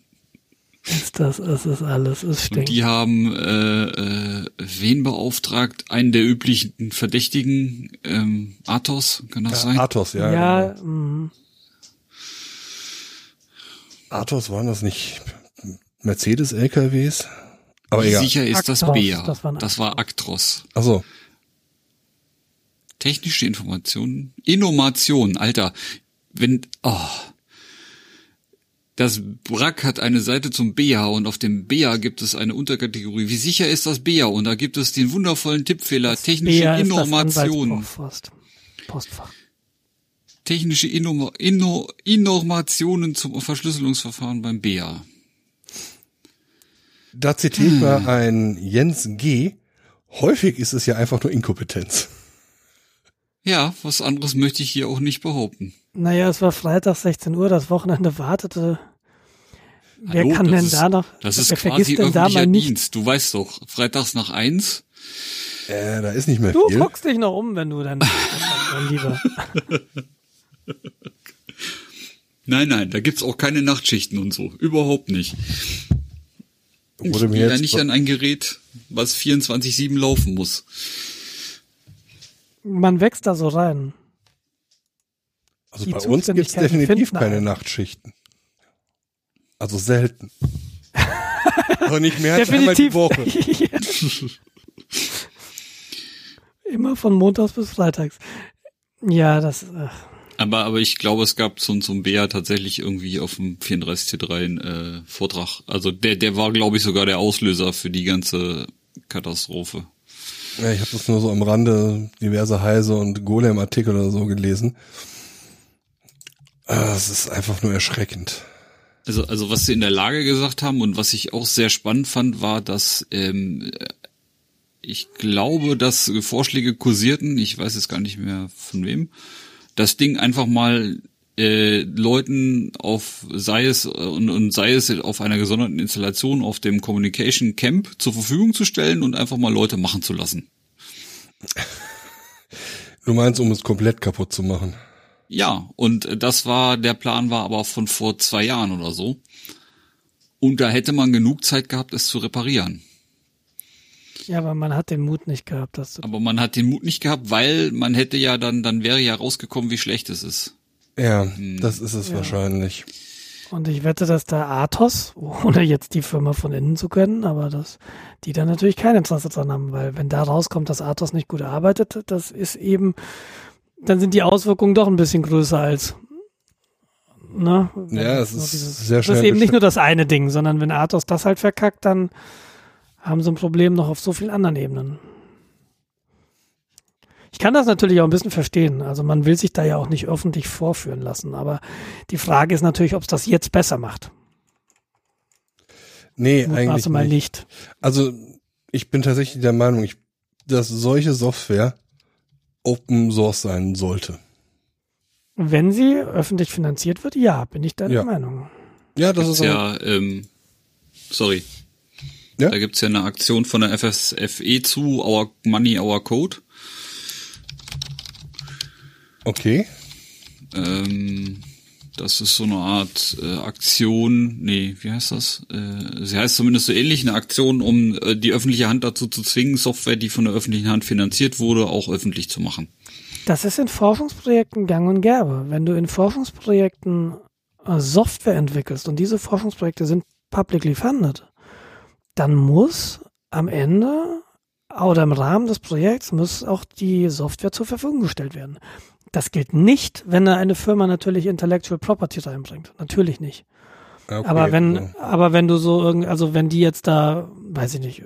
Ist das, ist das alles, es Und stinkt. die haben äh, äh, wen beauftragt? Einen der üblichen Verdächtigen, ähm, Athos, kann das sein? Athos, ja. Ja, genau. mh. Athos waren das nicht Mercedes-LKWs? Aber egal. sicher ist das Actros, BEA? das war ein Das war Actros. Achso. Technische Informationen, Innovation, Alter, wenn, oh. Das BRAC hat eine Seite zum BA und auf dem BA gibt es eine Unterkategorie. Wie sicher ist das BA? Und da gibt es den wundervollen Tippfehler, technische BEA das. Anwaltspost- Postfach. Technische Inno Inno Informationen zum Verschlüsselungsverfahren beim BA. Da zitiert mal ein Jens G. Häufig ist es ja einfach nur Inkompetenz. Ja, was anderes möchte ich hier auch nicht behaupten. Naja, es war Freitag 16 Uhr, das Wochenende wartete. Wer Hallo, kann das denn ist, da noch, Das ist wer vergisst quasi denn da öffentlicher mal nicht? Dienst. Du weißt doch, freitags nach eins. Äh, da ist nicht mehr Du viel. guckst dich noch um, wenn du dann, mein Lieber. Nein, nein, da gibt's auch keine Nachtschichten und so. Überhaupt nicht. Ich Wurde mir gehe ja nicht an ein Gerät, was 24-7 laufen muss. Man wächst da so rein. also die bei uns gibt's Zuständigkeiten definitiv keine einen. Nachtschichten. Also selten. Aber nicht mehr als einmal Definitiv. die Woche. Immer von Montags bis Freitags. Ja, das, äh, Aber, aber ich glaube, es gab zum, zum BA tatsächlich irgendwie auf dem 34C3 einen äh, Vortrag. Also der, der war, glaube ich, sogar der Auslöser für die ganze Katastrophe. Ja, ich habe das nur so am Rande diverse Heise und Golem-Artikel oder so gelesen. Ah, Es ist einfach nur erschreckend. Also, also was sie in der Lage gesagt haben und was ich auch sehr spannend fand, war, dass ähm, ich glaube, dass Vorschläge kursierten, ich weiß jetzt gar nicht mehr von wem, das Ding einfach mal äh, Leuten auf sei es äh, und, und sei es auf einer gesonderten Installation auf dem Communication Camp zur Verfügung zu stellen und einfach mal Leute machen zu lassen. Du meinst, um es komplett kaputt zu machen? Ja, und äh, das war, der Plan war aber von vor zwei Jahren oder so. Und da hätte man genug Zeit gehabt, es zu reparieren. ja, aber man hat den Mut nicht gehabt, das zu Aber man hat den Mut nicht gehabt, weil man hätte ja dann, dann wäre ja rausgekommen, wie schlecht es ist. Ja, Hm. das ist es wahrscheinlich. Und ich wette, dass da Athos, ohne jetzt die Firma von innen zu kennen, aber dass die da natürlich kein Interesse dran haben, weil wenn da rauskommt, dass Athos nicht gut arbeitet, das ist eben, dann sind die Auswirkungen doch ein bisschen größer als, ne? Wenn Ja, das es ist sehr Das schnell ist eben nicht nur das eine Ding, sondern wenn Athos das halt verkackt, dann haben sie ein Problem noch auf so vielen anderen Ebenen. Ich kann das natürlich auch ein bisschen verstehen. Also man will sich da ja auch nicht öffentlich vorführen lassen. Aber die Frage ist natürlich, ob es das jetzt besser macht. Nee, eigentlich Mutmaße mal nicht. nicht. Also ich bin tatsächlich der Meinung, ich, dass solche Software Open Source sein sollte. Wenn sie öffentlich finanziert wird, ja, bin ich deiner Ja. Meinung. Ja, das Gibt's ist ja, ähm, sorry. Ja? Da gibt's ja eine Aktion von der FSFE zu, Our Money, Our Code. Okay. Ähm, das ist so eine Art äh, Aktion, nee, wie heißt das? Äh, sie heißt zumindest so ähnlich, eine Aktion, um äh, die öffentliche Hand dazu zu zwingen, Software, die von der öffentlichen Hand finanziert wurde, auch öffentlich zu machen. Das ist in Forschungsprojekten gang und gäbe. Wenn du in Forschungsprojekten äh, Software entwickelst und diese Forschungsprojekte sind publicly funded, dann muss am Ende oder im Rahmen des Projekts muss auch die Software zur Verfügung gestellt werden. Das gilt nicht, wenn da eine Firma natürlich Intellectual Property reinbringt. Natürlich nicht. okay Aber wenn, also. aber wenn du so irgend, also wenn die jetzt da, weiß ich nicht,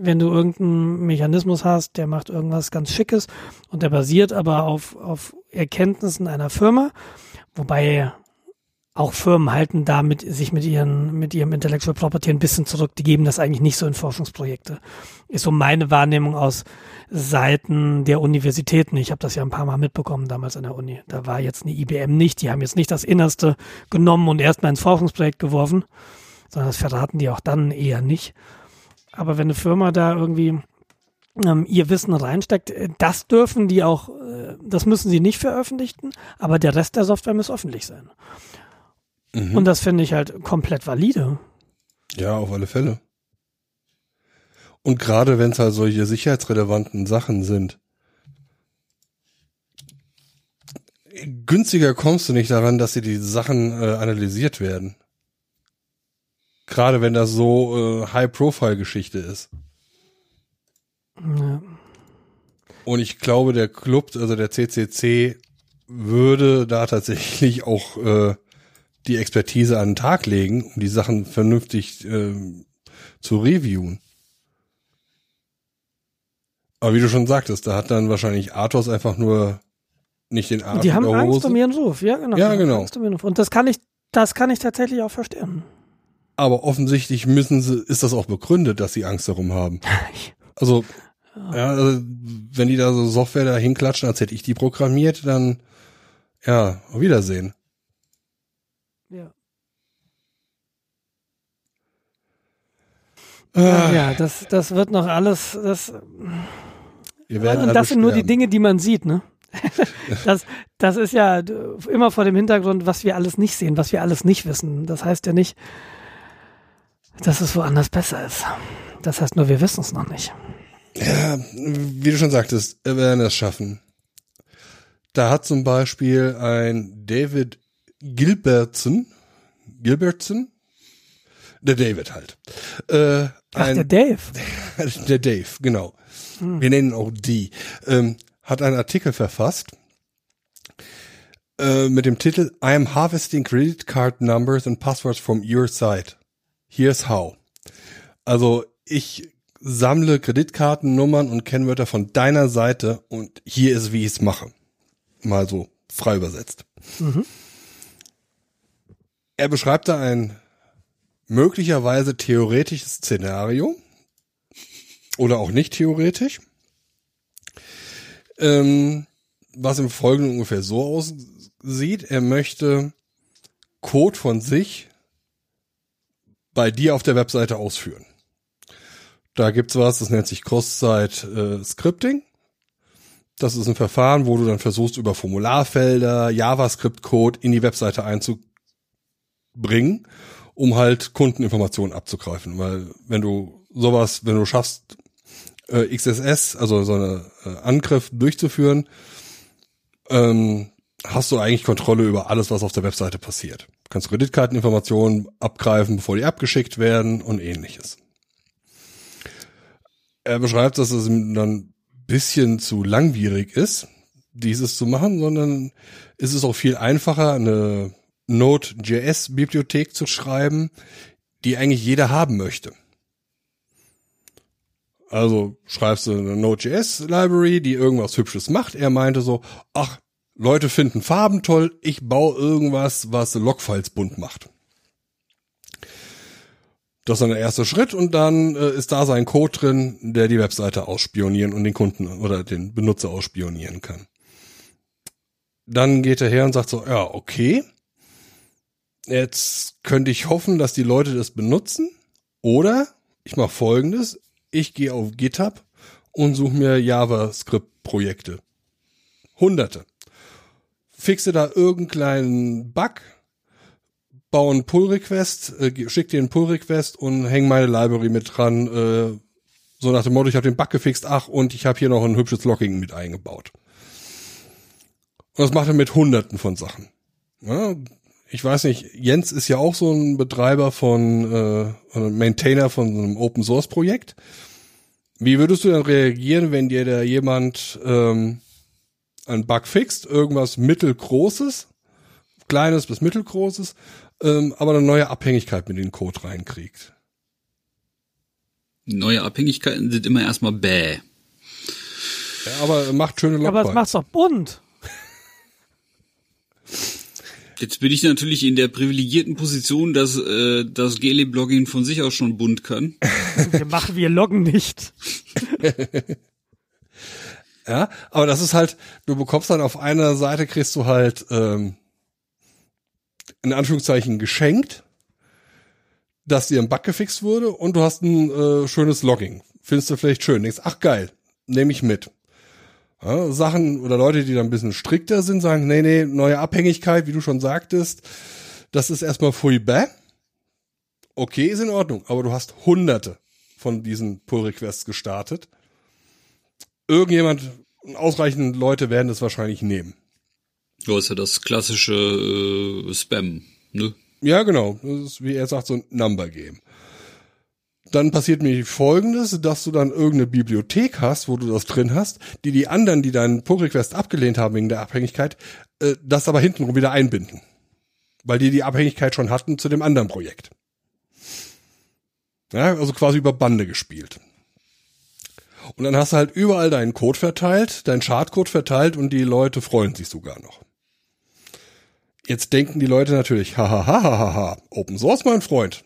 wenn du irgendeinen Mechanismus hast, der macht irgendwas ganz Schickes und der basiert aber auf, auf Erkenntnissen einer Firma, wobei auch Firmen halten da mit, sich mit ihren, mit ihrem Intellectual Property ein bisschen zurück. Die geben das eigentlich nicht so in Forschungsprojekte. Ist so meine Wahrnehmung aus Seiten der Universitäten. Ich habe das ja ein paar Mal mitbekommen damals an der Uni. Da war jetzt eine IBM nicht. Die haben jetzt nicht das Innerste genommen und erstmal ins Forschungsprojekt geworfen, sondern das verraten die auch dann eher nicht. Aber wenn eine Firma da irgendwie ähm, ihr Wissen reinsteckt, äh, das dürfen die auch, äh, das müssen sie nicht veröffentlichen, aber der Rest der Software muss öffentlich sein. Mhm. Und das finde ich halt komplett valide. Ja, auf alle Fälle. Und gerade wenn es halt solche sicherheitsrelevanten Sachen sind, günstiger kommst du nicht daran, dass dir die Sachen äh, analysiert werden. Gerade wenn das so äh, High-Profile-Geschichte ist. Ja. Und ich glaube, der Club, also der CCC, würde da tatsächlich auch äh, die Expertise an den Tag legen, um die Sachen vernünftig ähm, zu reviewen. Aber wie du schon sagtest, da hat dann wahrscheinlich Athos einfach nur nicht den Arsch Die haben Angst Hose. um ihren Ruf, ja genau. Ja, genau. Angst um ihren Ruf. Und das kann ich, das kann ich tatsächlich auch verstehen. Aber offensichtlich müssen sie, ist das auch begründet, dass sie Angst darum haben. Also, ja, also, wenn die da so Software da hinklatschen, als hätte ich die programmiert, dann, ja, auf Wiedersehen. Ja. Ah, Ja, das, das wird noch alles, das, wir werden und das sind nur die. Dinge, die man sieht, ne? das, das ist ja immer vor dem Hintergrund, was wir alles nicht sehen, was wir alles nicht wissen. Das heißt ja nicht, dass es woanders besser ist. Das heißt nur, wir wissen es noch nicht. Ja, wie du schon sagtest, wir werden es schaffen. Da hat zum Beispiel ein David Gilbertson, Gilbertson, der David halt, äh, Ach, ein, der Dave. der Dave, genau. Wir nennen ihn auch die, ähm, hat einen Artikel verfasst äh, mit dem Titel I am harvesting credit card numbers and passwords from your site. Here's how. Also ich sammle Kreditkartennummern und Kennwörter von deiner Seite und hier ist, wie ich es mache. Mal so frei übersetzt. Er beschreibt da ein möglicherweise theoretisches Szenario oder auch nicht theoretisch, ähm, was im Folgenden ungefähr so aussieht. Er möchte Code von sich bei dir auf der Webseite ausführen. Da gibt's was, das nennt sich Cross-Site äh, Scripting. Das ist ein Verfahren, wo du dann versuchst, über Formularfelder, JavaScript-Code in die Webseite einzubringen, um halt Kundeninformationen abzugreifen. Weil wenn du sowas, wenn du schaffst, äh, XSS, also so eine äh, Angriff durchzuführen, ähm, hast du eigentlich Kontrolle über alles, was auf der Webseite passiert. Du kannst Kreditkarteninformationen abgreifen, bevor die abgeschickt werden und ähnliches. Er beschreibt, dass es ihm dann bisschen zu langwierig ist, dieses zu machen, sondern ist es auch viel einfacher, eine Node.js-Bibliothek zu schreiben, die eigentlich jeder haben möchte. Also schreibst du eine Node.js-Library, die irgendwas Hübsches macht. Er meinte so, ach, Leute finden Farben toll, ich baue irgendwas, was Logfiles bunt macht. Das ist dann der erste Schritt und dann äh, ist da sein Code drin, der die Webseite ausspionieren und den Kunden oder den Benutzer ausspionieren kann. Dann geht er her und sagt so, ja, okay, jetzt könnte ich hoffen, dass die Leute das benutzen oder ich mache folgendes, ich gehe auf GitHub und suche mir JavaScript-Projekte. Hunderte. Fixe da irgendeinen Bug, baue einen Pull-Request, äh, schick dir einen Pull-Request und häng meine Library mit dran, äh, so nach dem Motto, ich habe den Bug gefixt, ach, und ich habe hier noch ein hübsches Logging mit eingebaut. Und das macht er mit hunderten von Sachen. Ja, ich weiß nicht, Jens ist ja auch so ein Betreiber von, äh, ein Maintainer von so einem Open-Source-Projekt. Wie würdest du dann reagieren, wenn dir da jemand ähm, einen Bug fixt, irgendwas mittelgroßes, kleines bis mittelgroßes, ähm, aber eine neue Abhängigkeit mit den Code reinkriegt? Neue Abhängigkeiten sind immer erstmal bäh. Ja, aber macht schöne Aber es macht's doch bunt. Jetzt bin ich natürlich in der privilegierten Position, dass äh, das Gele-Blogging von sich aus schon bunt kann. Wir machen, wir loggen nicht. Ja, aber das ist halt, du bekommst dann auf einer Seite kriegst du halt ähm, in Anführungszeichen geschenkt dass dir ein Bug gefixt wurde und du hast ein äh, schönes Logging. Findest du vielleicht schön. Denkst, ach geil, nehme ich mit. Ja, Sachen oder Leute, die da ein bisschen strikter sind, sagen, nee, nee, neue Abhängigkeit, wie du schon sagtest, das ist erstmal furchtbar. Okay, ist in Ordnung, aber du hast hunderte von diesen Pull-Requests gestartet. Irgendjemand, ausreichend Leute werden es wahrscheinlich nehmen. Ja, ist ja das klassische äh, Spam, ne? Ja, genau. Das ist, wie er sagt, so ein Number Game. Dann passiert mir folgendes, dass du dann irgendeine Bibliothek hast, wo du das drin hast, die die anderen, die deinen Pull-Request abgelehnt haben wegen der Abhängigkeit, äh, das aber hintenrum wieder einbinden. Weil die die Abhängigkeit schon hatten zu dem anderen Projekt. Ja, also quasi über Bande gespielt. Und dann hast du halt überall deinen Code verteilt, deinen Chartcode verteilt und die Leute freuen sich sogar noch. Jetzt denken die Leute natürlich, hahaha, Open Source, mein Freund.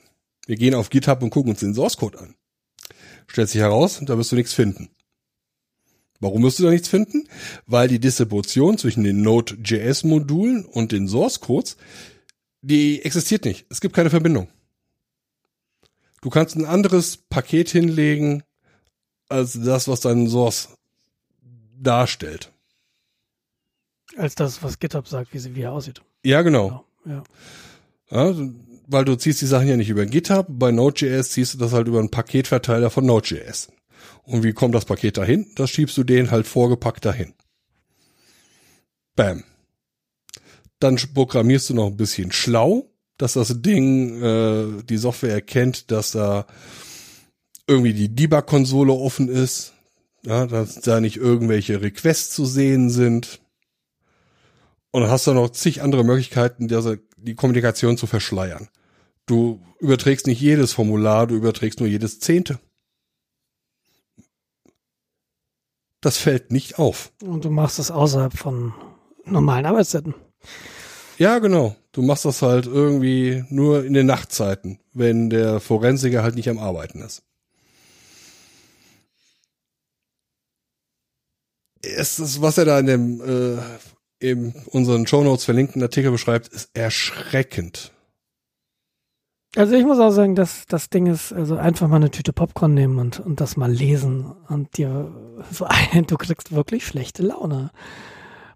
Wir gehen auf GitHub und gucken uns den Source Code an. Stellt sich heraus, da wirst du nichts finden. Warum wirst du da nichts finden? Weil die Distribution zwischen den Node.js-Modulen und den Source Codes, die existiert nicht. Es gibt keine Verbindung. Du kannst ein anderes Paket hinlegen als das, was dein Source darstellt. Als das, was GitHub sagt, wie sie wie er aussieht. Ja, genau. Ja. Ja, weil du ziehst die Sachen ja nicht über GitHub. Bei Node.js ziehst du das halt über einen Paketverteiler von Node.js. Und wie kommt das Paket dahin? Das schiebst du den halt vorgepackt dahin. Bam. Dann programmierst du noch ein bisschen schlau, dass das Ding, äh, die Software erkennt, dass da irgendwie die Debug-Konsole offen ist, ja, dass da nicht irgendwelche Requests zu sehen sind. Und dann hast du noch zig andere Möglichkeiten, die Kommunikation zu verschleiern. Du überträgst nicht jedes Formular, du überträgst nur jedes Zehnte. Das fällt nicht auf. Und du machst es außerhalb von normalen Arbeitszeiten. Ja, genau. Du machst das halt irgendwie nur in den Nachtzeiten, wenn der Forensiker halt nicht am Arbeiten ist. Es ist, was er da in dem äh, in unseren Show Notes verlinkten Artikel beschreibt, ist erschreckend. Also ich muss auch sagen, dass das Ding ist, also einfach mal eine Tüte Popcorn nehmen und, und das mal lesen und dir so ein, du kriegst wirklich schlechte Laune.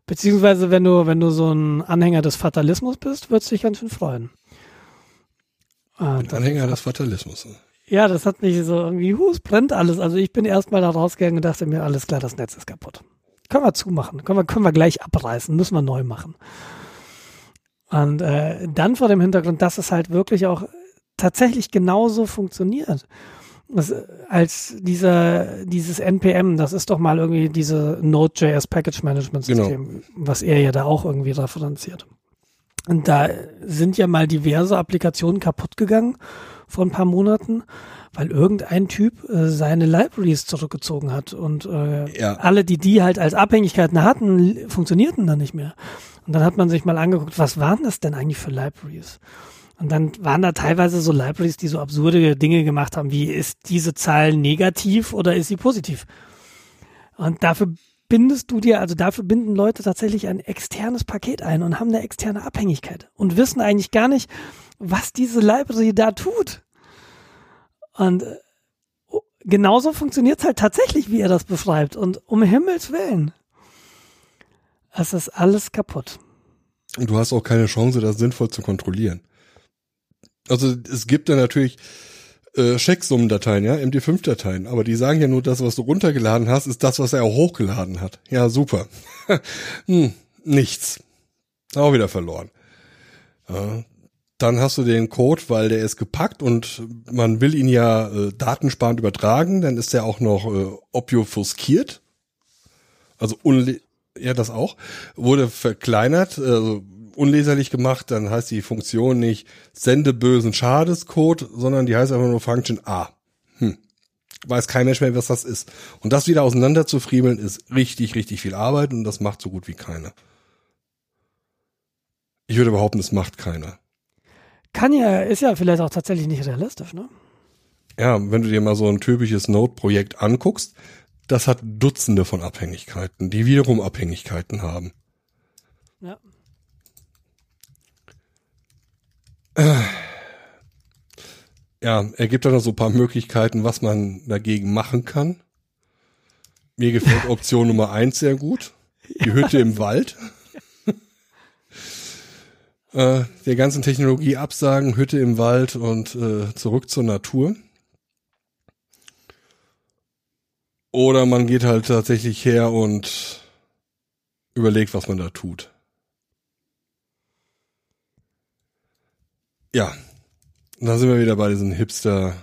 Beziehungsweise wenn du, wenn du so ein Anhänger des Fatalismus bist, würdest du dich ganz schön freuen. Ein Anhänger des Fatalismus. Ja, das hat mich so irgendwie, hu, es brennt alles. Also ich bin erstmal da rausgegangen und dachte mir, alles klar, das Netz ist kaputt. Können wir zumachen, können wir, können wir gleich abreißen, müssen wir neu machen. Und äh, dann vor dem Hintergrund, dass es halt wirklich auch tatsächlich genauso funktioniert. Das, als dieser, dieses NPM, das ist doch mal irgendwie diese Node.js Package Management System, genau. was er ja da auch irgendwie referenziert. Und da sind ja mal diverse Applikationen kaputt gegangen vor ein paar Monaten, weil irgendein Typ äh, seine Libraries zurückgezogen hat und äh, ja. alle, die die halt als Abhängigkeiten hatten, funktionierten dann nicht mehr. Und dann hat man sich mal angeguckt, was waren das denn eigentlich für Libraries? Und dann waren da teilweise so Libraries, die so absurde Dinge gemacht haben, wie ist diese Zahl negativ oder ist sie positiv? Und dafür bindest du dir, also dafür binden Leute tatsächlich ein externes Paket ein und haben eine externe Abhängigkeit und wissen eigentlich gar nicht, was diese Library da tut. Und äh, genauso funktioniert es halt tatsächlich, wie er das beschreibt. Und um Himmels Willen, es ist alles kaputt. Und du hast auch keine Chance, das sinnvoll zu kontrollieren. Also es gibt da natürlich äh, Checksummendateien, ja, MD5-Dateien, aber die sagen ja nur, das, was du runtergeladen hast, ist das, was er auch hochgeladen hat. Ja, super. hm, nichts. Auch wieder verloren. Ja, dann hast du den Code, weil der ist gepackt und man will ihn ja äh, datensparend übertragen, dann ist der auch noch äh, obfuskiert. Also ja, das auch. Wurde verkleinert, also unleserlich gemacht, dann heißt die Funktion nicht sende bösen Schadescode, sondern die heißt einfach nur Function A. Hm. Weiß kein Mensch mehr, was das ist. Und das wieder auseinander zu friemeln, ist richtig, richtig viel Arbeit und das macht so gut wie keiner. Ich würde behaupten, es macht keiner. Kann ja, ist ja vielleicht auch tatsächlich nicht realistisch, ne? Ja, wenn du dir mal so ein typisches Node-Projekt anguckst, das hat Dutzende von Abhängigkeiten, die wiederum Abhängigkeiten haben. Ja. Ja, er gibt dann noch so ein paar Möglichkeiten, was man dagegen machen kann. Mir gefällt Option Nummer eins sehr gut. Die Hütte im Wald. äh, der ganzen Technologie absagen, Hütte im Wald und äh, zurück zur Natur. Oder man geht halt tatsächlich her und überlegt, was man da tut. Ja, da sind wir wieder bei diesen Hipster.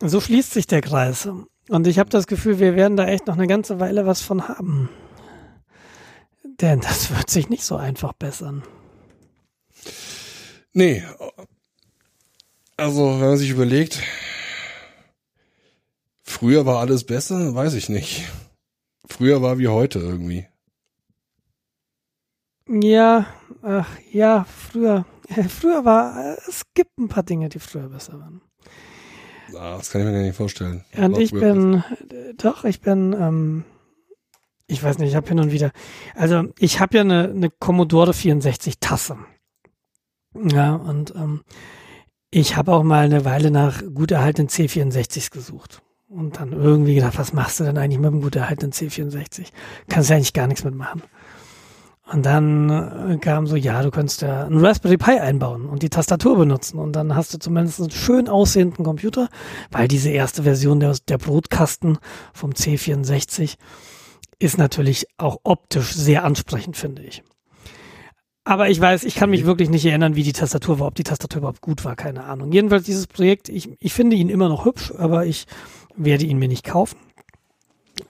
So schließt sich der Kreis. Und ich habe das Gefühl, wir werden da echt noch eine ganze Weile was von haben. Denn das wird sich nicht so einfach bessern. Nee. Also, wenn man sich überlegt, früher war alles besser, weiß ich nicht. Früher war wie heute irgendwie. Ja, ach ja, früher. Früher war, es gibt ein paar Dinge, die früher besser waren. Ah, das kann ich mir gar nicht vorstellen. Und ich bin, doch, ich bin, ähm, ich weiß nicht, ich habe hin und wieder, also ich habe ja eine, eine Commodore 64 Tasse. Ja, und ähm, ich habe auch mal eine Weile nach gut erhaltenen C64s gesucht. Und dann irgendwie gedacht, was machst du denn eigentlich mit einem gut erhaltenen C64? Kannst ja eigentlich gar nichts mitmachen. Und dann äh, kam so, ja, du könntest ja einen Raspberry Pi einbauen und die Tastatur benutzen. Und dann hast du zumindest einen schön aussehenden Computer, weil diese erste Version der, der Brotkasten vom C64 ist natürlich auch optisch sehr ansprechend, finde ich. Aber ich weiß, ich kann mich wirklich nicht erinnern, wie die Tastatur war, ob die Tastatur überhaupt gut war, keine Ahnung. Jedenfalls dieses Projekt, ich, ich finde ihn immer noch hübsch, aber ich werde ihn mir nicht kaufen.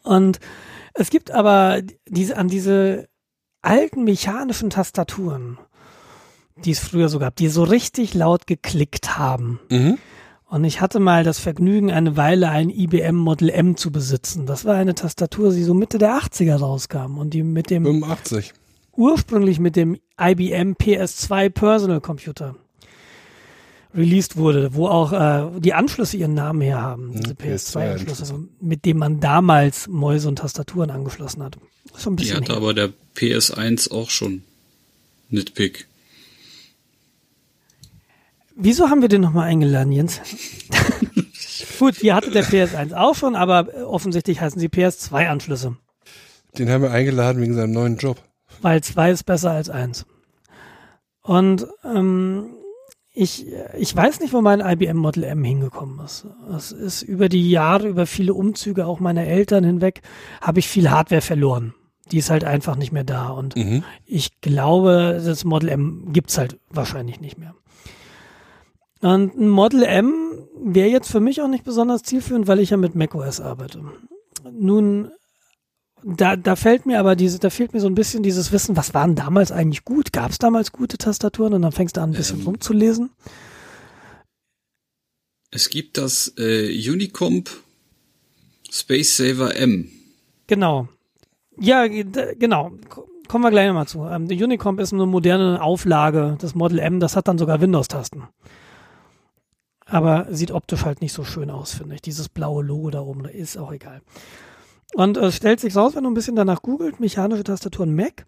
Und es gibt aber diese, an diese alten mechanischen Tastaturen, die es früher so gab, die so richtig laut geklickt haben. Mhm. Und ich hatte mal das Vergnügen, eine Weile ein IBM Model M zu besitzen. Das war eine Tastatur, die so Mitte der 80er rauskam und die mit dem 85. ursprünglich mit dem IBM PS2 Personal Computer released wurde, wo auch äh, die Anschlüsse ihren Namen her haben, diese PS2-Anschlüsse, mit dem man damals Mäuse und Tastaturen angeschlossen hat. Schon ein Die bisschen hatte her. aber der PS1 auch schon. Nitpick. Wieso haben wir den nochmal eingeladen, Jens? Gut, die hatte der PS1 auch schon, aber offensichtlich heißen sie PS2-Anschlüsse, Den haben wir eingeladen wegen seinem neuen Job. weil zwei ist besser als eins. Und ähm, ich, ich weiß nicht, wo mein IBM Model M hingekommen ist. Es ist über die Jahre, über viele Umzüge auch meiner Eltern hinweg, habe ich viel Hardware verloren. Die ist halt einfach nicht mehr da. Und Mhm. ich glaube, das Model M gibt's halt wahrscheinlich nicht mehr. Und ein Model M wäre jetzt für mich auch nicht besonders zielführend, weil ich ja mit macOS arbeite. Nun, da, da fällt mir aber diese, da fehlt mir so ein bisschen dieses Wissen, was waren damals eigentlich gut? Gab es damals gute Tastaturen? Und dann fängst du an, ein bisschen Ähm. rumzulesen. Es gibt das äh, Unicomp Space Saver M. Genau. Ja, d- genau. Kommen wir gleich nochmal zu. Ähm, die Unicomp ist eine moderne Auflage des Model M. Das hat dann sogar Windows-Tasten. Aber sieht optisch halt nicht so schön aus, finde ich. Dieses blaue Logo da oben, ist auch egal. Und äh, es stellt sich raus, wenn du ein bisschen danach googelt, mechanische Tastaturen Mac,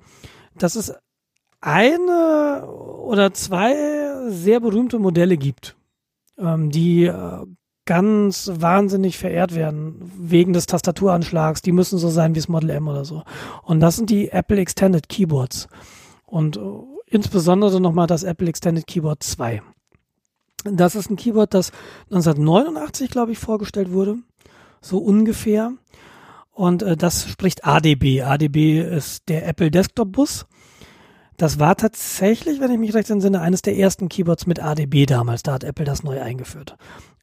dass es eine oder zwei sehr berühmte Modelle gibt, ähm, die äh, ganz wahnsinnig verehrt werden wegen des Tastaturanschlags. Die müssen so sein wie das Model M oder so. Und das sind die Apple Extended Keyboards. Und äh, insbesondere nochmal das Apple Extended Keyboard 2. Das ist ein Keyboard, das 1989, glaube ich, vorgestellt wurde. So ungefähr. Und äh, das spricht ADB. ADB ist der Apple Desktop Bus. Das war tatsächlich, wenn ich mich recht entsinne, eines der ersten Keyboards mit ADB damals. Da hat Apple das neu eingeführt.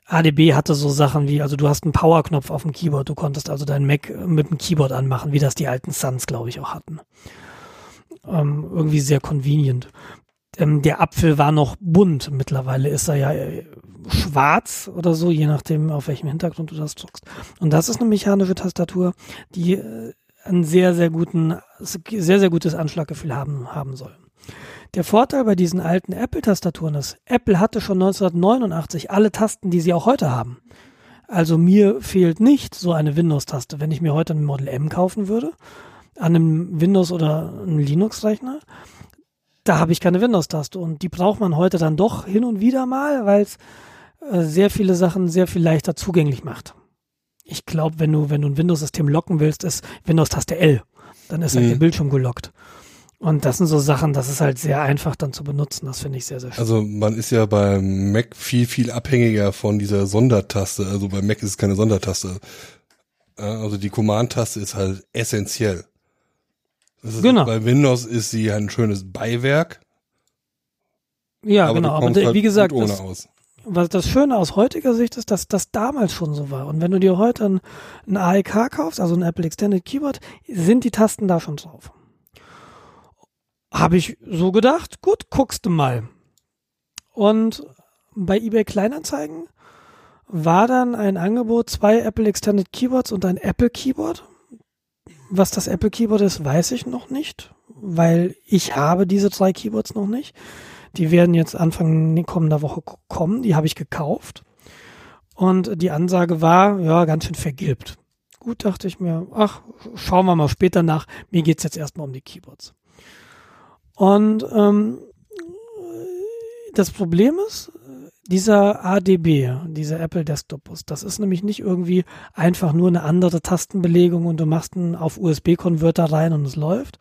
ADB hatte so Sachen wie, also du hast einen Powerknopf auf dem Keyboard, du konntest also dein Mac mit dem Keyboard anmachen, wie das die alten Suns, glaube ich, auch hatten. Ähm, irgendwie sehr convenient. Ähm, der Apfel war noch bunt, mittlerweile ist er ja äh, schwarz oder so, je nachdem, auf welchem Hintergrund du das druckst. Und das ist eine mechanische Tastatur, die äh, ein sehr, sehr guten, sehr, sehr gutes Anschlaggefühl haben, haben soll. Der Vorteil bei diesen alten Apple-Tastaturen ist, Apple hatte schon 1989 alle Tasten, die sie auch heute haben. Also mir fehlt nicht so eine Windows-Taste. Wenn ich mir heute ein Model M kaufen würde, an einem Windows- oder einem Linux-Rechner, da habe ich keine Windows-Taste. Und die braucht man heute dann doch hin und wieder mal, weil es äh, sehr viele Sachen sehr viel leichter zugänglich macht. Ich glaube, wenn du, wenn du ein Windows-System locken willst, ist Windows-Taste L. Dann ist halt Mhm. der Bildschirm gelockt. Und das sind so Sachen, das ist halt sehr einfach dann zu benutzen. Das finde ich sehr, sehr schön. Also man ist ja beim Mac viel, viel abhängiger von dieser Sondertaste. Also bei Mac ist es keine Sondertaste. Also die Command-Taste ist halt essentiell. Ist, Genau. Bei Windows ist sie ein schönes Beiwerk. ja, aber genau. Aber halt wie gesagt, das, aus. was das Schöne aus heutiger Sicht ist, dass das damals schon so war. Und wenn du dir heute ein, ein AEK kaufst, also ein Apple Extended Keyboard, sind die Tasten da schon drauf. Habe ich so gedacht, gut, guckst du mal. Und bei eBay Kleinanzeigen war dann ein Angebot, zwei Apple Extended Keyboards und ein Apple Keyboard. Was das Apple Keyboard ist, weiß ich noch nicht, weil ich habe diese drei Keyboards noch nicht. Die werden jetzt Anfang kommender Woche kommen. Die habe ich gekauft. Und die Ansage war, ja, ganz schön vergilbt. Gut, dachte ich mir, ach, schauen wir mal später nach. Mir geht's jetzt erstmal um die Keyboards. Und ähm, das Problem ist, dieser ADB, dieser Apple Desktop Bus, das ist nämlich nicht irgendwie einfach nur eine andere Tastenbelegung und du machst einen auf USB-Konverter rein und es läuft,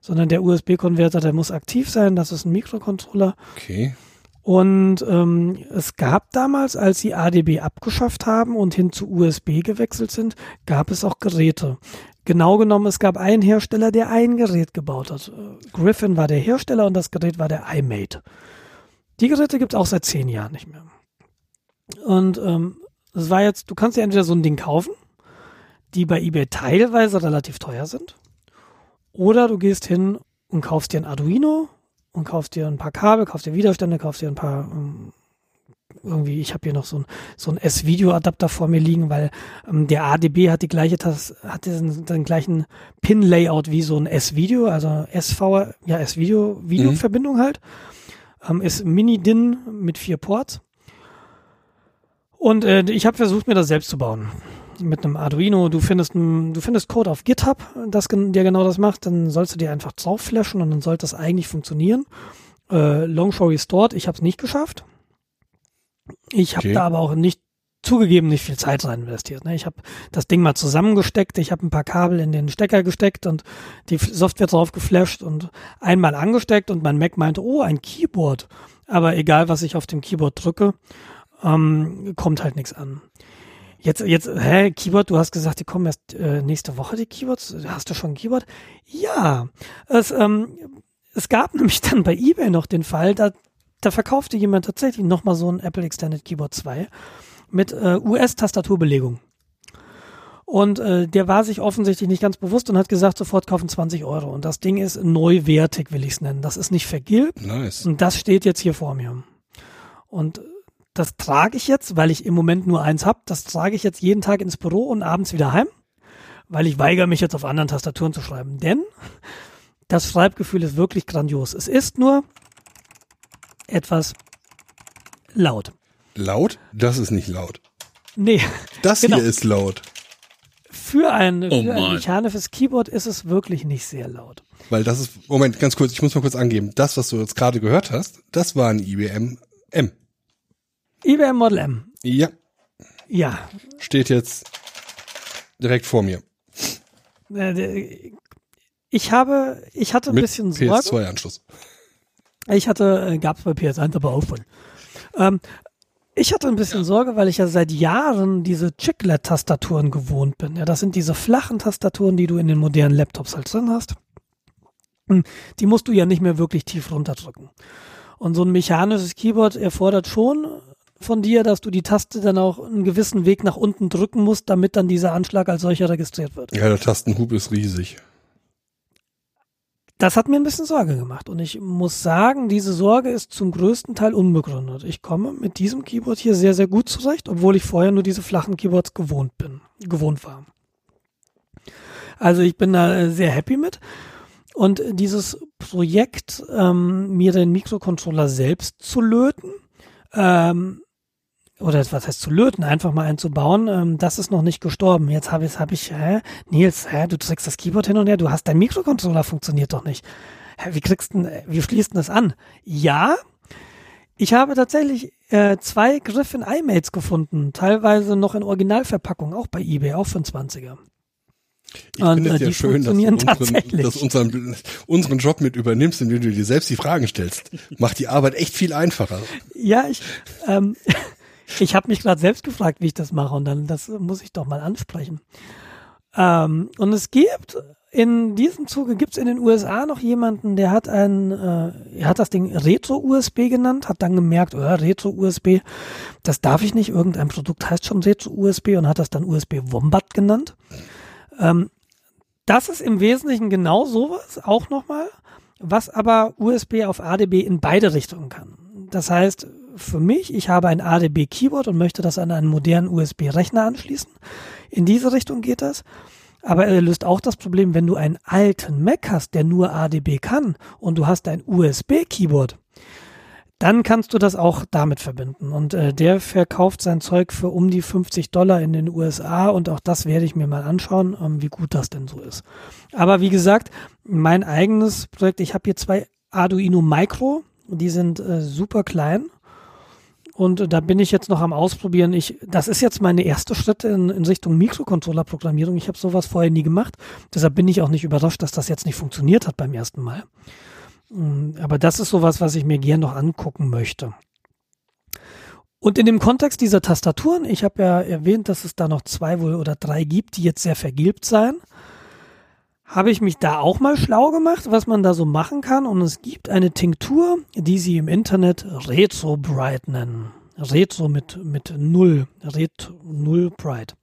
sondern der USB-Konverter, der muss aktiv sein, das ist ein Mikrocontroller. Okay. Und ähm, es gab damals, als sie ADB abgeschafft haben und hin zu USB gewechselt sind, gab es auch Geräte. Genau genommen, es gab einen Hersteller, der ein Gerät gebaut hat. Äh, Griffin war der Hersteller und das Gerät war der iMate. Die Geräte gibt es auch seit zehn Jahren nicht mehr. Und ähm, es war jetzt, du kannst dir entweder so ein Ding kaufen, die bei eBay teilweise relativ teuer sind, oder du gehst hin und kaufst dir ein Arduino und kaufst dir ein paar Kabel, kaufst dir Widerstände, kaufst dir ein paar ähm, irgendwie, ich habe hier noch so ein, so ein S-Video-Adapter vor mir liegen, weil ähm, der ADB hat die gleiche Tas hat den, den gleichen Pin-Layout wie so ein S-Video, also SV, ja, S-Video, Videoverbindung halt. Ähm, ist Mini-DIN mit vier Ports. Und äh, ich habe versucht, mir das selbst zu bauen. Mit einem Arduino. Du findest, ein, du findest Code auf GitHub, das, der genau das macht. Dann sollst du dir einfach drauf flashen und dann sollte das eigentlich funktionieren. Äh, long story short, ich habe es nicht geschafft. Ich habe Okay. da aber auch nicht zugegeben nicht viel Zeit rein investiert. Ne? Ich habe das Ding mal zusammengesteckt, ich habe ein paar Kabel in den Stecker gesteckt und die Software drauf geflasht und einmal angesteckt und mein Mac meinte, oh, ein Keyboard. Aber egal, was ich auf dem Keyboard drücke, ähm, kommt halt nichts an. Jetzt, jetzt, hä, Keyboard, du hast gesagt, die kommen erst äh, nächste Woche, die Keyboards. Hast du schon ein Keyboard? Ja. Es, ähm, es gab nämlich dann bei eBay noch den Fall, da, da verkaufte jemand tatsächlich nochmal so ein Apple Extended Keyboard 2 mit äh, US-Tastaturbelegung. Und äh, der war sich offensichtlich nicht ganz bewusst und hat gesagt, sofort kaufen 20 Euro. Und das Ding ist neuwertig, will ich es nennen. Das ist nicht vergilbt. Nice. Und das steht jetzt hier vor mir. Und das trage ich jetzt, weil ich im Moment nur eins habe, das trage ich jetzt jeden Tag ins Büro und abends wieder heim, weil ich weigere mich jetzt auf anderen Tastaturen zu schreiben. Denn das Schreibgefühl ist wirklich grandios. Es ist nur etwas laut. Laut? Das ist nicht laut. Nee, Das Genau. hier ist laut. für ein, Oh für ein mechanisches Keyboard ist es wirklich nicht sehr laut. Weil das ist, Moment, ganz kurz, ich muss mal kurz angeben. Das, was du jetzt gerade gehört hast, das war ein IBM M. IBM Model M. Ja, Ja, steht jetzt direkt vor mir. äh, ich habe, ich hatte ein Mit bisschen Sorge. PS2-Anschluss. Ich hatte, äh, gab's bei PS1 aber auch schon. Ähm, ich hatte ein bisschen Sorge, weil ich ja seit Jahren diese Chiclet-Tastaturen gewohnt bin. Ja, das sind diese flachen Tastaturen, die du in den modernen Laptops halt drin hast. Hm, Die musst du ja nicht mehr wirklich tief runterdrücken. Und so ein mechanisches Keyboard erfordert schon von dir, dass du die Taste dann auch einen gewissen Weg nach unten drücken musst, damit dann dieser Anschlag als solcher registriert wird. Ja, der Tastenhub ist riesig. Das hat mir ein bisschen Sorge gemacht. Und ich muss sagen, diese Sorge ist zum größten Teil unbegründet. Ich komme mit diesem Keyboard hier sehr, sehr gut zurecht, obwohl ich vorher nur diese flachen Keyboards gewohnt bin, gewohnt war. Also ich bin da äh, sehr happy mit. Und dieses Projekt, ähm, mir den Mikrocontroller selbst zu löten, ähm, oder was heißt zu löten, einfach mal einzubauen, ähm, das ist noch nicht gestorben. Jetzt habe ich, hab ich, hä? Nils, hä? Du trägst das Keyboard hin und her, du hast dein Mikrocontroller funktioniert doch nicht. Hä, wie kriegst du, wie schließt denn das an? Ja, Ich habe tatsächlich äh, zwei Griffin iMates gefunden, teilweise noch in Originalverpackung, auch bei eBay, auch für einen 20er. Ich Und, finde es äh, ja die schön, dass du unseren, dass unseren, unseren Job mit übernimmst, indem du dir selbst die Fragen stellst. Macht die Arbeit echt viel einfacher. Ja, ich, ähm, ich habe mich gerade selbst gefragt, wie ich das mache und dann das muss ich doch mal ansprechen. Ähm, und es gibt in diesem Zuge gibt es in den USA noch jemanden, der hat ein, äh, er hat das Ding Retro-USB genannt, hat dann gemerkt, oh, Retro-USB, das darf ich nicht, irgendein Produkt heißt schon Retro-USB und hat das dann USB Wombat genannt. Ähm, das ist im Wesentlichen genau sowas, auch nochmal, was aber USB auf ADB in beide Richtungen kann. Das heißt, für mich, ich habe ein ADB-Keyboard und möchte das an einen modernen USB-Rechner anschließen. In diese Richtung geht das. Aber er löst auch das Problem, wenn du einen alten Mac hast, der nur ADB kann und du hast ein USB-Keyboard, dann kannst du das auch damit verbinden. Und äh, der verkauft sein Zeug für um die 50 Dollar in den USA und auch das werde ich mir mal anschauen, ähm, wie gut das denn so ist. Aber wie gesagt, mein eigenes Projekt, ich habe hier zwei Arduino Micro, die sind äh, super klein. Und da bin ich jetzt noch am Ausprobieren. Ich, das ist jetzt meine erste Schritte in, in Richtung Mikrocontroller-Programmierung. Ich habe sowas vorher nie gemacht. Deshalb bin ich auch nicht überrascht, dass das jetzt nicht funktioniert hat beim ersten Mal. Mm, Aber das ist sowas, was ich mir gern noch angucken möchte. Und in dem Kontext dieser Tastaturen, ich habe ja erwähnt, dass es da noch zwei wohl oder drei gibt, die jetzt sehr vergilbt seien, habe ich mich da auch mal schlau gemacht, was man da so machen kann. Und es gibt eine Tinktur, die sie im Internet Retro Bright nennen. Retro mit, mit Null. Retro Null Bright.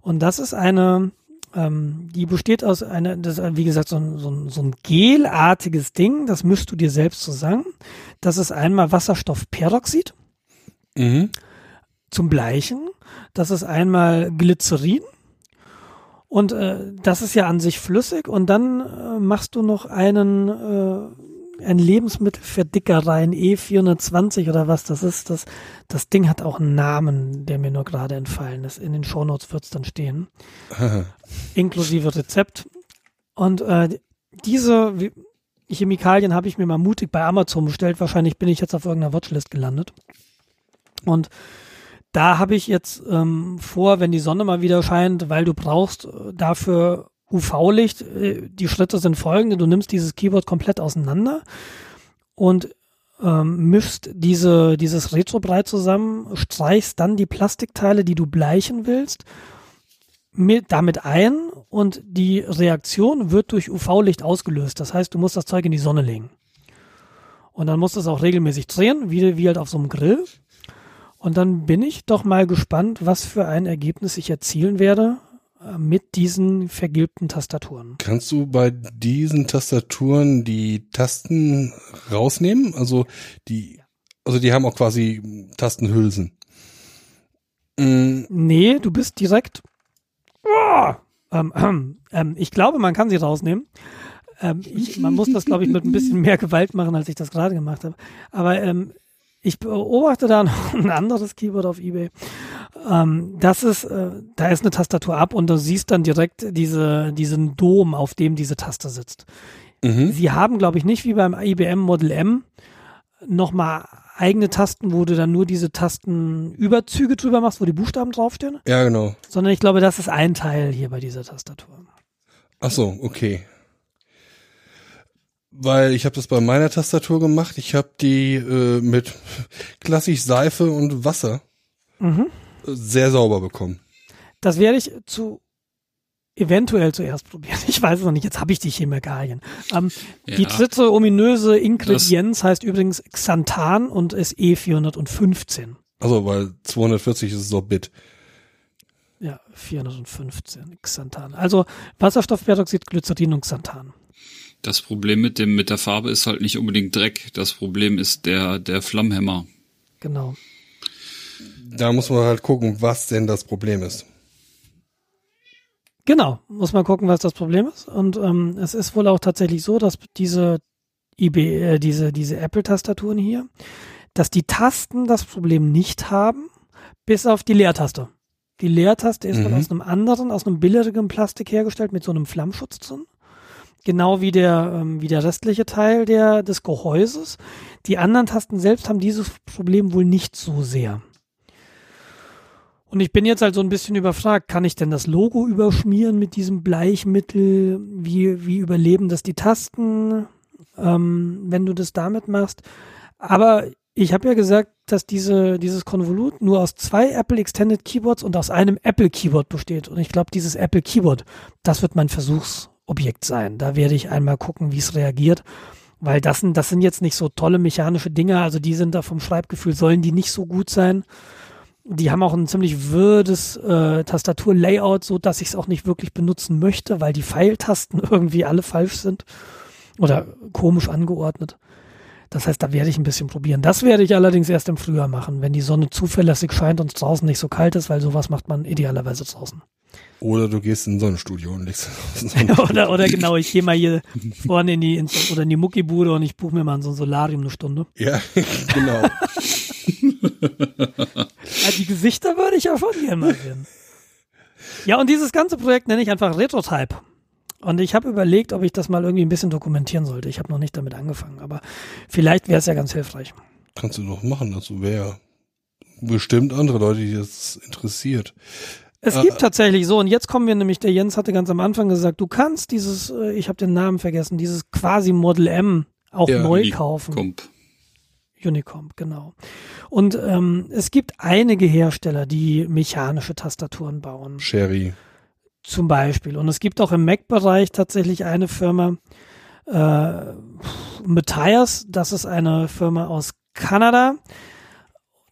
Und das ist eine, ähm, die besteht aus einer, das ist wie gesagt so ein, so ein, so ein gelartiges Ding, das mischst du dir selbst zusammen. Das ist einmal Wasserstoffperoxid Mhm. zum Bleichen. Das ist einmal Glycerin. Und äh, das ist ja an sich flüssig. Und dann äh, machst du noch einen, äh, ein Lebensmittelverdicker rein, E420 oder was das ist. Das, das Ding hat auch einen Namen, der mir nur gerade entfallen ist. In den Shownotes wird es dann stehen. Inklusive Rezept. Und äh, diese Chemikalien habe ich mir mal mutig bei Amazon bestellt. Wahrscheinlich bin ich jetzt auf irgendeiner Watchlist gelandet. Und da habe ich jetzt ähm, vor, wenn die Sonne mal wieder scheint, weil du brauchst äh, dafür UV-Licht. Äh, die Schritte sind folgende. Du nimmst dieses Keyboard komplett auseinander und ähm, mischst diese, dieses Retrobrei zusammen, streichst dann die Plastikteile, die du bleichen willst, mit, damit ein und die Reaktion wird durch UV-Licht ausgelöst. Das heißt, du musst das Zeug in die Sonne legen. Und dann musst du es auch regelmäßig drehen, wie, wie halt auf so einem Grill. Und dann bin ich doch mal gespannt, was für ein Ergebnis ich erzielen werde äh, mit diesen vergilbten Tastaturen. Kannst du bei diesen Tastaturen die Tasten rausnehmen? Also die, also die haben auch quasi Tastenhülsen. Mm, Nee, du bist direkt. Oh, ähm, ähm, ich glaube, man kann sie rausnehmen. Ähm, ich, man muss das, glaube ich, mit ein bisschen mehr Gewalt machen, als ich das gerade gemacht habe. Aber ähm, ich beobachte da noch ein anderes Keyboard auf eBay. Ähm, das ist, äh, da ist eine Tastatur ab und du siehst dann direkt diese, diesen Dom, auf dem diese Taste sitzt. Mhm. Sie haben, glaube ich, nicht wie beim IBM Model M nochmal eigene Tasten, wo du dann nur diese Tastenüberzüge drüber machst, wo die Buchstaben draufstehen, Ja, genau. sondern ich glaube, das ist ein Teil hier bei dieser Tastatur. Ach so, okay. Weil ich habe das bei meiner Tastatur gemacht. Ich habe die äh, mit klassisch Seife und Wasser Mhm. äh, sehr sauber bekommen. Das werde ich zu eventuell zuerst probieren. Ich weiß es noch nicht. Jetzt habe ich die Chemikalien. Ähm, Die Ja. dritte ominöse Ingredienz heißt übrigens Xanthan und ist E E415. Also, weil 240 ist so Bit. Ja, 415 Xanthan. Also Wasserstoffperoxid, Glycerin und Xanthan. Das Problem mit dem, mit der Farbe ist halt nicht unbedingt Dreck. Das Problem ist der, der Flammhemmer. Genau. Da muss man halt gucken, was denn das Problem ist. Genau, muss man gucken, was das Problem ist. Und ähm, es ist wohl auch tatsächlich so, dass diese IB, äh, diese, diese Apple-Tastaturen hier, dass die Tasten das Problem nicht haben, bis auf die Leertaste. Die Leertaste ist Mhm. aus einem anderen, aus einem billigeren Plastik hergestellt mit so einem Flammschutz drin. Genau wie der, ähm, wie der restliche Teil der, des Gehäuses. Die anderen Tasten selbst haben dieses Problem wohl nicht so sehr. Und ich bin jetzt halt so ein bisschen überfragt, kann ich denn das Logo überschmieren mit diesem Bleichmittel? Wie, wie überleben das die Tasten, ähm, wenn du das damit machst? Aber ich habe ja gesagt, dass diese, dieses Konvolut nur aus zwei Apple Extended Keyboards und aus einem Apple Keyboard besteht. Und ich glaube, dieses Apple Keyboard, das wird mein Versuchsobjekt sein. Da werde ich einmal gucken, wie es reagiert. Weil das sind, das sind jetzt nicht so tolle mechanische Dinge. Also die sind da vom Schreibgefühl, sollen die nicht so gut sein. Die haben auch ein ziemlich würdes äh, Tastaturlayout, so dass ich es auch nicht wirklich benutzen möchte, weil die Pfeiltasten irgendwie alle falsch sind oder komisch angeordnet. Das heißt, da werde ich ein bisschen probieren. Das werde ich allerdings erst im Frühjahr machen, wenn die Sonne zuverlässig scheint und es draußen nicht so kalt ist, weil sowas macht man idealerweise draußen. Oder du gehst in ein Sonnenstudio und legst oder, oder genau, ich gehe mal hier vorne in die, in, oder in die Muckibude und ich buche mir mal so ein Solarium eine Stunde. Ja, genau. ja, die Gesichter würde ich ja von dir mal sehen. Ja, und dieses ganze Projekt nenne ich einfach Retrotype. Und ich habe überlegt, ob ich das mal irgendwie ein bisschen dokumentieren sollte. Ich habe noch nicht damit angefangen, aber vielleicht wäre es ja ganz hilfreich. Kannst du doch machen, dazu wäre bestimmt andere Leute, die das interessiert. Es äh, gibt tatsächlich so, und jetzt kommen wir nämlich, der Jens hatte ganz am Anfang gesagt, du kannst dieses, äh, ich habe den Namen vergessen, dieses quasi Model M auch ja, neu Unicomp. kaufen. Unicomp, genau. Und ähm, es gibt einige Hersteller, die mechanische Tastaturen bauen. Sherry. Zum Beispiel. Und es gibt auch im Mac-Bereich tatsächlich eine Firma, äh, Matthias, das ist eine Firma aus Kanada.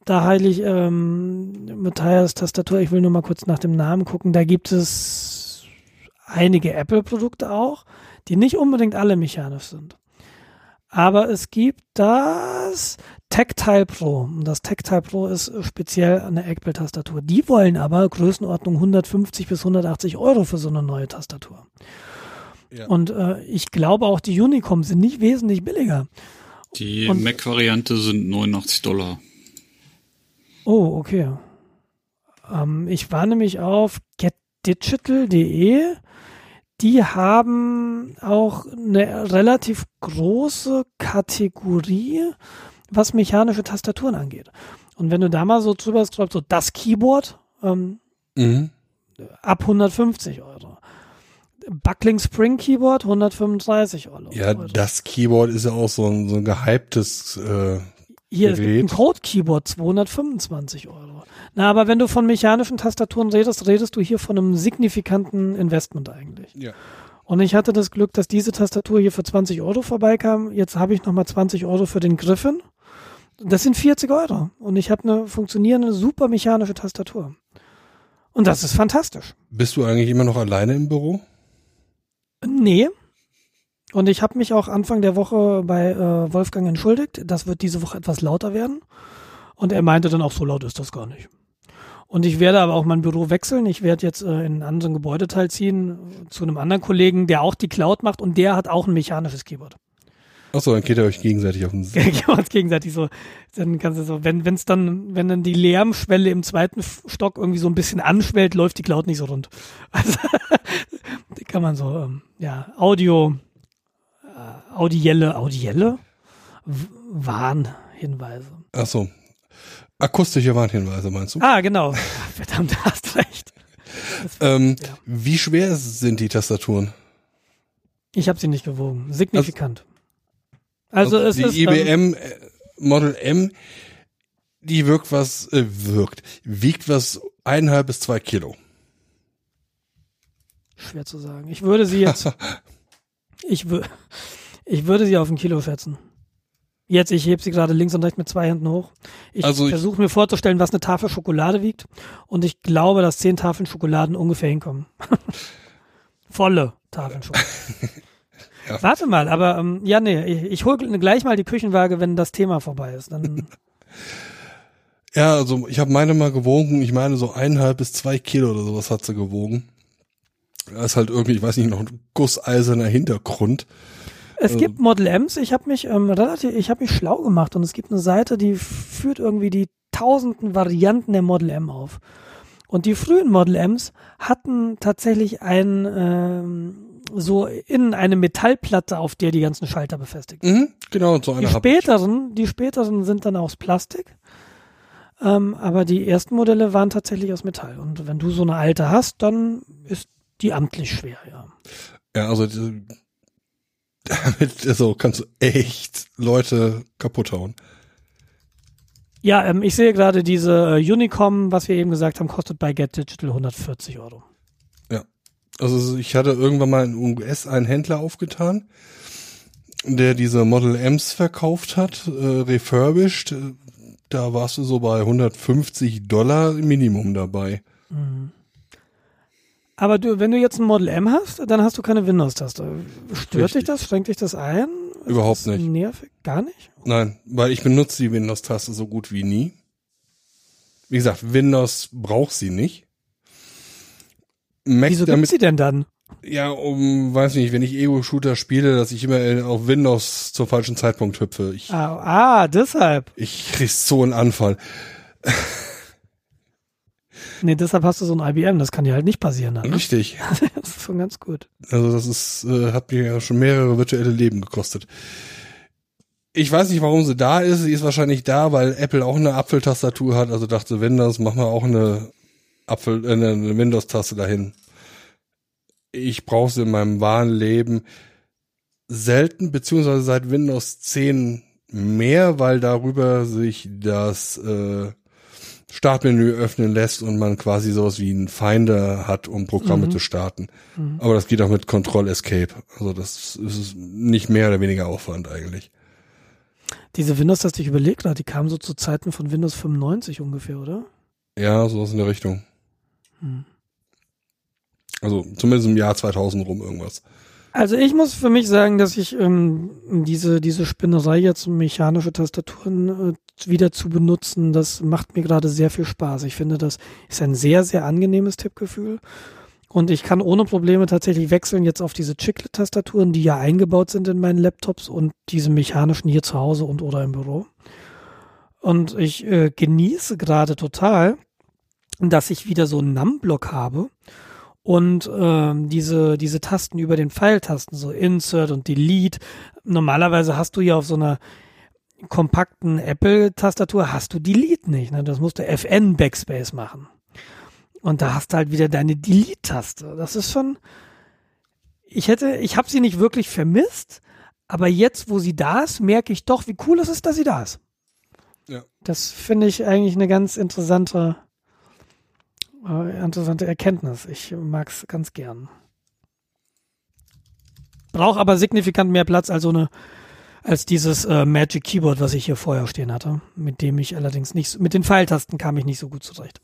Da heile ich ähm, Matthias Tastatur, ich will nur mal kurz nach dem Namen gucken. Da gibt es einige Apple-Produkte auch, die nicht unbedingt alle mechanisch sind. Aber es gibt das Tactile Pro. Und das Tactile Pro ist speziell eine Apple-Tastatur. Die wollen aber Größenordnung 150 bis 180 Euro für so eine neue Tastatur. Ja. Und äh, ich glaube auch die Unicom sind nicht wesentlich billiger. Die Mac-Variante sind 89 Dollar. Oh, okay. Ähm, ich war nämlich auf getdigital.de die haben auch eine relativ große Kategorie, was mechanische Tastaturen angeht. Und wenn du da mal so drüber scrollst, so das Keyboard ähm, mhm. ab 150 Euro. Buckling Spring Keyboard 135 Euro. Ja, das Keyboard ist ja auch so ein, so ein gehyptes äh, Hier ist ein Code Keyboard 225 Euro. Na, aber wenn du von mechanischen Tastaturen redest, redest du hier von einem signifikanten Investment eigentlich. Ja. Und ich hatte das Glück, dass diese Tastatur hier für 20 Euro vorbeikam. Jetzt habe ich nochmal 20 Euro für den Griffin. Das sind 40 Euro. Und ich habe eine funktionierende, super mechanische Tastatur. Und das ist fantastisch. Bist du eigentlich immer noch alleine im Büro? Nee. Und ich habe mich auch Anfang der Woche bei äh, Wolfgang entschuldigt. Das wird diese Woche etwas lauter werden. Und er meinte dann auch, so laut ist das gar nicht. Und ich werde aber auch mein Büro wechseln. Ich werde jetzt äh, in einen anderen Gebäudeteil ziehen zu einem anderen Kollegen, der auch die Cloud macht und der hat auch ein mechanisches Keyboard. Achso, dann geht ihr euch gegenseitig auf den Sack. uns gegenseitig so, dann kannst du so, wenn wenn's dann, wenn dann die Lärmschwelle im zweiten Stock irgendwie so ein bisschen anschwellt, läuft die Cloud nicht so rund. Also kann man so, ähm, ja, Audio, äh, audielle, audielle Warnhinweise. Ach so, Akustische Warnhinweise meinst du? Ah, genau. Verdammt, hast recht. ähm, ja. Wie schwer sind die Tastaturen? Ich habe sie nicht gewogen. Signifikant. Also, also es die ist die IBM äh, Model M, die wirkt was äh, wirkt, wiegt was eineinhalb bis zwei Kilo. Schwer zu sagen. Ich würde sie jetzt, ich würde, ich würde sie auf ein Kilo schätzen. Jetzt, ich heb sie gerade links und rechts mit zwei Händen hoch. Ich also versuche mir vorzustellen, was eine Tafel Schokolade wiegt. Und ich glaube, dass zehn Tafeln Schokoladen ungefähr hinkommen. Volle Tafeln Schokolade. ja. Warte mal, aber ähm, ja, nee, ich, ich hole gleich mal die Küchenwaage, wenn das Thema vorbei ist. Dann ja, also ich habe meine mal gewogen. Ich meine, so eineinhalb bis zwei Kilo oder sowas hat sie gewogen. Da ist halt irgendwie, ich weiß nicht, noch ein gusseiserner Hintergrund. Es also, gibt Model Ms. Ich habe mich ähm, relativ, ich habe mich schlau gemacht und es gibt eine Seite, die führt irgendwie die tausenden Varianten der Model M auf. Und die frühen Model Ms hatten tatsächlich ein, ähm, so in eine Metallplatte, auf der die ganzen Schalter befestigt sind. Mhm, genau, so Die eine ich. späteren, die späteren sind dann aus Plastik. Ähm, aber die ersten Modelle waren tatsächlich aus Metall. Und wenn du so eine alte hast, dann ist die amtlich schwer, ja. Ja, also damit also kannst du echt Leute kaputt hauen. Ja, ähm, ich sehe gerade diese äh, Unicom, was wir eben gesagt haben, kostet bei Get Digital 140 Euro. Also ich hatte irgendwann mal in US einen Händler aufgetan, der diese Model M's verkauft hat, äh, refurbished. Äh, Da warst du so bei 150 Dollar Minimum dabei. Aber du, wenn du jetzt ein Model M hast, dann hast du keine Windows-Taste. Stört Richtig. dich das? Schränkt dich das ein? Ist Überhaupt das nicht. Nervig? Gar nicht? Nein, weil ich benutze die Windows-Taste so gut wie nie. Wie gesagt, Windows braucht sie nicht. Mac Wieso damit, sie denn dann? ja, um, weiß nicht, wenn ich Ego-Shooter spiele, dass ich immer auf Windows zum falschen Zeitpunkt hüpfe. Ich, Ah, ah deshalb. ich krieg so einen Anfall. Nee, deshalb hast du so ein IBM. Das kann dir halt nicht passieren. Dann, ne? Richtig. Das ist schon ganz gut. Also das ist, äh, hat mir ja schon mehrere virtuelle Leben gekostet. Ich weiß nicht, warum sie da ist. Sie ist wahrscheinlich da, weil Apple auch eine Apfeltastatur hat. Also dachte Windows, mach mal auch eine Apfel, äh, eine Windows-Taste dahin. Ich brauche sie in meinem wahren Leben selten, beziehungsweise seit Windows 10 mehr, weil darüber sich das äh, Startmenü öffnen lässt und man quasi sowas wie einen Finder hat, um Programme Mhm. zu starten. Mhm. Aber das geht auch mit Control Escape. Also das ist nicht mehr oder weniger Aufwand eigentlich. Diese Windows-Taste, ich überlege gerade, die kam so zu Zeiten von Windows 95 ungefähr, oder? Ja, sowas in der Richtung. Hm. Also zumindest im Jahr 2000 rum irgendwas. Also ich muss für mich sagen, dass ich ähm, diese, diese Spinnerei jetzt mechanische Tastaturen äh, wieder zu benutzen, das macht mir gerade sehr viel Spaß. Ich finde, das ist ein sehr, sehr angenehmes Tippgefühl. Und ich kann ohne Probleme tatsächlich wechseln jetzt auf diese Chiclet-Tastaturen, die ja eingebaut sind in meinen Laptops und diese mechanischen hier zu Hause und oder im Büro. Und ich äh, genieße gerade total, dass ich wieder so einen Numblock habe und ähm, diese, diese Tasten über den Pfeiltasten, so Insert und Delete. Normalerweise hast du ja auf so einer kompakten Apple-Tastatur hast du Delete nicht. Ne? Das musst du FN Backspace machen. Und da hast du halt wieder deine Delete-Taste. Das ist schon. Ich hätte, ich habe sie nicht wirklich vermisst, aber jetzt, wo sie da ist, merke ich doch, wie cool es ist, dass sie da ist. Ja. Das finde ich eigentlich eine ganz interessante, äh, interessante Erkenntnis. Ich mag es ganz gern. Brauche aber signifikant mehr Platz als so eine, als dieses äh, Magic Keyboard, was ich hier vorher stehen hatte, mit dem ich allerdings nicht, mit den Pfeiltasten kam ich nicht so gut zurecht.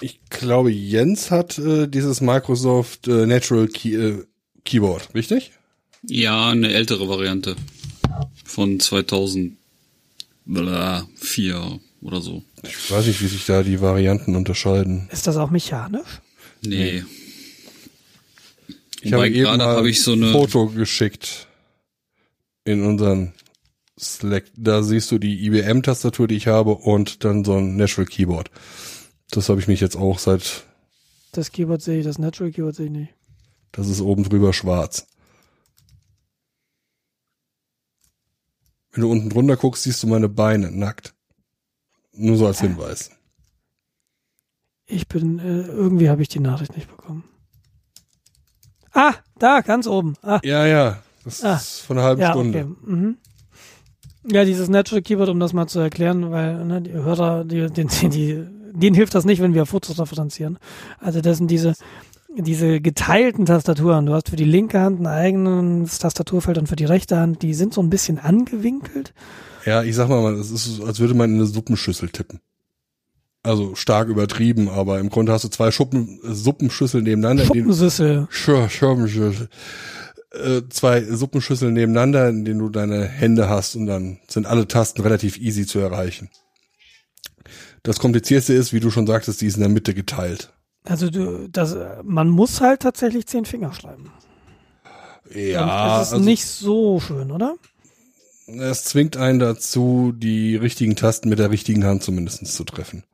Ich glaube, Jens hat äh, dieses Microsoft äh, Natural Key, äh, Keyboard, richtig? Ja, eine ältere Variante. Von 2004 oder so. Ich weiß nicht, wie sich da die Varianten unterscheiden. Ist das auch mechanisch? Nee. Ich Wobei habe eben mal habe ich so eine. ein Foto geschickt in unseren Slack. Da siehst du die IBM-Tastatur, die ich habe, und dann so ein Natural Keyboard. Das habe ich mich jetzt auch seit, Das Keyboard sehe ich, das Natural Keyboard sehe ich nicht. das ist oben drüber schwarz. Wenn du unten drunter guckst, siehst du meine Beine nackt. Nur so als Hinweis. Ich bin, äh, irgendwie habe ich die Nachricht nicht bekommen. Ah, da, ganz oben. Ah, Ja, ja. Das Ah. ist von einer halben ja, Stunde. okay. Mhm. Ja, dieses Natural Keyboard, um das mal zu erklären, weil ne, die Hörer, die, die, die, die, denen hilft das nicht, wenn wir Fotos referenzieren. Also das sind diese, diese geteilten Tastaturen. Du hast für die linke Hand ein eigenes Tastaturfeld und für die rechte Hand, die sind so ein bisschen angewinkelt. Ja, ich sag mal, es ist, als würde man in eine Suppenschüssel tippen. Also stark übertrieben, aber im Grunde hast du zwei Schuppen, Suppenschüsseln nebeneinander. Schuppensüssel. Schör, Schirmschüssel. Äh, zwei Suppenschüsseln nebeneinander, in denen du deine Hände hast und dann sind alle Tasten relativ easy zu erreichen. Das Komplizierteste ist, wie du schon sagtest, die ist in der Mitte geteilt. Also du, das, man muss halt tatsächlich zehn Finger schreiben. Ja, das ist also nicht so schön, oder? Es zwingt einen dazu, die richtigen Tasten mit der richtigen Hand zumindest zu treffen.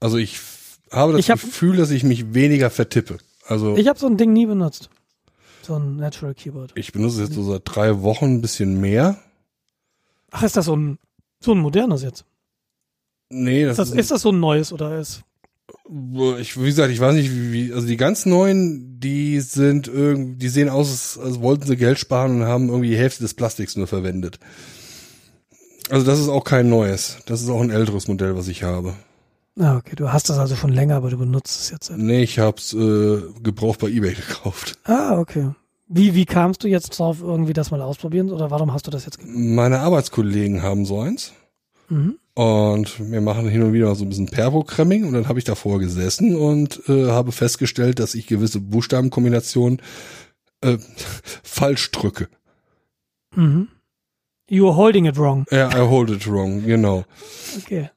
Also ich habe das Ich hab- Gefühl, dass ich mich weniger vertippe Also Ich habe so ein Ding nie benutzt. So ein Natural Keyboard. ich benutze es jetzt so seit drei Wochen ein bisschen mehr. Ach, ist das so ein, so ein modernes jetzt? Nee, Ist das, das, ist das so ein neues oder ist. Ich, wie gesagt, ich weiß nicht, wie, also die ganz neuen, die sind irgendwie, die sehen aus, als, als wollten sie Geld sparen und haben irgendwie die Hälfte des Plastiks nur verwendet. Also das ist auch kein neues. Das ist auch ein älteres Modell, was ich habe. Ah, okay, du hast das also schon länger, aber du benutzt es jetzt. Nee, ich hab's äh, gebraucht bei eBay gekauft. Ah, okay. Wie, wie kamst du jetzt drauf, irgendwie das mal ausprobieren oder warum hast du das jetzt gemacht? Meine Arbeitskollegen haben so eins. Mhm. Und wir machen hin und wieder so ein bisschen Pair-Programming und dann habe ich davor gesessen und äh, habe festgestellt, dass ich gewisse Buchstabenkombinationen äh, falsch drücke. Mhm. You're holding it wrong. Ja, I hold it wrong, genau. Okay.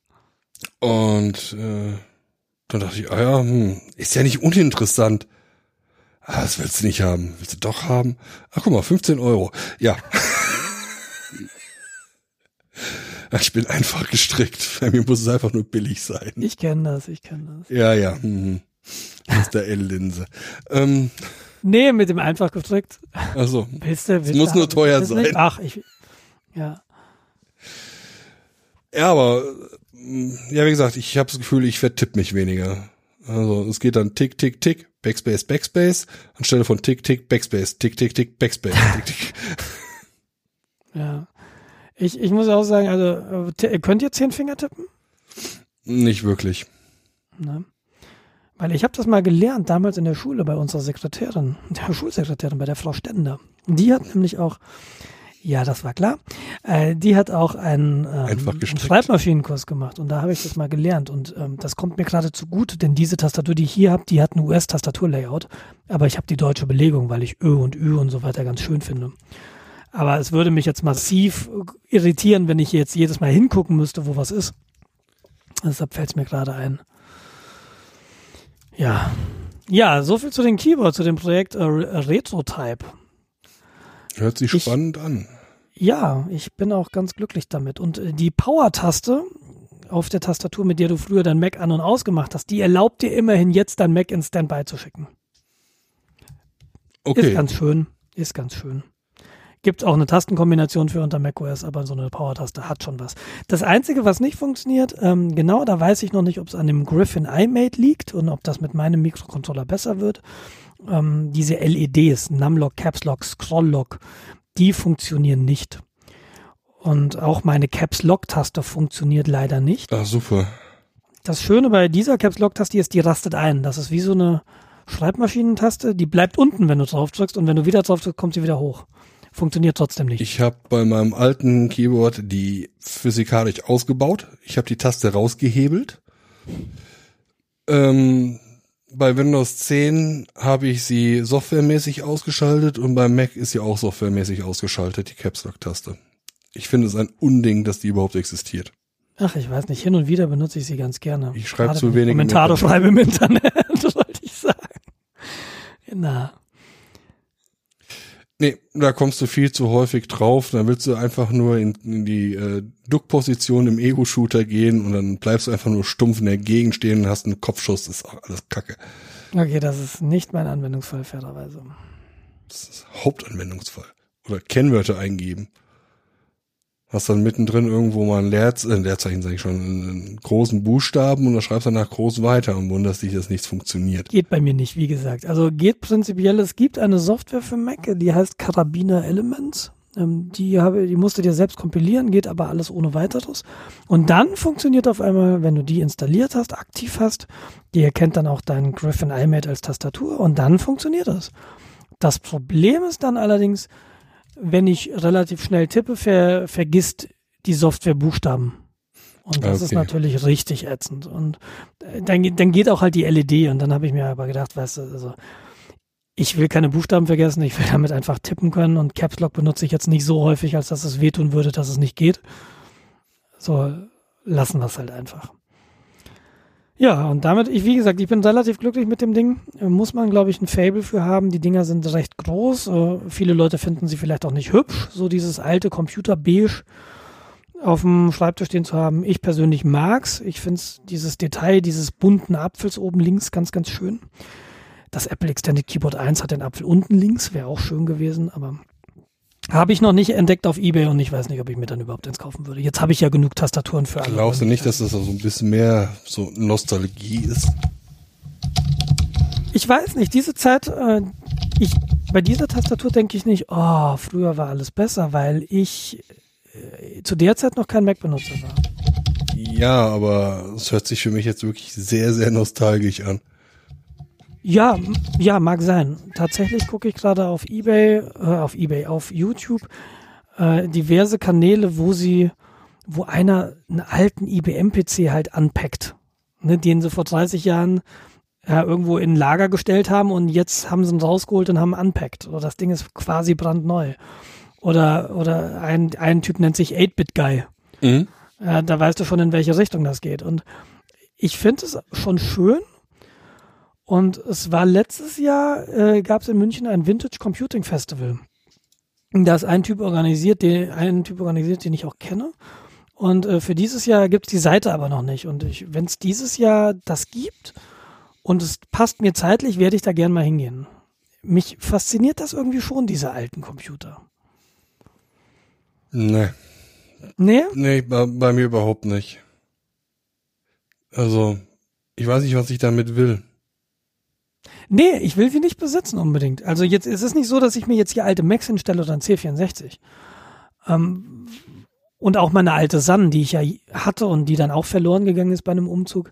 Und äh, dann dachte ich, ah ja, hm, ist ja nicht uninteressant. Ah, das willst du nicht haben. Willst du doch haben? Ach guck mal, 15 Euro. Ja. ich bin einfach gestrickt. Bei mir muss es einfach nur billig sein. Ich kenne das, ich kenne das. Ja, ja. Mhm. Der L-Linse. Ähm, Nee, mit dem einfach gestrickt. also, Willst du, willst muss du nur teuer du nicht? sein. Ach, ich, ja. ja, aber äh, ja, wie gesagt, ich habe das Gefühl, ich vertipp mich weniger. Also es geht dann Tick, Tick, Tick, Backspace, Backspace, anstelle von Tick, Tick, Backspace, Tick, Tick, Tick, Backspace, Tick, Tick. Ja. Ich, ich muss auch sagen, also, äh, könnt ihr zehn Finger tippen? Nicht wirklich. Ne? Weil ich habe das mal gelernt, damals in der Schule bei unserer Sekretärin, der Schulsekretärin, bei der Frau Stender. Die hat nämlich auch, ja, das war klar, äh, die hat auch einen, ähm, einen. Schreibmaschinenkurs gemacht und da habe ich das mal gelernt und ähm, das kommt mir gerade zugute, denn diese Tastatur, die ich hier habe, die hat ein US-Tastaturlayout, aber ich habe die deutsche Belegung, weil ich Ö und Ü und so weiter ganz schön finde. Aber es würde mich jetzt massiv irritieren, wenn ich jetzt jedes Mal hingucken müsste, wo was ist. Deshalb fällt es mir gerade ein. Ja. Ja, so viel zu den Keyboards, zu dem Projekt äh, Re- RetroType. Hört sich Ich- spannend an. Ja, ich bin auch ganz glücklich damit. Und äh, die Power-Taste auf der Tastatur, mit der du früher dein Mac an- und ausgemacht hast, die erlaubt dir immerhin jetzt dein Mac in Standby zu schicken. Ist Okay. ganz schön. Ist ganz schön. Gibt auch eine Tastenkombination für unter macOS, aber so eine Power-Taste hat schon was. Das Einzige, was nicht funktioniert, ähm, genau, da weiß ich noch nicht, ob es an dem Griffin iMate liegt und ob das mit meinem Mikrocontroller besser wird. Ähm, diese LEDs, Numlock, Caps Lock, Scroll Lock, die funktionieren nicht. Und auch meine Caps Lock-Taste funktioniert leider nicht. Ah, super. Das Schöne bei dieser Caps Lock-Taste ist, die rastet ein. Das ist wie so eine Schreibmaschinentaste, die bleibt unten, wenn du drauf drückst und wenn du wieder drauf drückst, kommt sie wieder hoch. Funktioniert trotzdem nicht. Ich habe bei meinem alten Keyboard die physikalisch ausgebaut. Ich habe die Taste rausgehebelt. Ähm, bei Windows 10 habe ich sie softwaremäßig ausgeschaltet und beim Mac ist sie auch softwaremäßig ausgeschaltet, die Caps Lock Taste. Ich finde es ein Unding, dass die überhaupt existiert. Ach, ich weiß nicht, hin und wieder benutze ich sie ganz gerne. Ich schreibe zu wenig Kommentare schreibe im Internet, wollte ich sagen. Na, Nee, da kommst du viel zu häufig drauf. Dann willst du einfach nur in, in die äh, Duckposition im Ego-Shooter gehen und dann bleibst du einfach nur stumpf in der Gegend stehen und hast einen Kopfschuss. Das ist auch alles Kacke. okay, das ist nicht mein Anwendungsfall, fairerweise. Das ist Hauptanwendungsfall. Oder Kennwörter eingeben. Hast dann mittendrin irgendwo mal ein Leerz äh, Leerzeichen, sag ich schon, einen großen Buchstaben und dann schreibst danach groß weiter und wunderst dich, dass nichts funktioniert. Geht bei mir nicht, wie gesagt. Also geht prinzipiell, es gibt eine Software für Mac, die heißt Carabiner Elements. Ähm, die, habe, die musst du dir selbst kompilieren, geht aber alles ohne weiteres. Und dann funktioniert auf einmal, wenn du die installiert hast, aktiv hast, die erkennt dann auch deinen Griffin iMate als Tastatur und dann funktioniert das. Das Problem ist dann allerdings, wenn ich relativ schnell tippe, ver, vergisst die Software Buchstaben. Und das ist Okay. natürlich richtig ätzend. Und äh, dann, geht- dann geht auch halt die LED. Und dann habe ich mir aber gedacht, weißt du, also ich will keine Buchstaben vergessen, ich will damit einfach tippen können. Und Caps Lock benutze ich jetzt nicht so häufig, als dass es wehtun würde, dass es nicht geht. So, lassen wir es halt einfach. Ja, und damit, ich, wie gesagt, ich bin relativ glücklich mit dem Ding. Äh, Muss man, glaube ich, ein Fable für haben. Die Dinger sind recht groß. Äh, viele Leute finden sie vielleicht auch nicht hübsch, so dieses alte Computer-Beige auf dem Schreibtisch stehen zu haben. Ich persönlich mag's. Ich finde dieses Detail dieses bunten Apfels oben links ganz, ganz schön. das Apple Extended Keyboard 1 hat den Apfel unten links, wäre auch schön gewesen, aber habe ich noch nicht entdeckt auf Ebay und ich weiß nicht, ob ich mir dann überhaupt eins kaufen würde. Jetzt habe ich ja genug Tastaturen für alle. Glaubst du nicht, dass das so ein bisschen mehr so Nostalgie ist? Ich weiß nicht, diese Zeit, äh, ich, bei dieser Tastatur denke ich nicht, oh, früher war alles besser, weil ich äh, zu der Zeit noch kein Mac-Benutzer war. Ja, aber es hört sich für mich jetzt wirklich sehr, sehr nostalgisch an. Ja, ja, mag sein. Tatsächlich gucke ich gerade auf eBay, äh, auf eBay, auf YouTube äh, diverse Kanäle, wo sie, wo einer einen alten IBM-PC halt anpackt, ne, den sie vor 30 Jahren äh, irgendwo in ein Lager gestellt haben und jetzt haben sie ihn rausgeholt und haben unpackt. Oder das Ding ist quasi brandneu. Oder, oder ein, ein Typ nennt sich 8-Bit-Guy. Mhm. Äh, da weißt du schon, in welche Richtung das geht. Und ich finde es schon schön, und es war letztes Jahr, äh, gab es in München ein Vintage Computing Festival. Da ist ein Typ organisiert, den, ein Typ organisiert, den ich auch kenne. Und äh, für dieses Jahr gibt es die Seite aber noch nicht. Und wenn es dieses Jahr das gibt und es passt mir zeitlich, werde ich da gern mal hingehen. Mich fasziniert das irgendwie schon, diese alten Computer. Nee. Nee? Nee, bei, bei mir überhaupt nicht. Also, ich weiß nicht, was ich damit will. Nee, ich will sie nicht besitzen unbedingt. Also jetzt ist es nicht so, dass ich mir jetzt hier alte Macs hinstelle oder ein C64. Ähm, und auch meine alte Sun, die ich ja hatte und die dann auch verloren gegangen ist bei einem Umzug.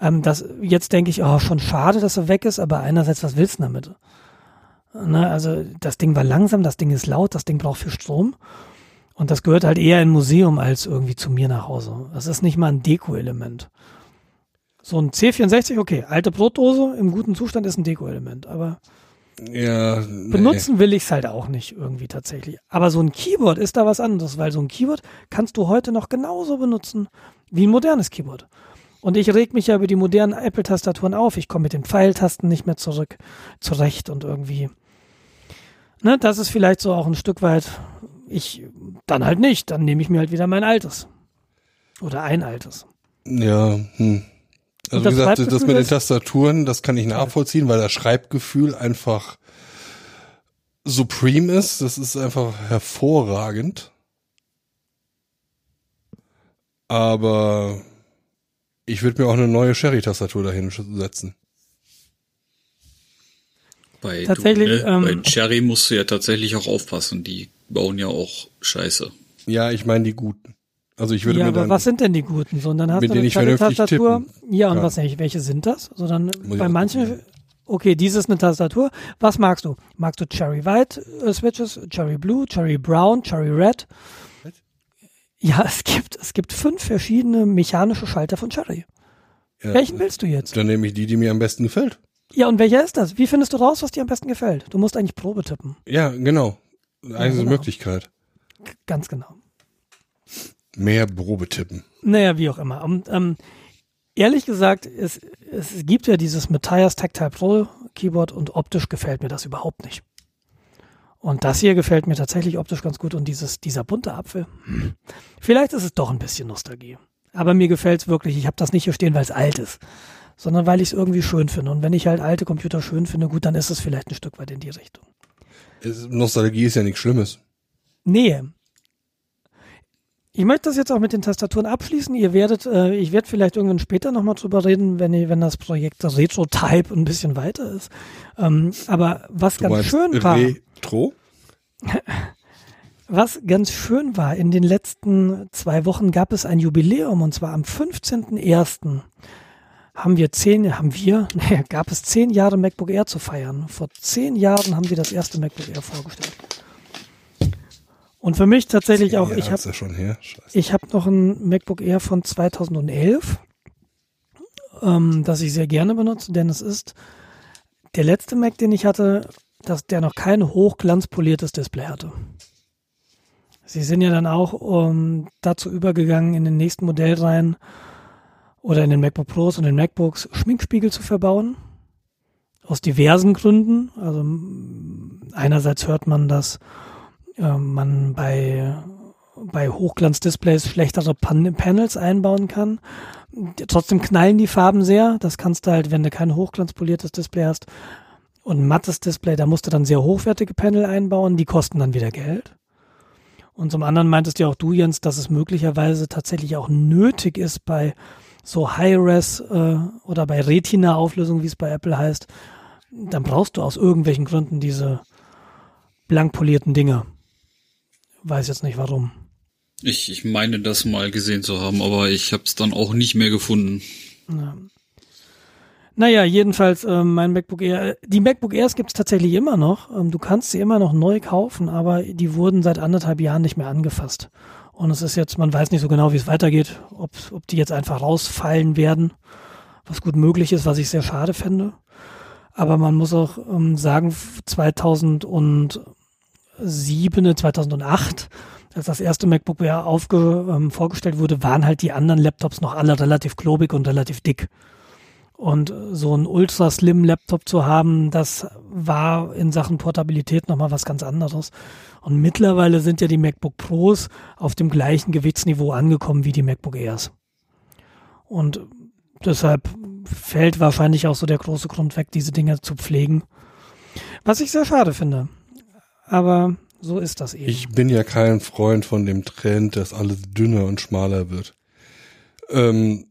Ähm, das, jetzt denke ich, oh, schon schade, dass er weg ist, aber einerseits, was willst du damit? Ne, also das Ding war langsam, das Ding ist laut, das Ding braucht viel Strom. Und das gehört halt eher in Museum als irgendwie zu mir nach Hause. Das ist nicht mal ein Deko-Element. So ein C64, okay, alte Brotdose im guten Zustand ist ein Deko-Element, aber ja, nee. benutzen will ich es halt auch nicht irgendwie tatsächlich. Aber so ein Keyboard ist da was anderes, weil so ein Keyboard kannst du heute noch genauso benutzen wie ein modernes Keyboard. Und ich reg mich ja über die modernen Apple-Tastaturen auf. Ich komme mit den Pfeiltasten nicht mehr zurück, zurecht und irgendwie. Ne, das ist vielleicht so auch ein Stück weit. Ich dann halt nicht. Dann nehme ich mir halt wieder mein altes. Oder ein altes. Ja, hm. Also wie gesagt, das mit den Tastaturen, das kann ich nachvollziehen, weil das Schreibgefühl einfach supreme ist. Das ist einfach hervorragend. Aber ich würde mir auch eine neue Sherry-Tastatur dahin setzen. Bei, tatsächlich, du, ne? ähm, bei Cherry musst du ja tatsächlich auch aufpassen. Die bauen ja auch Scheiße. Ja, ich meine die guten. Also ich würde ja, mir aber was sind denn die guten? So, und dann hast mit du eine kleine Tastatur. Tippen. Ja, und kann. was welche sind das? So, dann bei manchen, okay, dies ist eine Tastatur. Was magst du? Magst du Cherry White äh, Switches, Cherry Blue, Cherry Brown, Cherry Red? Was? Ja, es gibt, es gibt fünf verschiedene mechanische Schalter von Cherry. Ja, Welchen willst du jetzt? Dann nehme ich die, die mir am besten gefällt. Ja, und welcher ist das? Wie findest du raus, was dir am besten gefällt? Du musst eigentlich Probe tippen. Ja, genau. Eine ja, genau. Möglichkeit. Ganz genau. Mehr Probe tippen. Naja, wie auch immer. Und, ähm, ehrlich gesagt, es, es gibt ja dieses Matthias Tactile Pro Keyboard und optisch gefällt mir das überhaupt nicht. Und das hier gefällt mir tatsächlich optisch ganz gut und dieses, dieser bunte Apfel. Vielleicht ist es doch ein bisschen Nostalgie. Aber mir gefällt es wirklich. Ich habe das nicht hier stehen, weil es alt ist, sondern weil ich es irgendwie schön finde. Und wenn ich halt alte Computer schön finde, gut, dann ist es vielleicht ein Stück weit in die Richtung. Nostalgie ist ja nichts Schlimmes. Nee, ich möchte das jetzt auch mit den Tastaturen abschließen. Ihr werdet, äh, ich werde vielleicht irgendwann später nochmal drüber reden, wenn, wenn das Projekt Retro-Type ein bisschen weiter ist. Ähm, aber was du ganz schön war. Retro? Was ganz schön war, in den letzten zwei Wochen gab es ein Jubiläum und zwar am 15.01. haben wir zehn, haben wir, nee, gab es zehn Jahre MacBook Air zu feiern. Vor zehn Jahren haben sie das erste MacBook Air vorgestellt. Und für mich tatsächlich auch, ich habe ja ich habe noch ein MacBook Air von 2011, ähm, das ich sehr gerne benutze, denn es ist der letzte Mac, den ich hatte, dass der noch kein hochglanzpoliertes Display hatte. Sie sind ja dann auch um, dazu übergegangen, in den nächsten Modellreihen oder in den MacBook Pros und den MacBooks Schminkspiegel zu verbauen. Aus diversen Gründen. Also einerseits hört man, dass äh, man bei, bei Hochglanzdisplays schlechtere Pan Panels einbauen kann. Trotzdem knallen die Farben sehr. Das kannst du halt, wenn du kein hochglanzpoliertes Display hast, Und mattes Display, da musst du dann sehr hochwertige Panel einbauen, die kosten dann wieder Geld. Und zum anderen meintest ja auch du, Jens, dass es möglicherweise tatsächlich auch nötig ist bei so High-Res äh, oder bei Retina-Auflösung, wie es bei Apple heißt, dann brauchst du aus irgendwelchen Gründen diese blank polierten Dinge. Weiß jetzt nicht warum. Ich, ich meine das mal gesehen zu haben, aber ich habe es dann auch nicht mehr gefunden. Ja. Naja, jedenfalls ähm, mein MacBook Air. Die MacBook Airs gibt's tatsächlich immer noch. Ähm, du kannst sie immer noch neu kaufen, aber die wurden seit anderthalb Jahren nicht mehr angefasst. Und es ist jetzt, man weiß nicht so genau, wie es weitergeht, ob, ob die jetzt einfach rausfallen werden, was gut möglich ist, was ich sehr schade fände. Aber man muss auch ähm, sagen, 2007, 2008, als das erste MacBook Air aufge, ähm, vorgestellt wurde, waren halt die anderen Laptops noch alle relativ klobig und relativ dick. Und so ein ultra slim Laptop zu haben, das war in Sachen Portabilität nochmal was ganz anderes. Und mittlerweile sind ja die MacBook Pros auf dem gleichen Gewichtsniveau angekommen wie die MacBook Airs. Und deshalb fällt wahrscheinlich auch so der große Grund weg, diese Dinge zu pflegen. Was ich sehr schade finde. Aber so ist das eben. Ich bin ja kein Freund von dem Trend, dass alles dünner und schmaler wird. Ähm,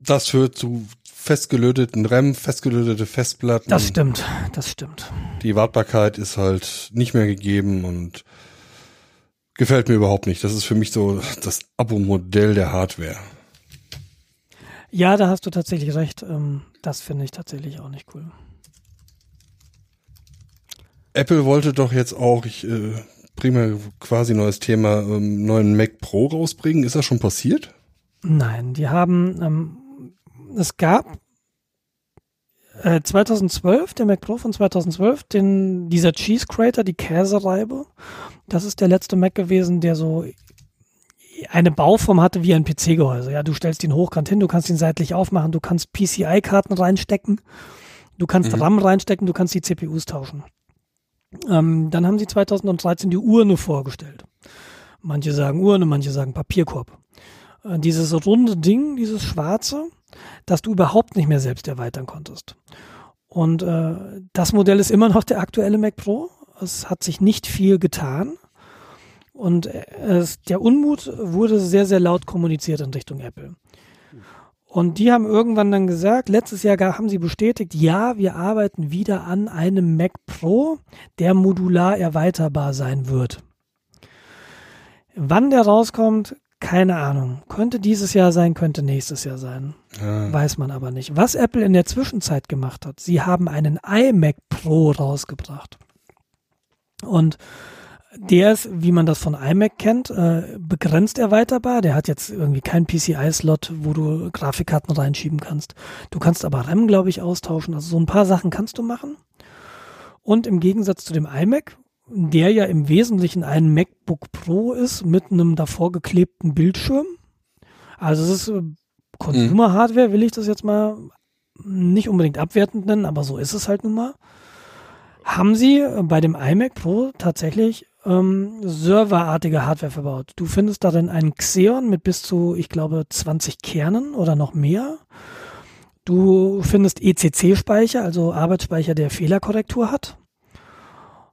das führt zu festgelöteten RAM, festgelötete Festplatten. Das stimmt, das stimmt. Die Wartbarkeit ist halt nicht mehr gegeben und gefällt mir überhaupt nicht. Das ist für mich so das Abo-Modell der Hardware. Ja, da hast du tatsächlich recht. Ähm, das finde ich tatsächlich auch nicht cool. Apple wollte doch jetzt auch, ich äh, bringe quasi neues Thema, ähm, neuen Mac Pro rausbringen. Ist das schon passiert? Nein, die haben ähm, es gab äh, 2012, der Mac Pro von 2012, den, dieser Cheese Crater, die Käsereibe. Das ist der letzte Mac gewesen, der so eine Bauform hatte wie ein PC-Gehäuse. Ja, du stellst ihn hochkant hin, du kannst ihn seitlich aufmachen, du kannst PCI-Karten reinstecken, du kannst mhm. RAM reinstecken, du kannst die CPUs tauschen. Ähm, dann haben sie 2013 die Urne vorgestellt. Manche sagen Urne, manche sagen Papierkorb. Äh, dieses runde Ding, dieses schwarze, das du überhaupt nicht mehr selbst erweitern konntest. Und äh, das Modell ist immer noch der aktuelle Mac Pro. Es hat sich nicht viel getan. Und äh, es, der Unmut wurde sehr, sehr laut kommuniziert in Richtung Apple. Und die haben irgendwann dann gesagt, letztes Jahr haben sie bestätigt, ja, wir arbeiten wieder an einem Mac Pro, der modular erweiterbar sein wird. Wann der rauskommt, keine Ahnung. Könnte dieses Jahr sein, könnte nächstes Jahr sein. Ja. Weiß man aber nicht. Was Apple in der Zwischenzeit gemacht hat, sie haben einen iMac Pro rausgebracht. Und der ist, wie man das von iMac kennt, äh, begrenzt erweiterbar. Der hat jetzt irgendwie keinen PCI-Slot, wo du Grafikkarten reinschieben kannst. Du kannst aber RAM, glaube ich, austauschen. Also so ein paar Sachen kannst du machen. Und im Gegensatz zu dem iMac, der ja im Wesentlichen ein MacBook Pro ist mit einem davor geklebten Bildschirm. Also es ist äh, Consumer Hardware, will ich das jetzt mal nicht unbedingt abwertend nennen, aber so ist es halt nun mal. Haben sie bei dem iMac Pro tatsächlich ähm, serverartige Hardware verbaut. Du findest darin einen Xeon mit bis zu, ich glaube, 20 Kernen oder noch mehr. Du findest ECC-Speicher, also Arbeitsspeicher, der Fehlerkorrektur hat.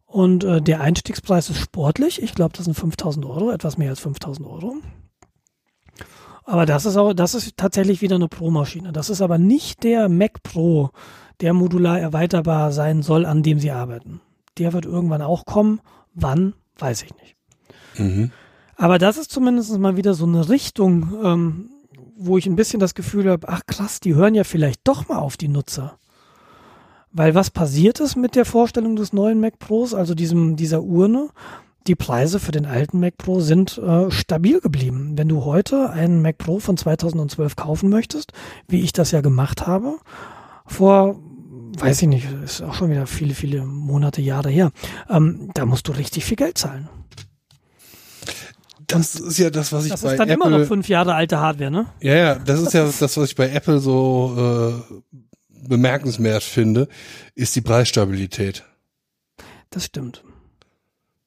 Und äh, der Einstiegspreis ist sportlich. Ich glaube, das sind 5000 Euro, etwas mehr als 5000 Euro. Aber das ist auch, das ist tatsächlich wieder eine Pro-Maschine. Das ist aber nicht der Mac Pro, der modular erweiterbar sein soll, an dem sie arbeiten. Der wird irgendwann auch kommen. Wann, weiß ich nicht. Mhm. Aber das ist zumindest mal wieder so eine Richtung, ähm, wo ich ein bisschen das Gefühl habe, ach krass, die hören ja vielleicht doch mal auf die Nutzer. Weil was passiert ist mit der Vorstellung des neuen Mac Pros, also diesem, dieser Urne? Die Preise für den alten Mac Pro sind äh, stabil geblieben. Wenn du heute einen Mac Pro von 2012 kaufen möchtest, wie ich das ja gemacht habe, vor, weiß ich nicht, ist auch schon wieder viele, viele Monate, Jahre her, ähm, da musst du richtig viel Geld zahlen. Das ist ja das, was ich das bei Apple... Das ist dann immer noch fünf Jahre alte Hardware, ne? Ja, ja, das ist ja das, was ich bei Apple so äh, bemerkenswert finde, ist die Preisstabilität. Das stimmt.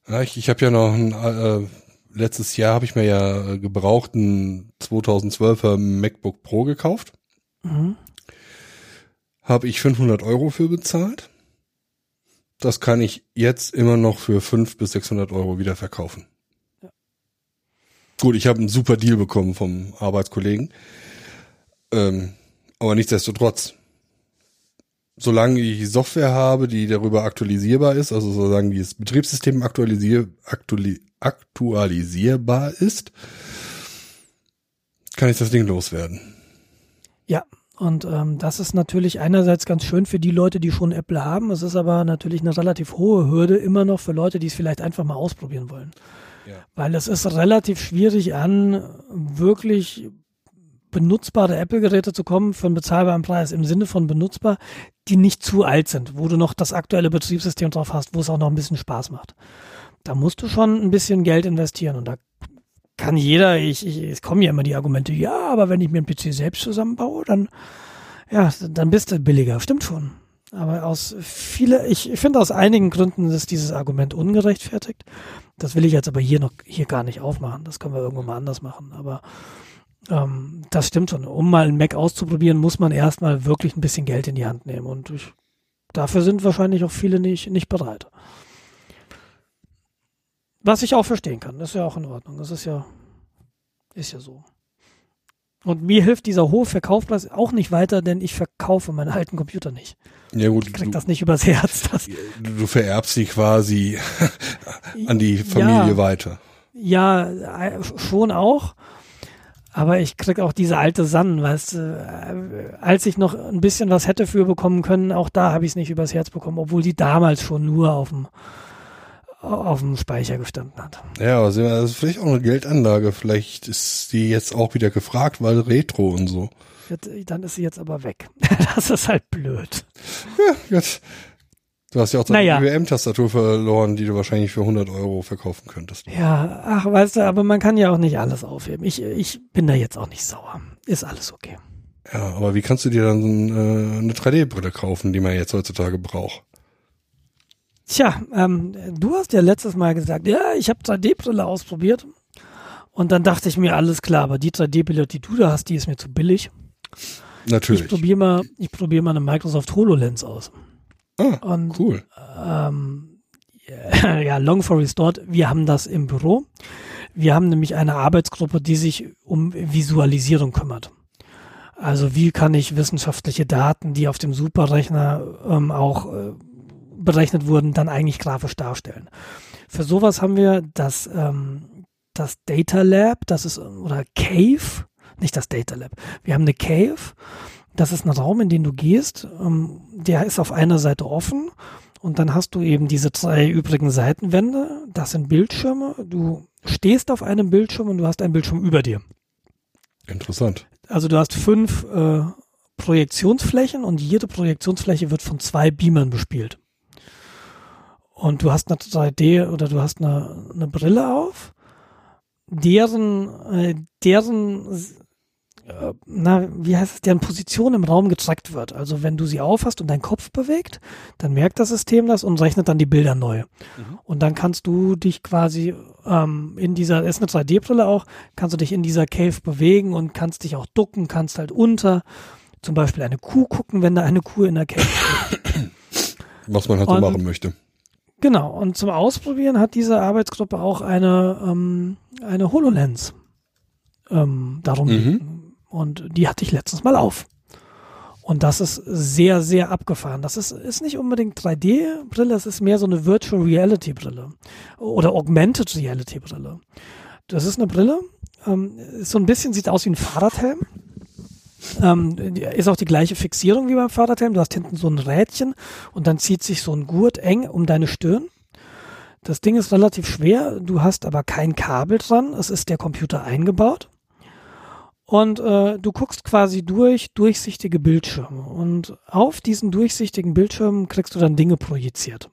Ja, ich ich habe ja noch ein, äh, letztes Jahr habe ich mir ja äh, gebrauchten 2012er MacBook Pro gekauft. Mhm. Habe ich 500 Euro für bezahlt. das kann ich jetzt immer noch für 500 bis 600 Euro wieder verkaufen. Ja. Gut, ich habe einen super Deal bekommen vom Arbeitskollegen. Ähm, aber nichtsdestotrotz, solange ich Software habe, die darüber aktualisierbar ist, also solange das Betriebssystem aktualisier, aktuali, aktualisierbar ist, kann ich das Ding loswerden. Ja, und ähm, das ist natürlich einerseits ganz schön für die Leute, die schon Apple haben. Es ist aber natürlich eine relativ hohe Hürde immer noch für Leute, die es vielleicht einfach mal ausprobieren wollen. Ja. Weil es ist relativ schwierig an wirklich benutzbare Apple-Geräte zu kommen für einen bezahlbaren Preis im Sinne von benutzbar, die nicht zu alt sind, wo du noch das aktuelle Betriebssystem drauf hast, wo es auch noch ein bisschen Spaß macht. Da musst du schon ein bisschen Geld investieren und da kann jeder, ich, ich, es kommen ja immer die Argumente, ja, aber wenn ich mir einen PC selbst zusammenbaue, dann, ja, dann bist du billiger. Stimmt schon. Aber aus viele, ich finde aus einigen Gründen ist dieses Argument ungerechtfertigt. Das will ich jetzt aber hier noch, hier gar nicht aufmachen. Das können wir irgendwann mal anders machen. Aber ähm, das stimmt schon. Um mal einen Mac auszuprobieren, muss man erstmal wirklich ein bisschen Geld in die Hand nehmen. Und ich, dafür sind wahrscheinlich auch viele nicht, nicht bereit. Was ich auch verstehen kann, das ist ja auch in Ordnung. Das ist ja, ist ja so. Und mir hilft dieser hohe Verkaufspreis auch nicht weiter, denn ich verkaufe meinen alten Computer nicht. Ja gut. Ich krieg du, das nicht übers Herz. Das du vererbst sie quasi an die Familie ja, weiter. Ja, äh, schon auch. Aber ich krieg auch diese alte San, weißt du, äh, als ich noch ein bisschen was hätte für bekommen können, auch da habe ich es nicht übers Herz bekommen, obwohl die damals schon nur auf dem auf dem Speicher gestanden hat. Ja, aber das ist vielleicht auch eine Geldanlage. Vielleicht ist die jetzt auch wieder gefragt, weil Retro und so. Dann ist sie jetzt aber weg. Das ist halt blöd. Ja, jetzt. Du hast ja auch deine naja. IBM-Tastatur verloren, die du wahrscheinlich für 100 Euro verkaufen könntest. Ja, ach, weißt du, aber man kann ja auch nicht alles aufheben. Ich, ich bin da jetzt auch nicht sauer. Ist alles okay. Ja, aber wie kannst du dir dann äh, eine 3D-Brille kaufen, die man jetzt heutzutage braucht? Tja, ähm, du hast ja letztes Mal gesagt, ja, ich habe 3D-Brille ausprobiert. Und dann dachte ich mir, alles klar, aber die 3D-Brille, die du da hast, die ist mir zu billig. Natürlich. Ich probiere mal, ich probiere mal eine Microsoft HoloLens aus. Ah, und, cool. Ähm, ja, long story short, wir haben das im Büro. Wir haben nämlich eine Arbeitsgruppe, die sich um Visualisierung kümmert. Also wie kann ich wissenschaftliche Daten, die auf dem Superrechner ähm, auch äh, berechnet wurden, dann eigentlich grafisch darstellen. Für sowas haben wir das, ähm, das Data Lab, das ist, oder Cave, nicht das Data Lab. Wir haben eine Cave, das ist ein Raum, in den du gehst, ähm, der ist auf einer Seite offen und dann hast du eben diese drei übrigen Seitenwände, das sind Bildschirme, du stehst auf einem Bildschirm und du hast einen Bildschirm über dir. Interessant. Also du hast fünf äh, Projektionsflächen und jede Projektionsfläche wird von zwei Beamern bespielt und du hast eine 3D oder du hast eine, eine Brille auf, deren, äh, deren, äh, na, wie heißt es, deren Position im Raum getrackt wird. Also wenn du sie aufhast und dein Kopf bewegt, dann merkt das System das und rechnet dann die Bilder neu. Mhm. Und dann kannst du dich quasi ähm, in dieser, ist eine 3D-Brille auch, kannst du dich in dieser Cave bewegen und kannst dich auch ducken, kannst halt unter zum Beispiel eine Kuh gucken, wenn da eine Kuh in der Cave ist. Was man halt so machen möchte. Genau, und zum Ausprobieren hat diese Arbeitsgruppe auch eine, ähm, eine HoloLens ähm, darum mhm. Und die hatte ich letztens mal auf. Und das ist sehr, sehr abgefahren. Das ist, ist nicht unbedingt 3D-Brille, es ist mehr so eine Virtual Reality-Brille oder Augmented Reality-Brille. Das ist eine Brille, ähm, so ein bisschen sieht aus wie ein Fahrradhelm. Ähm, ist auch die gleiche Fixierung wie beim Fahrradhelm. Du hast hinten so ein Rädchen und dann zieht sich so ein Gurt eng um deine Stirn. Das Ding ist relativ schwer, du hast aber kein Kabel dran, es ist der Computer eingebaut. Und äh, du guckst quasi durch durchsichtige Bildschirme. Und auf diesen durchsichtigen Bildschirmen kriegst du dann Dinge projiziert.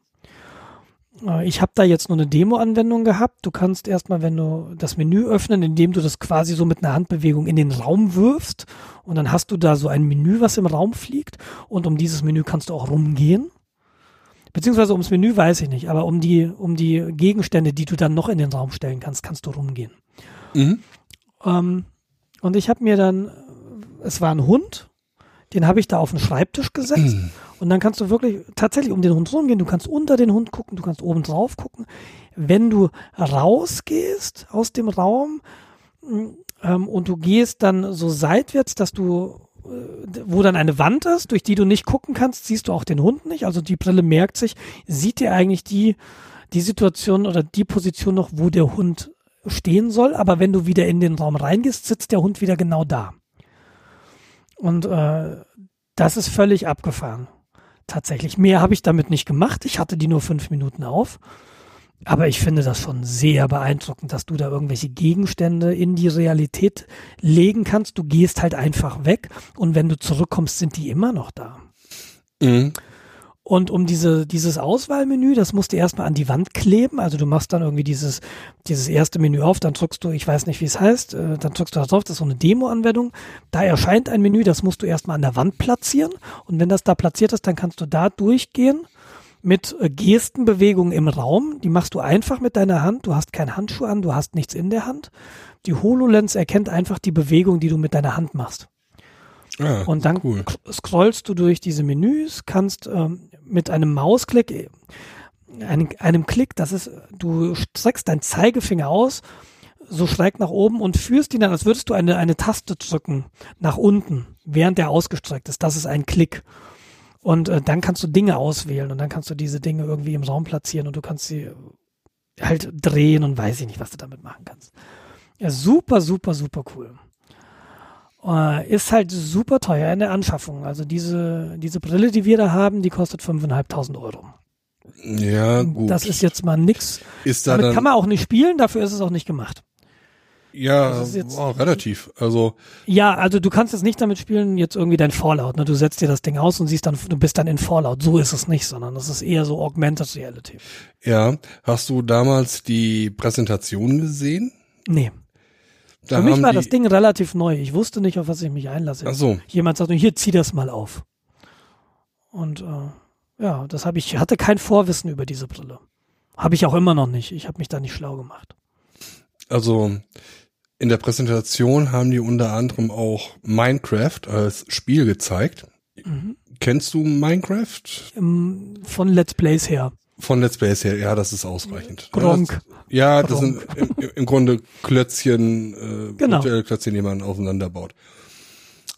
Äh, ich habe da jetzt nur eine Demo-Anwendung gehabt. Du kannst erstmal, wenn du das Menü öffnen, indem du das quasi so mit einer Handbewegung in den Raum wirfst und dann hast du da so ein Menü, was im Raum fliegt und um dieses Menü kannst du auch rumgehen. Beziehungsweise ums Menü weiß ich nicht, aber um die, um die Gegenstände, die du dann noch in den Raum stellen kannst, kannst du rumgehen. Mhm. Ähm, und ich habe mir dann, es war ein Hund, Den habe ich da auf den Schreibtisch gesetzt. Und dann kannst du wirklich tatsächlich um den Hund rumgehen. Du kannst unter den Hund gucken, du kannst oben drauf gucken. Wenn du rausgehst aus dem Raum ähm, und du gehst dann so seitwärts, dass du äh, wo dann eine Wand ist, durch die du nicht gucken kannst, siehst du auch den Hund nicht. Also die Brille merkt sich, sieht dir eigentlich die, die Situation oder die Position noch, wo der Hund stehen soll. Aber wenn du wieder in den Raum reingehst, sitzt der Hund wieder genau da. Und äh, das ist völlig abgefahren. Tatsächlich. Mehr habe ich damit nicht gemacht. Ich hatte die nur fünf Minuten auf. Aber ich finde das schon sehr beeindruckend, dass du da irgendwelche Gegenstände in die Realität legen kannst. Du gehst halt einfach weg und wenn du zurückkommst, sind die immer noch da. Mhm. Und um diese, dieses Auswahlmenü, das musst du erstmal an die Wand kleben. Also du machst dann irgendwie dieses, dieses erste Menü auf, dann drückst du, ich weiß nicht, wie es heißt, äh, dann drückst du da drauf, das ist so eine Demo-Anwendung. Da erscheint ein Menü, das musst du erstmal an der Wand platzieren. Und wenn das da platziert ist, dann kannst du da durchgehen mit äh, Gestenbewegungen im Raum. Die machst du einfach mit deiner Hand. Du hast keinen Handschuh an, du hast nichts in der Hand. Die HoloLens erkennt einfach die Bewegung, die du mit deiner Hand machst. Ah, und dann cool. scrollst du durch diese Menüs, kannst ähm, mit einem Mausklick, äh, einem, einem Klick, das ist, du streckst deinen Zeigefinger aus, so schräg nach oben und führst ihn dann, als würdest du eine, eine Taste drücken, nach unten, während der ausgestreckt ist. Das ist ein Klick. Und äh, dann kannst du Dinge auswählen und dann kannst du diese Dinge irgendwie im Raum platzieren und du kannst sie halt drehen und weiß ich nicht, was du damit machen kannst. Ja, super, super, super cool. Uh, ist halt super teuer in der Anschaffung. Also diese, diese Brille, die wir da haben, die kostet 5.500 Euro. Ja, gut. Das ist jetzt mal nix. Ist da Damit dann, kann man auch nicht spielen, dafür ist es auch nicht gemacht. Ja, jetzt, oh, relativ. Also ja, also du kannst jetzt nicht damit spielen, jetzt irgendwie dein Fallout. Ne? Du setzt dir das Ding aus und siehst dann, du bist dann in Fallout. So ist es nicht, sondern das ist eher so Augmented Reality. Ja, hast du damals die Präsentation gesehen? Nee. Für mich war das Ding relativ neu. Ich wusste nicht, auf was ich mich einlasse. Ach so. Jemand sagt, hier zieh das mal auf. Und äh, ja, das habe ich hatte kein Vorwissen über diese Brille. Habe ich auch immer noch nicht. Ich habe mich da nicht schlau gemacht. Also in der Präsentation haben die unter anderem auch Minecraft als Spiel gezeigt. Mhm. Kennst du Minecraft? Von Let's Plays her. Von Let's Plays her, ja, das ist ausreichend. Gronk. Ja, das, ja, das sind im, im, Grunde Klötzchen, äh, genau. virtuelle Klötzchen, die man auseinanderbaut.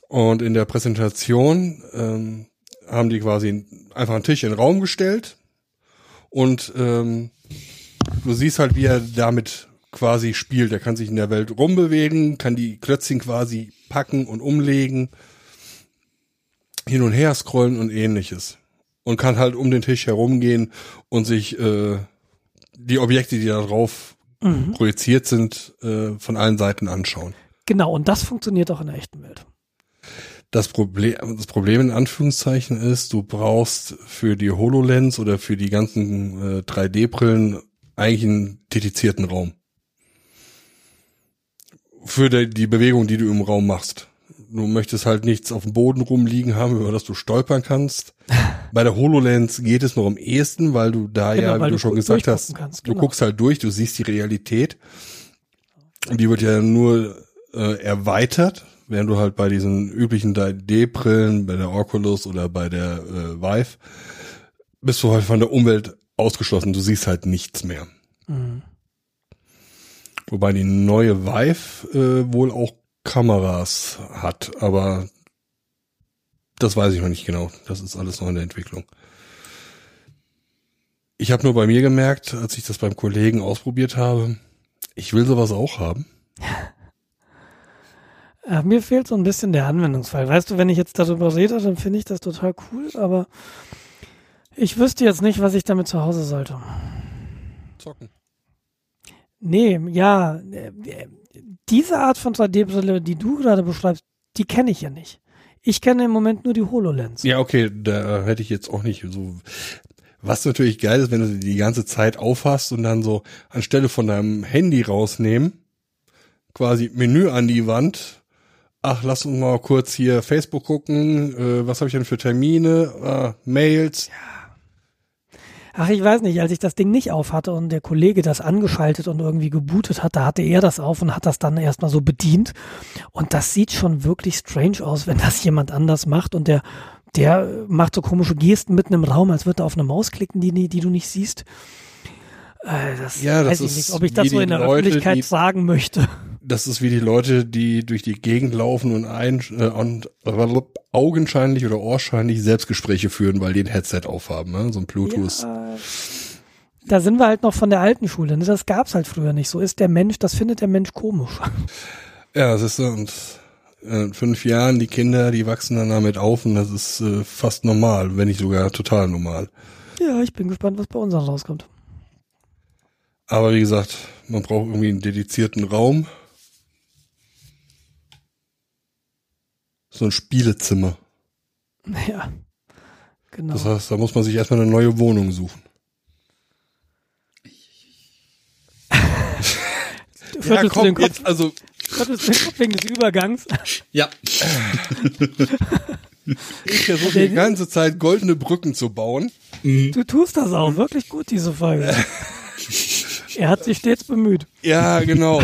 Und in der Präsentation ähm, haben die quasi einfach einen Tisch in den Raum gestellt und ähm, du siehst halt, wie er damit quasi spielt. Er kann sich in der Welt rumbewegen, kann die Klötzchen quasi packen und umlegen, hin und her scrollen und ähnliches. Und kann halt um den Tisch herumgehen und sich äh, die Objekte, die da drauf mhm. projiziert sind, äh, von allen Seiten anschauen. Genau, und das funktioniert auch in der echten Welt. Das Problem, das Problem in Anführungszeichen ist, du brauchst für die HoloLens oder für die ganzen äh, 3D-Brillen eigentlich einen dedizierten Raum für die, die Bewegung, die du im Raum machst. Du möchtest halt nichts auf dem Boden rumliegen haben, über das du stolpern kannst. Bei der HoloLens geht es noch am ehesten, weil du da genau, ja, wie du, du schon gesagt hast, kannst, genau. du guckst halt durch, du siehst die Realität. Und die wird ja nur äh, erweitert, während du halt bei diesen üblichen 3D-Brillen, bei der Oculus oder bei der äh, Vive, bist du halt von der Umwelt ausgeschlossen. Du siehst halt nichts mehr. Mhm. Wobei die neue Vive äh, wohl auch Kameras hat, aber das weiß ich noch nicht genau. Das ist alles noch in der Entwicklung. Ich habe nur bei mir gemerkt, als ich das beim Kollegen ausprobiert habe, ich will sowas auch haben. Mir fehlt so ein bisschen der Anwendungsfall. Weißt du, wenn ich jetzt darüber rede, dann finde ich das total cool, aber ich wüsste jetzt nicht, was ich damit zu Hause sollte. Zocken. Nee, ja, diese Art von 3D-Brille, die du gerade beschreibst, die kenne ich ja nicht. Ich kenne im Moment nur die HoloLens. Ja, okay, da hätte ich jetzt auch nicht so. Was natürlich geil ist, wenn du die ganze Zeit aufhast und dann so anstelle von deinem Handy rausnehmen, quasi Menü an die Wand. Ach, lass uns mal kurz hier Facebook gucken. Äh, was habe ich denn für Termine? Äh, Mails. Ja. Ach, ich weiß nicht, als ich das Ding nicht auf hatte und der Kollege das angeschaltet und irgendwie gebootet hat, da hatte er das auf und hat das dann erstmal so bedient. Und das sieht schon wirklich strange aus, wenn das jemand anders macht und der, der macht so komische Gesten mitten im Raum, als würde er auf eine Maus klicken, die, die du nicht siehst. Äh, das Ja, das weiß ich ist nicht, ob ich das so in der Leute, Öffentlichkeit die- sagen möchte. Das ist wie die Leute, die durch die Gegend laufen und, ein, äh, und augenscheinlich oder ohrscheinlich Selbstgespräche führen, weil die ein Headset aufhaben, ne? so ein Bluetooth. Ja, da sind wir halt noch von der alten Schule. Ne? Das gab's halt früher nicht. So ist der Mensch, das findet der Mensch komisch. Ja, das ist so. Und äh, in fünf Jahren, die Kinder, die wachsen dann damit auf und das ist äh, fast normal, wenn nicht sogar total normal. Ja, ich bin gespannt, was bei uns rauskommt. Aber wie gesagt, man braucht irgendwie einen dedizierten Raum. So ein Spielezimmer. Ja, genau. Das heißt, da muss man sich erstmal eine neue Wohnung suchen. Viertelst du den Kopf, also viertelst du den Kopf wegen des Übergangs. Ja. ich versuche die ganze Zeit goldene Brücken zu bauen. Du tust das auch wirklich gut, diese Folge. Er hat sich stets bemüht. Ja, genau.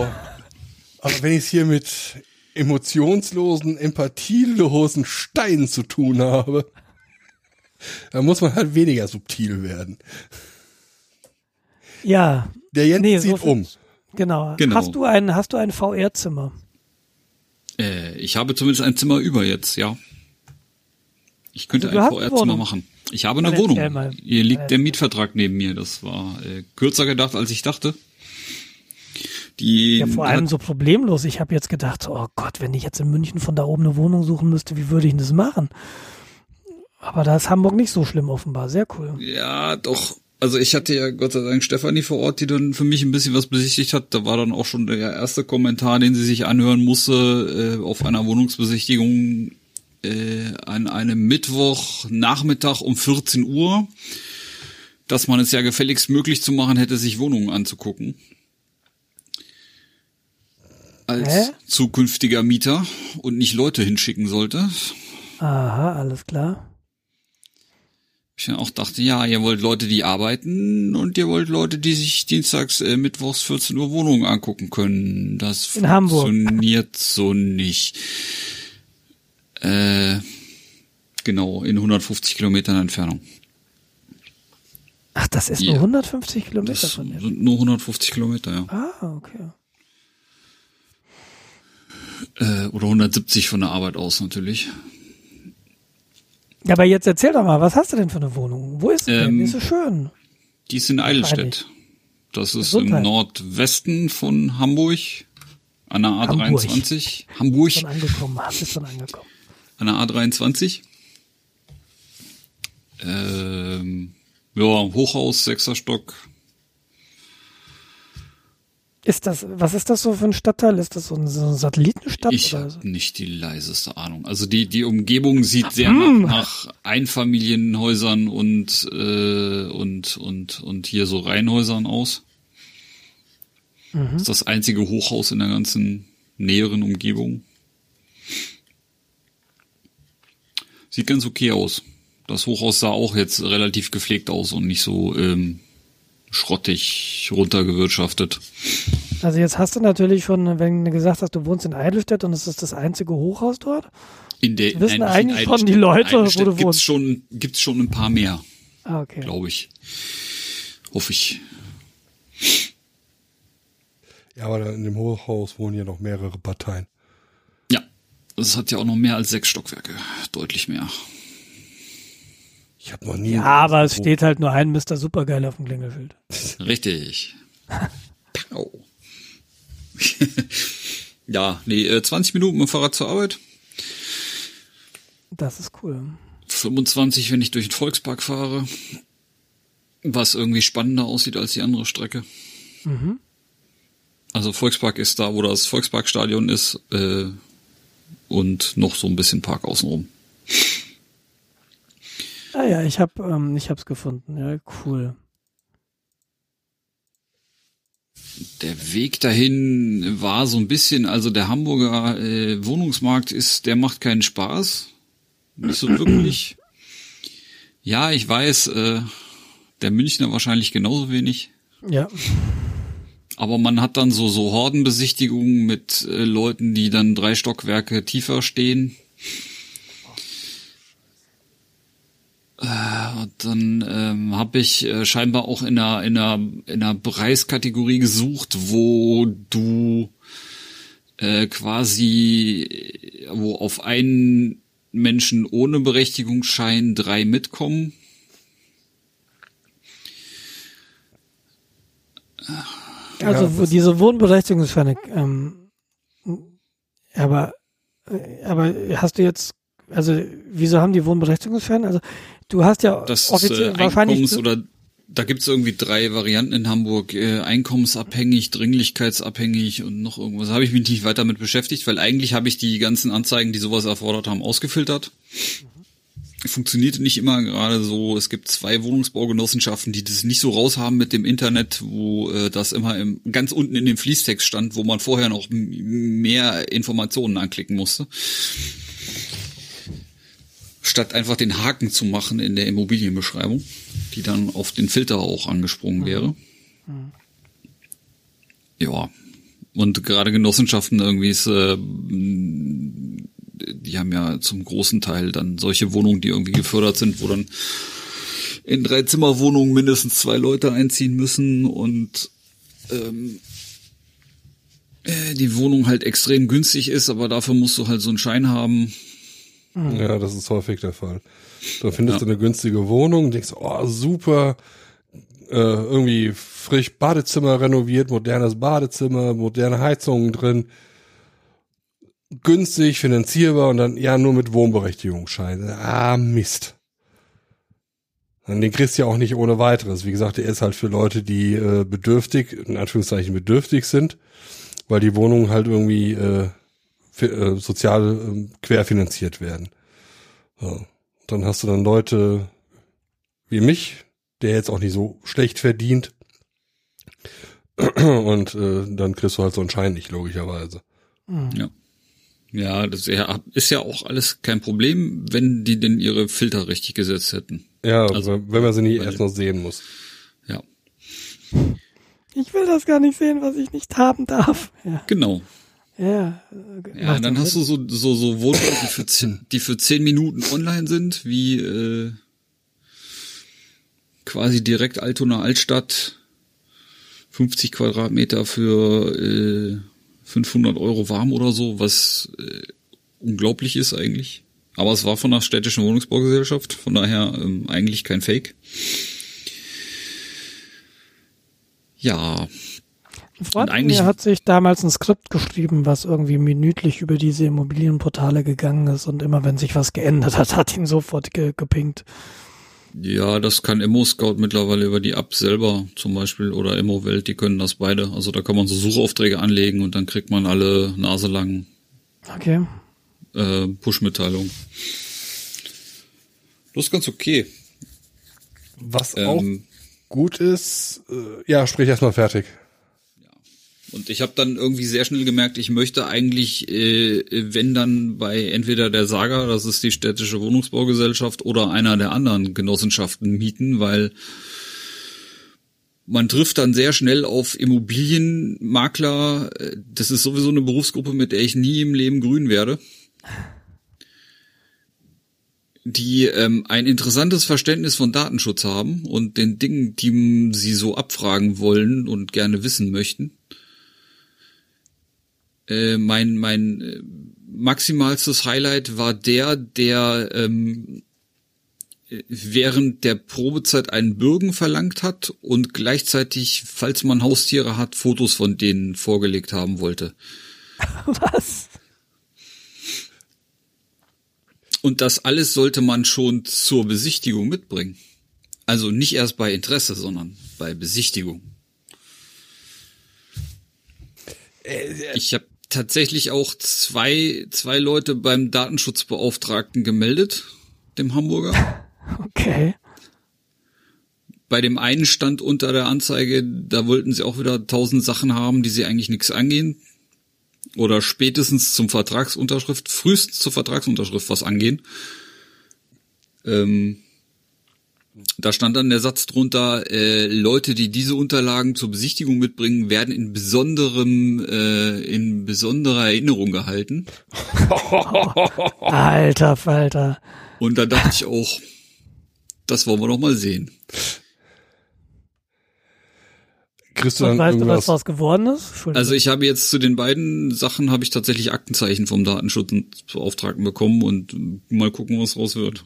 Aber wenn ich es hier mit emotionslosen, empathielosen Steinen zu tun habe, dann muss man halt weniger subtil werden. Ja, Der Jens Nee, so zieht viel- um. genau. Genau. Hast du ein, hast du ein VR-Zimmer? Äh, ich habe zumindest ein Zimmer über jetzt, ja. Ich könnte Also ein VR-Zimmer machen. Ich habe eine Wohnung. mal. Hier liegt der Mietvertrag neben mir. Das war äh, kürzer gedacht, als ich dachte. Die Ja, vor allem so problemlos. Ich habe jetzt gedacht, oh Gott, wenn ich jetzt in München von da oben eine Wohnung suchen müsste, wie würde ich denn das machen? Aber da ist Hamburg nicht so schlimm offenbar. Sehr cool. Ja, doch. Also ich hatte ja Gott sei Dank Stefanie vor Ort, die dann für mich ein bisschen was besichtigt hat. Da war dann auch schon der erste Kommentar, den sie sich anhören musste äh, auf einer Wohnungsbesichtigung äh, an einem Mittwochnachmittag um 14 Uhr, dass man es ja gefälligst möglich zu machen hätte, sich Wohnungen anzugucken. Als Hä? zukünftiger Mieter und nicht Leute hinschicken sollte. Aha, alles klar. Ich dann auch dachte, ja, ihr wollt Leute, die arbeiten und ihr wollt Leute, die sich dienstags, äh, mittwochs 14 Uhr Wohnungen angucken können. Das In Hamburg. funktioniert so nicht. Äh, genau, in 150 Kilometern Entfernung. Ach, das ist Ja. nur 150 Kilometer Das von dir. sind nur 150 Kilometer, ja. Ah, okay. Äh, oder 170 von der Arbeit aus natürlich. Ja, aber jetzt erzähl doch mal, was hast du denn für eine Wohnung? Wo ist sie denn? Ähm, Ist sie schön? Die ist in Eidelstedt. Das ist Gesundheit. im Nordwesten von Hamburg, an der Hamburg. A23. Hamburg. Schon angekommen, du schon angekommen. An der A23. Ähm, ja, Hochhaus, sechster Stock. Ist das, was ist das so für ein Stadtteil? Ist das so eine, so eine Satellitenstadt? Ich oder so? habe nicht die leiseste Ahnung. Also die die Umgebung sieht sehr nach, nach Einfamilienhäusern und äh, und und und hier so Reihenhäusern aus. Das ist das einzige Hochhaus in der ganzen näheren Umgebung. Sieht ganz okay aus. Das Hochhaus sah auch jetzt relativ gepflegt aus und nicht so ähm, schrottig runtergewirtschaftet. Also jetzt hast du natürlich schon, wenn du gesagt hast, du wohnst in Eidelstedt und es ist das einzige Hochhaus dort. In der Wissen nein, eigentlich schon die. Leute, In wo du gibt's wohnst? schon gibt's schon ein paar mehr, Ah, okay. glaube ich. Hoffe ich. Ja, aber in dem Hochhaus wohnen ja noch mehrere Parteien. Es hat ja auch noch mehr als sechs Stockwerke, deutlich mehr. Ich habe noch nie. Ja, aber es steht halt nur ein Mr. Supergeil auf dem Klingelschild. Richtig. Pau. ja, nee, äh, 20 Minuten mit dem Fahrrad zur Arbeit. Das ist cool. 25, wenn ich durch den Volkspark fahre. Was irgendwie spannender aussieht als die andere Strecke. Also Volkspark ist da, wo das Volksparkstadion ist, äh, und noch so ein bisschen Park außenrum. Ah ja, ich habe ähm, ich hab's gefunden. Ja, cool. Der Weg dahin war so ein bisschen, also der Hamburger äh, Wohnungsmarkt ist, der macht keinen Spaß. Nicht so wirklich. Ja, ich weiß, äh, Der Münchner wahrscheinlich genauso wenig. Ja. Aber man hat dann so, so Hordenbesichtigungen mit äh, Leuten, die dann drei Stockwerke tiefer stehen. Äh, und dann ähm, habe ich äh, scheinbar auch in einer, in, einer, in einer Preiskategorie gesucht, wo du äh, quasi, wo auf einen Menschen ohne Berechtigungsschein drei mitkommen. Also Ja, diese Wohnberechtigungsscheine, ähm, aber, äh, aber hast du jetzt, also wieso haben die Wohnberechtigungsscheine? Also du hast ja Das ist offiziell äh, wahrscheinlich oder da gibt's irgendwie drei Varianten in Hamburg. Äh, einkommensabhängig, dringlichkeitsabhängig und noch irgendwas. Habe ich mich nicht weiter mit beschäftigt, weil eigentlich habe ich die ganzen Anzeigen, die sowas erfordert haben, ausgefiltert. Funktionierte nicht immer gerade so. Es gibt zwei Wohnungsbaugenossenschaften, die das nicht so raushaben mit dem Internet, wo äh, das immer im, ganz unten in dem Fließtext stand, wo man vorher noch mehr Informationen anklicken musste statt einfach den Haken zu machen in der Immobilienbeschreibung, die dann auf den Filter auch angesprungen wäre. Ja. Und gerade Genossenschaften irgendwie ist, äh, die haben ja zum großen Teil dann solche Wohnungen, die irgendwie gefördert sind, wo dann in drei Zimmerwohnungen mindestens zwei Leute einziehen müssen und ähm, äh, die Wohnung halt extrem günstig ist, aber dafür musst du halt so einen Schein haben. Ja, das ist häufig der Fall. Du findest Ja. eine günstige Wohnung, denkst, oh, super, äh, irgendwie frisch Badezimmer renoviert, modernes Badezimmer, moderne Heizungen drin, günstig, finanzierbar und dann, ja, nur mit Wohnberechtigungsschein. Ah, Mist. Und den kriegst du ja auch nicht ohne weiteres. Wie gesagt, der ist halt für Leute, die äh, bedürftig, in Anführungszeichen bedürftig sind, weil die Wohnungen halt irgendwie äh, äh, sozial ähm, querfinanziert werden. So. Dann hast du dann Leute wie mich, der jetzt auch nicht so schlecht verdient. Und äh, dann kriegst du halt so einen Schein nicht, logischerweise. Ja. Ja, das ist ja auch alles kein Problem, wenn die denn ihre Filter richtig gesetzt hätten. Ja, Also, wenn man sie nicht erst noch sehen muss. Ja, Ich will das gar nicht sehen, was ich nicht haben darf. Ja, genau. ja. Ja, dann hast du so, so, so Wohnungen, die für, zehn, die für zehn Minuten online sind, wie äh, quasi direkt Altona Altstadt, 50 Quadratmeter für äh, 500 Euro warm oder so, was äh, unglaublich ist eigentlich. Aber es war von der städtischen Wohnungsbaugesellschaft, von daher ähm, eigentlich kein Fake. Ja, Ein Freund Und von eigentlich- mir hat sich damals ein Skript geschrieben, was irgendwie minütlich über diese Immobilienportale gegangen ist und immer wenn sich was geändert hat, hat ihn sofort ge gepinkt. Ja, das kann Immo-Scout mittlerweile über die App selber zum Beispiel oder Immo-Welt, die können das beide. Also da kann man so Suchaufträge anlegen und dann kriegt man alle Nase lang Okay. äh, Push-Mitteilungen. Das ist ganz okay. Was auch Ähm, gut ist, äh, ja, sprich erstmal fertig. Und ich habe dann irgendwie sehr schnell gemerkt, ich möchte eigentlich, äh, wenn dann bei entweder der Saga, das ist die städtische Wohnungsbaugesellschaft, oder einer der anderen Genossenschaften mieten, weil man trifft dann sehr schnell auf Immobilienmakler. Das ist sowieso eine Berufsgruppe, mit der ich nie im Leben grün werde. Die ähm, ein interessantes Verständnis von Datenschutz haben und den Dingen, die sie so abfragen wollen und gerne wissen möchten. Äh, mein mein äh, maximalstes Highlight war der, der ähm, äh, während der Probezeit einen Bürgen verlangt hat und gleichzeitig, falls man Haustiere hat, Fotos von denen vorgelegt haben wollte. Was? Und das alles sollte man schon zur Besichtigung mitbringen. Also nicht erst bei Interesse, sondern bei Besichtigung. Ich habe tatsächlich auch zwei, zwei Leute beim Datenschutzbeauftragten gemeldet, dem Hamburger. Okay. Bei dem einen stand unter der Anzeige, da wollten sie auch wieder tausend Sachen haben, die sie eigentlich nichts angehen. Oder spätestens zum Vertragsunterschrift, frühestens zur Vertragsunterschrift was angehen. Ähm, Da stand dann der Satz drunter, äh, Leute, die diese Unterlagen zur Besichtigung mitbringen, werden in besonderem, äh, in besonderer Erinnerung gehalten. Alter Falter. Und da dachte ich auch, das wollen wir noch mal sehen. Kriegst du Und weißt du, was irgendwas? daraus geworden ist? Also ich habe jetzt zu den beiden Sachen habe ich tatsächlich Aktenzeichen vom Datenschutzbeauftragten bekommen und mal gucken, was raus wird.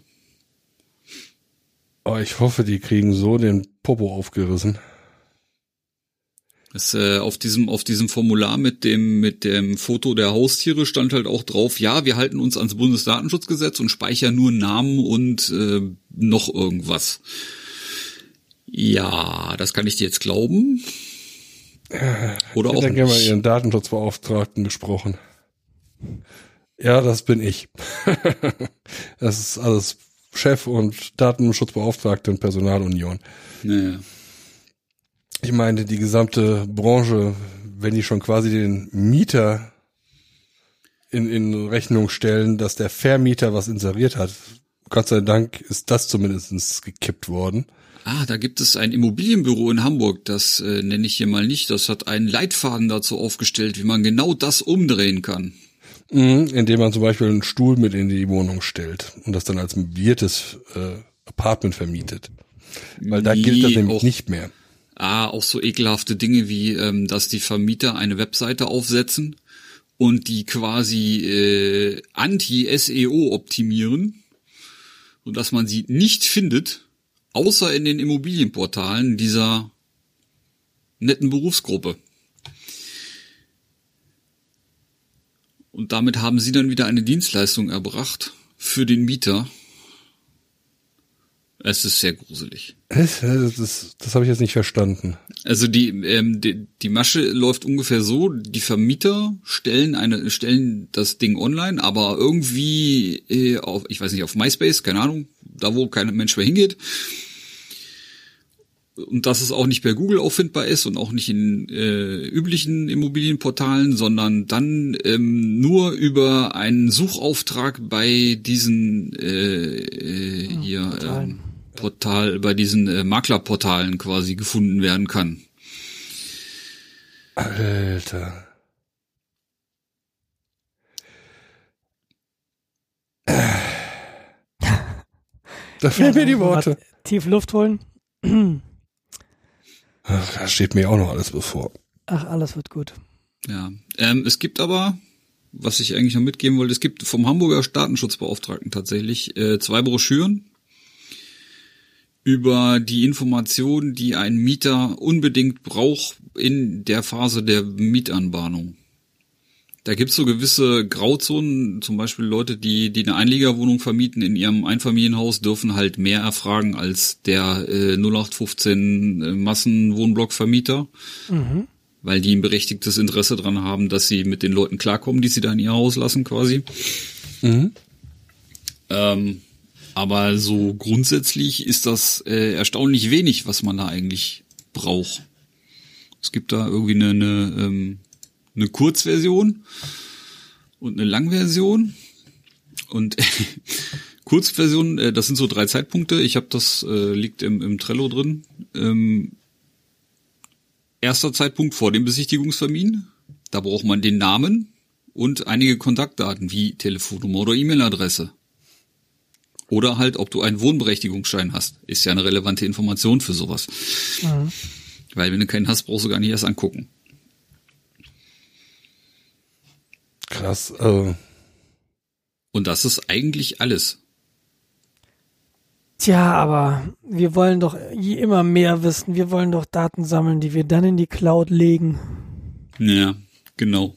Oh, ich hoffe, die kriegen so den Popo aufgerissen. Das, äh, auf diesem auf diesem Formular mit dem mit dem Foto der Haustiere stand halt auch drauf, ja, wir halten uns ans Bundesdatenschutzgesetz und speichern nur Namen und äh, noch irgendwas. Ja, das kann ich dir jetzt glauben. Oder Ich auch hätte gerne mal ihren Datenschutzbeauftragten gesprochen. Ja, das bin ich. das ist alles Chef und Datenschutzbeauftragte und Personalunion. Naja. Ich meine, die gesamte Branche, wenn die schon quasi den Mieter in, in Rechnung stellen, dass der Vermieter was inseriert hat. Gott sei Dank ist das zumindest gekippt worden. Ah, da gibt es ein Immobilienbüro in Hamburg, das äh, nenne ich hier mal nicht. Das hat einen Leitfaden dazu aufgestellt, wie man genau das umdrehen kann. Mhm, indem man zum Beispiel einen Stuhl mit in die Wohnung stellt und das dann als möbliertes äh, Apartment vermietet. Weil da gilt das Nee, nämlich auch- nicht mehr. Ah, auch so ekelhafte Dinge wie, ähm, dass die Vermieter eine Webseite aufsetzen und die quasi äh, anti-SEO optimieren, sodass man sie nicht findet, außer in den Immobilienportalen dieser netten Berufsgruppe. Und damit haben sie dann wieder eine Dienstleistung erbracht für den Mieter. Es ist sehr gruselig. Das, das, das habe ich jetzt nicht verstanden. Also die, ähm, die, die Masche läuft ungefähr so, die Vermieter stellen eine, stellen das Ding online, aber irgendwie äh, auf, ich weiß nicht, auf MySpace, keine Ahnung, da wo kein Mensch mehr hingeht. Und dass es auch nicht bei Google auffindbar ist und auch nicht in äh, üblichen Immobilienportalen, sondern dann ähm, nur über einen Suchauftrag bei diesen äh, äh, hier Portalen. ähm, Portal, bei diesen äh, Maklerportalen quasi gefunden werden kann. Alter. Da fehlen mir die Worte. Tief Luft holen. Da steht mir auch noch alles bevor. Ach, alles wird gut. Ja, ähm, es gibt aber, was ich eigentlich noch mitgeben wollte, es gibt vom Hamburger Datenschutzbeauftragten tatsächlich äh, zwei Broschüren über die Informationen, die ein Mieter unbedingt braucht in der Phase der Mietanbahnung. Da gibt's so gewisse Grauzonen, zum Beispiel Leute, die, die eine Einliegerwohnung vermieten in ihrem Einfamilienhaus, dürfen halt mehr erfragen als der äh, 0815 äh, Massenwohnblockvermieter Mhm. weil die ein berechtigtes Interesse dran haben, dass sie mit den Leuten klarkommen, die sie da in ihr Haus lassen quasi. Mhm. Ähm, aber so grundsätzlich ist das äh, erstaunlich wenig, was man da eigentlich braucht. Es gibt da irgendwie eine, eine, ähm, eine Kurzversion und eine Langversion. Und Kurzversion, äh, das sind so drei Zeitpunkte. Ich habe das, äh, liegt im, im Trello drin. Ähm, erster Zeitpunkt vor dem Besichtigungstermin. Da braucht man den Namen und einige Kontaktdaten wie Telefonnummer oder E-Mail-Adresse. Oder halt, ob du einen Wohnberechtigungsschein hast. Ist ja eine relevante Information für sowas. Mhm. Weil wenn du keinen hast, brauchst du gar nicht erst angucken. Krass. Äh, Und das ist eigentlich alles. Tja, aber wir wollen doch je immer mehr wissen. Wir wollen doch Daten sammeln, die wir dann in die Cloud legen. Ja, genau.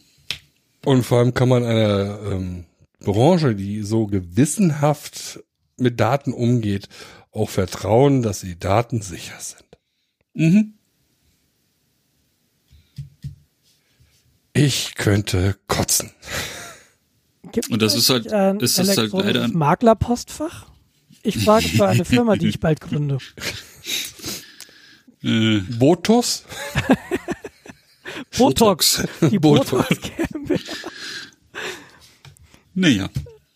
und vor allem kann man einer ähm, Branche, die so gewissenhaft mit Daten umgeht, auch vertrauen, dass die Daten sicher sind. Mhm. Ich könnte kotzen. Gibt Und das es ist halt- ein das ist halt leider ein- Maklerpostfach? Ich frage für eine Firma, die ich bald gründe. Äh, Botos? Botox. Die Botox. Botox naja.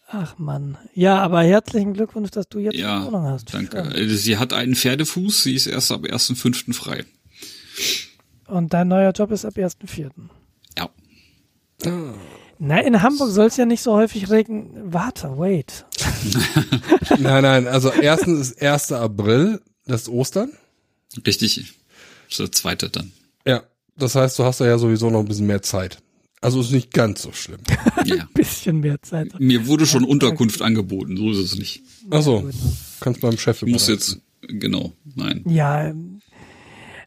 Ach Mann. Ja, aber herzlichen Glückwunsch, dass du jetzt Ja, eine Wohnung hast. danke. Schön. Äh, Sie hat einen Pferdefuß, sie ist erst ab 1.5. frei. Und dein neuer Job ist ab 1.4. Ja. Na, in Hamburg soll es ja nicht so häufig regnen. Warte, wait. Nein, nein, also erstens ist 1. April, das ist Ostern. Richtig. Das ist der zweite dann. Ja, das heißt, du hast da ja sowieso noch ein bisschen mehr Zeit. Also ist nicht ganz so schlimm. Ja. Bisschen mehr Zeit. Mir wurde schon Unterkunft angeboten, so ist es nicht. Ach so, kannst beim Chef Ich muss jetzt, genau, nein. Ja,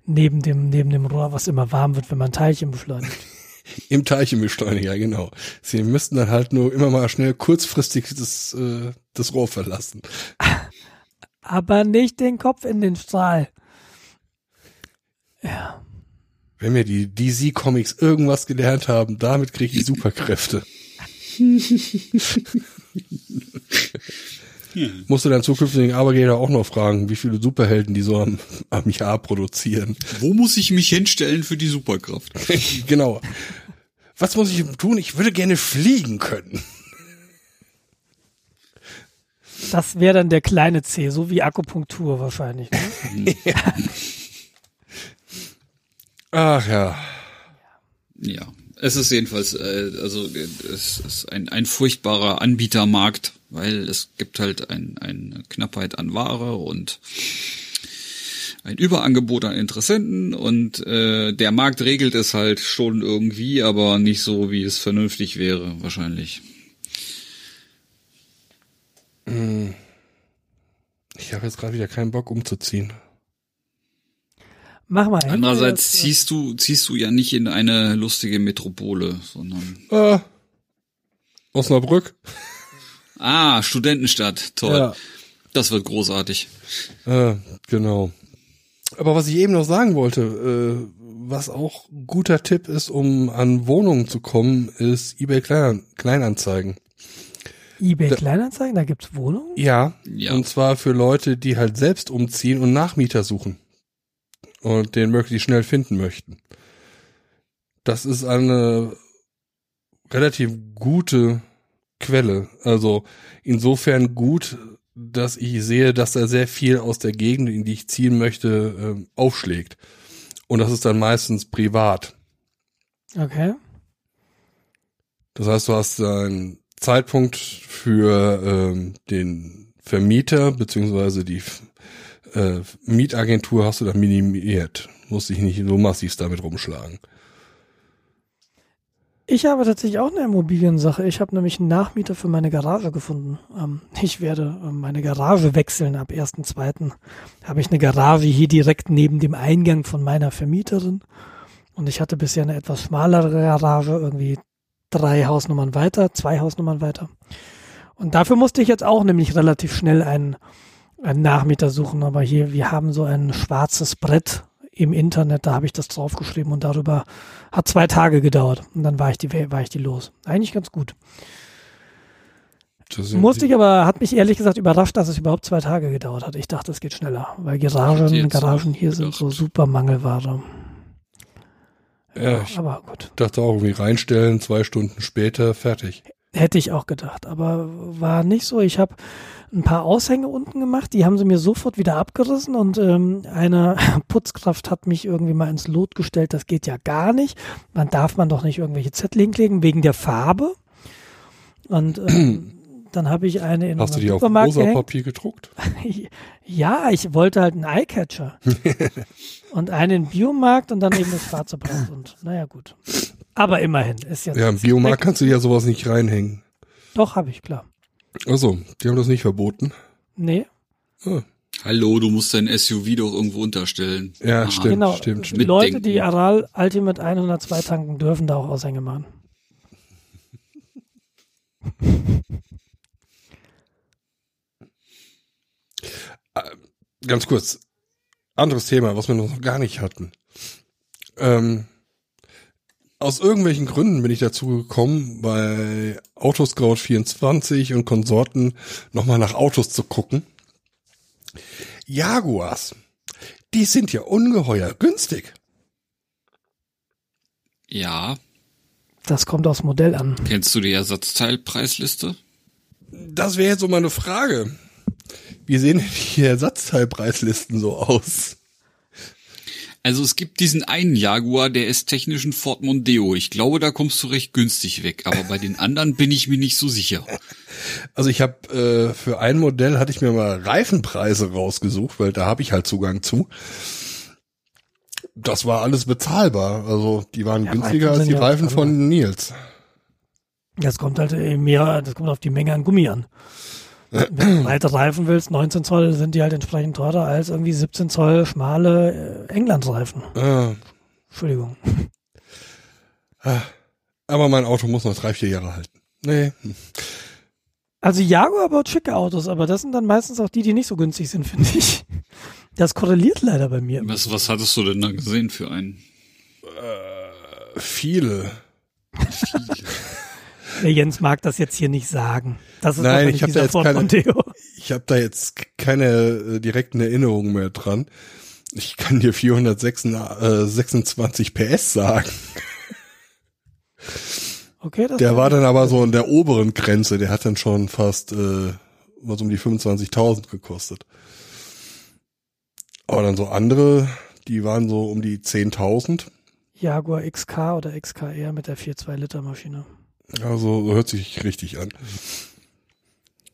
neben dem, neben dem Rohr, was immer warm wird, wenn man Teilchen beschleunigt. Im Teilchenbeschleuniger, genau. Sie müssten dann halt nur immer mal schnell kurzfristig das, äh, das Rohr verlassen. Aber nicht den Kopf in den Strahl. Ja. Wenn wir die DC-Comics irgendwas gelernt haben, damit kriege ich Superkräfte. Musst du deinen zukünftigen Arbeitgeber auch noch fragen, wie viele Superhelden die so am, am Jahr produzieren. Wo muss ich mich hinstellen für die Superkraft? genau. Was muss ich tun? Ich würde gerne fliegen können. Das wäre dann der kleine C, so wie Akupunktur wahrscheinlich. Ne? Ach ja. Ja. Es ist jedenfalls, äh, also es ist ein, ein furchtbarer Anbietermarkt, weil es gibt halt ein, eine Knappheit an Ware und ein Überangebot an Interessenten und äh, der Markt regelt es halt schon irgendwie, aber nicht so, wie es vernünftig wäre, wahrscheinlich. Ich habe jetzt gerade wieder keinen Bock umzuziehen. Mach mal. Andererseits Das, äh, ziehst du, ziehst du ja nicht in eine lustige Metropole, sondern Ah, Osnabrück. Ah, Studentenstadt, toll. Ja. Das wird großartig. Äh, genau. Aber was ich eben noch sagen wollte, äh, was auch ein guter Tipp ist, um an Wohnungen zu kommen, ist eBay Klein Kleinanzeigen. eBay Kleinanzeigen, da gibt's Wohnungen? Ja, Ja. und zwar für Leute, die halt selbst umziehen und Nachmieter suchen und den möglichst schnell finden möchten. Das ist eine relativ gute Quelle. Also insofern gut, dass ich sehe, dass da sehr viel aus der Gegend, in die ich ziehen möchte, ähm, aufschlägt. Und das ist dann meistens privat. Okay. Das heißt, du hast einen Zeitpunkt für ähm, den Vermieter beziehungsweise die äh, Mietagentur hast du dann minimiert. Musst dich nicht so massiv damit rumschlagen. Ich habe tatsächlich auch eine Immobiliensache. Ich habe nämlich einen Nachmieter für meine Garage gefunden. Ähm, ich werde ähm, meine Garage wechseln. Ab 1.2. habe ich eine Garage hier direkt neben dem Eingang von meiner Vermieterin. Und ich hatte bisher eine etwas schmalere Garage, irgendwie drei Hausnummern weiter, zwei Hausnummern weiter. Und dafür musste ich jetzt auch nämlich relativ schnell einen, einen Nachmieter suchen. Aber hier, wir haben so ein schwarzes Brett im Internet, da habe ich das draufgeschrieben und darüber hat zwei Tage gedauert. Und dann war ich die, war ich die los. Eigentlich ganz gut. Sind Musste ich aber, hat mich ehrlich gesagt überrascht, dass es überhaupt zwei Tage gedauert hat. Ich dachte, es geht schneller, weil Garagen, Garagen hier sind gedacht. so super Mangelware. Ja, ich Aber gut. dachte auch irgendwie reinstellen, zwei Stunden später, fertig. Hätte ich auch gedacht, aber war nicht so. Ich habe ein paar Aushänge unten gemacht, die haben sie mir sofort wieder abgerissen und ähm, eine Putzkraft hat mich irgendwie mal ins Lot gestellt. Das geht ja gar nicht. Man darf man doch nicht irgendwelche Zettel hinlegen wegen der Farbe. Und ähm, dann habe ich eine in Hast du die auf rosa. Papier gedruckt? Ja, ich wollte halt einen Eyecatcher. und einen Biomarkt und dann eben das schwarze Brett. Und naja, gut. Aber immerhin ist jetzt. Ja, im Biomarkt kannst du ja sowas nicht reinhängen. Doch, habe ich, klar. Also, die haben das nicht verboten. Nee, Hallo, du musst dein SUV doch irgendwo unterstellen. Ja, Aha. stimmt, genau. stimmt, Leute, die Aral Ultimate 102 tanken, dürfen da auch Aushänge machen. Ganz kurz. Anderes Thema, was wir noch gar nicht hatten. Ähm, aus irgendwelchen Gründen bin ich dazu gekommen, bei Autoscout24 und Konsorten nochmal nach Autos zu gucken. Jaguars, die sind ja ungeheuer günstig. Ja, Das kommt aufs Modell an. kennst du die Ersatzteilpreisliste? das wäre jetzt so meine Frage. Wie sehen die Ersatzteilpreislisten so aus? Also es gibt diesen einen Jaguar, der ist technisch ein Ford Mondeo. Ich glaube, da kommst du recht günstig weg. Aber bei den anderen bin ich mir nicht so sicher. Also ich habe äh, für ein Modell hatte ich mir mal Reifenpreise rausgesucht, weil da habe ich halt Zugang zu. Das war alles bezahlbar. Also die waren Ja, günstiger als die ja- Reifen von Nils. Das kommt halt eben mehr, das kommt auf die Menge an Gummi an. Wenn du breite Reifen willst, 19 Zoll, sind die halt entsprechend teurer als irgendwie 17 Zoll schmale äh, Englandreifen. Ah, Entschuldigung. aber mein Auto muss noch drei, vier Jahre halten. Nee. Also Jaguar baut schicke Autos, aber das sind dann meistens auch die, die nicht so günstig sind, finde ich. Das korreliert leider bei mir. Was, was hattest du denn da gesehen für einen? Viele. Der Jens mag das jetzt hier nicht sagen. Das ist Nein, ich hab da jetzt Ford keine-. Ich habe da jetzt keine äh, direkten Erinnerungen mehr dran. Ich kann dir 426 PS sagen. Okay, das Der war dann aber so in der oberen Grenze. Der hat dann schon fast äh, was um die 25.000 gekostet. Aber dann so andere, die waren so um die 10.000. Jaguar XK oder XKR mit der 4,2 Liter Maschine. Also so hört sich richtig an.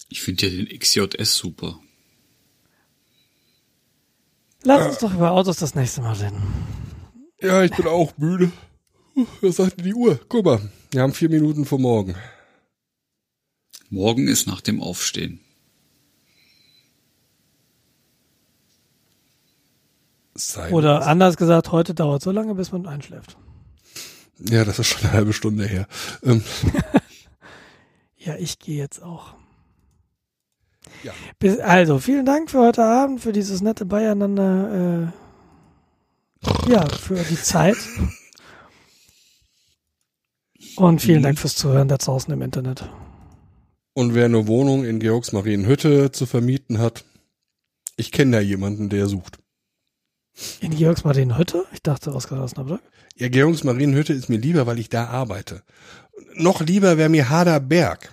Ich finde ja den XJS super. Lass uns doch über Autos das nächste Mal reden. Ja, ich bin auch müde. Was sagt denn die Uhr? Guck mal, wir haben vier Minuten vor morgen. Morgen ist nach dem Aufstehen. Sei Oder anders gesagt, heute dauert so lange, bis man einschläft. Ja, das ist schon eine halbe Stunde her. Ähm, Ja, ich gehe jetzt auch. Ja. Bis, also, vielen Dank für heute Abend, für dieses nette Beieinander. Äh, ja, für die Zeit. Und vielen Dank fürs Zuhören da draußen im Internet. und wer eine Wohnung in Georgsmarienhütte zu vermieten hat, ich kenne da jemanden, der sucht. In Georgsmarienhütte? Ich dachte Oskar Osnabrück. Ja, Georgsmarienhütte ist mir lieber, weil ich da arbeite. Noch lieber wäre mir Haderberg.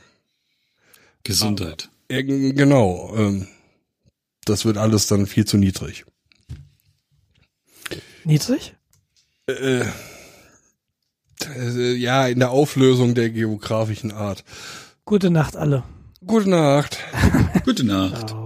Gesundheit. Ja, g- genau. Ähm, das wird alles dann viel zu niedrig. Niedrig? Äh, äh, ja, in der Auflösung der geografischen Art. Gute Nacht alle. Gute Nacht. Gute Nacht. Ciao.